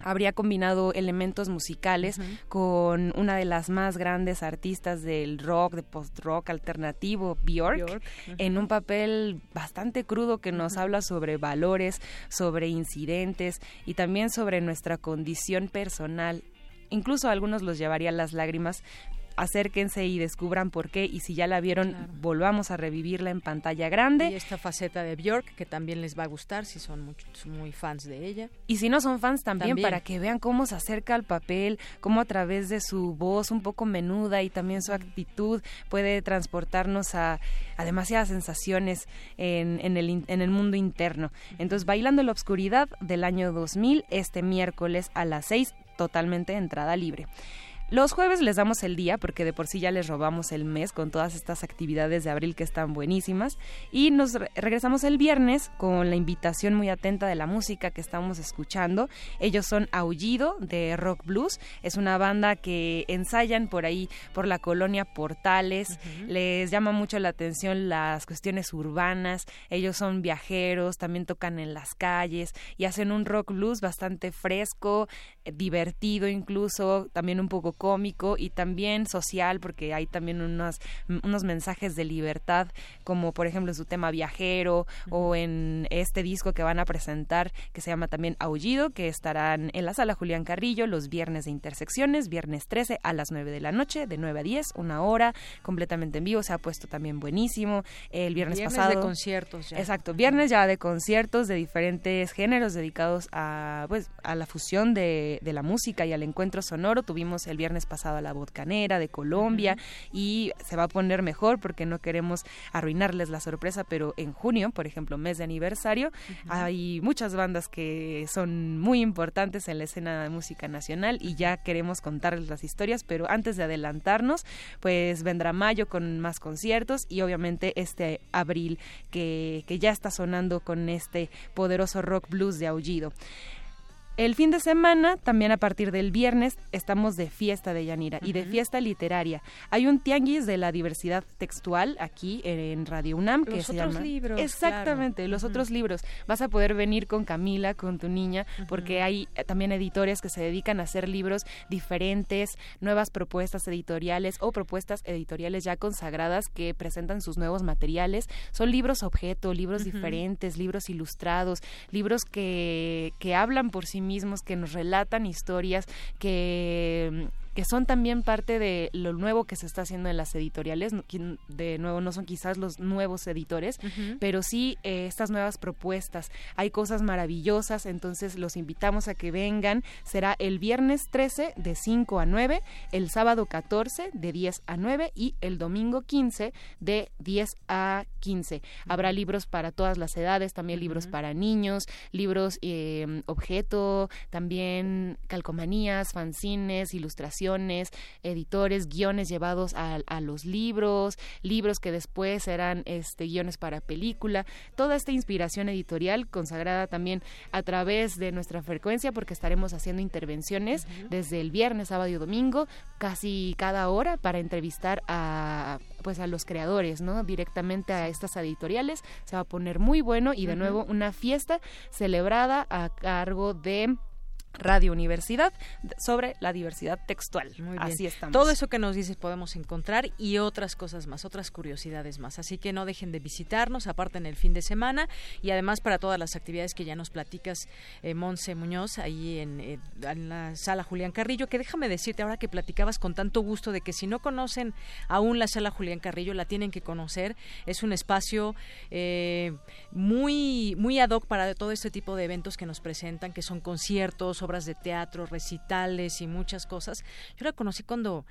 habría combinado elementos musicales uh -huh. con una de las más grandes artistas del rock, de post-rock alternativo, Björk, Björk. Uh -huh. en un papel bastante crudo que nos uh -huh. habla sobre valores, sobre incidentes y también sobre nuestra condición personal. Incluso a algunos los llevaría a las lágrimas, acérquense y descubran por qué y si ya la vieron claro. volvamos a revivirla en pantalla grande. Y esta faceta de Björk que también les va a gustar si son muy, muy fans de ella. Y si no son fans también, también, para que vean cómo se acerca al papel cómo a través de su voz un poco menuda y también su actitud puede transportarnos a, a demasiadas sensaciones en, en, el, en el mundo interno. Entonces bailando en la obscuridad del año 2000 este miércoles a las 6 totalmente entrada libre los jueves les damos el día porque de por sí ya les robamos el mes con todas estas actividades de abril que están buenísimas y nos re regresamos el viernes con la invitación muy atenta de la música que estamos escuchando. Ellos son Aullido de Rock Blues, es una banda que ensayan por ahí por la colonia Portales, uh -huh. les llama mucho la atención las cuestiones urbanas, ellos son viajeros, también tocan en las calles y hacen un rock blues bastante fresco, divertido incluso, también un poco cómico y también social porque hay también unos, unos mensajes de libertad como por ejemplo su tema viajero uh -huh. o en este disco que van a presentar que se llama también Aullido que estarán en la sala Julián Carrillo los viernes de intersecciones, viernes 13 a las 9 de la noche, de 9 a 10, una hora completamente en vivo, se ha puesto también buenísimo el viernes, viernes pasado. de conciertos ya. Exacto, viernes ya de conciertos de diferentes géneros dedicados a pues a la fusión de, de la música y al encuentro sonoro, tuvimos el viernes viernes pasado a la Vodcanera de Colombia uh -huh. y se va a poner mejor porque no queremos arruinarles la sorpresa, pero en junio, por ejemplo, mes de aniversario, uh -huh. hay muchas bandas que son muy importantes en la escena de música nacional y ya queremos contarles las historias, pero antes de adelantarnos, pues vendrá mayo con más conciertos y obviamente este abril que, que ya está sonando con este poderoso rock blues de aullido. El fin de semana, también a partir del viernes, estamos de fiesta de Yanira uh -huh. y de fiesta literaria. Hay un tianguis de la diversidad textual aquí en Radio UNAM que los se otros llama libros, exactamente claro. los uh -huh. otros libros. Vas a poder venir con Camila, con tu niña, uh -huh. porque hay eh, también editores que se dedican a hacer libros diferentes, nuevas propuestas editoriales o propuestas editoriales ya consagradas que presentan sus nuevos materiales. Son libros objeto, libros diferentes, libros ilustrados, libros que que hablan por sí mismos, que nos relatan historias, que que son también parte de lo nuevo que se está haciendo en las editoriales. De nuevo, no son quizás los nuevos editores, uh -huh. pero sí eh, estas nuevas propuestas. Hay cosas maravillosas, entonces los invitamos a que vengan. Será el viernes 13 de 5 a 9, el sábado 14 de 10 a 9 y el domingo 15 de 10 a 15. Uh -huh. Habrá libros para todas las edades, también uh -huh. libros para niños, libros eh, objeto, también calcomanías, fanzines, ilustraciones editores, guiones llevados a, los libros, libros que después eran este, guiones para película, toda esta inspiración editorial consagrada también a través de nuestra frecuencia porque estaremos haciendo intervenciones desde el viernes, sábado y domingo, casi cada hora para entrevistar a pues a los creadores, ¿no? Directamente a estas editoriales. Se va a poner muy bueno y de nuevo una fiesta celebrada a cargo de Radio Universidad sobre la diversidad textual. Así estamos. Todo eso que nos dices podemos encontrar y otras cosas más, otras curiosidades más. Así que no dejen de visitarnos, aparte en el fin de semana y además para todas las actividades que ya nos platicas, eh, Monse Muñoz, ahí en, eh, en, la sala Julián Carrillo, que déjame decirte ahora que platicabas con tanto gusto de que si no conocen aún la sala Julián Carrillo, la tienen que conocer. Es un espacio eh, muy, muy ad hoc para todo este tipo de eventos que nos presentan, que son conciertos, obras de teatro, recitales y muchas cosas. Yo la conocí cuando,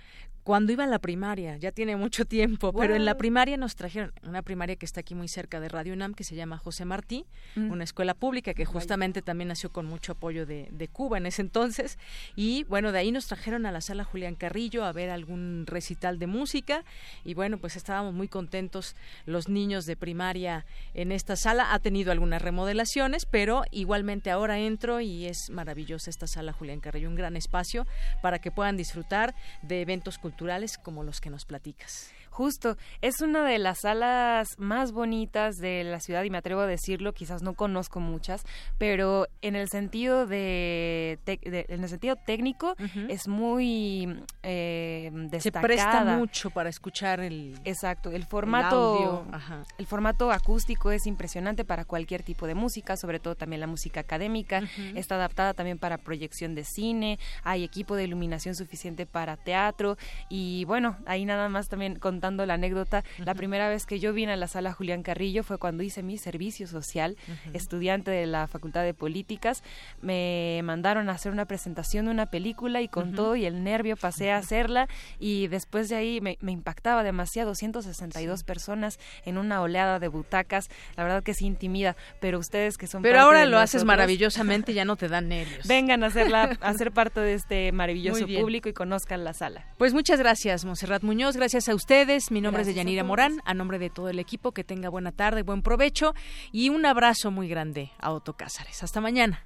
cuando iba a la primaria, ya tiene mucho tiempo, pero en la primaria nos trajeron una primaria que está aquí muy cerca de Radio UNAM, que se llama José Martí, mm. una escuela pública que justamente también nació con mucho apoyo de, de, Cuba en ese entonces. Y bueno, de ahí nos trajeron a la sala Julián Carrillo a ver algún recital de música. Y bueno, pues estábamos muy contentos los niños de primaria en esta sala. Ha tenido algunas remodelaciones, pero igualmente ahora entro y es maravillosa esta sala Julián Carrillo, un gran espacio para que puedan disfrutar de eventos culturales como los que nos platicas. Justo, es una de las salas más bonitas de la ciudad y me atrevo a decirlo, quizás no conozco muchas, pero en el sentido de, en el sentido técnico es muy eh, destacada. Se presta mucho para escuchar el exacto, el formato el, formato acústico es impresionante para cualquier tipo de música, sobre todo también la música académica, está adaptada también para proyección de cine, hay equipo de iluminación suficiente para teatro y bueno, ahí nada más también la anécdota, la primera vez que yo vine a la sala Julián Carrillo fue cuando hice mi servicio social, estudiante de la Facultad de Políticas, me mandaron a hacer una presentación de una película y con todo y el nervio pasé a hacerla y después de ahí me, impactaba demasiado, 162 personas en una oleada de butacas, la verdad que sí intimida, pero ustedes que son... Pero ahora lo haces maravillosamente, ya no te dan nervios. Vengan a, hacerla, a ser parte de este maravilloso público y conozcan la sala. Pues muchas gracias, Monserrat Muñoz, gracias a ustedes mi nombre es Deyanira Morán, a nombre de todo el equipo, que tenga buena tarde, buen provecho y un abrazo muy grande a Otto Cázares. Hasta mañana.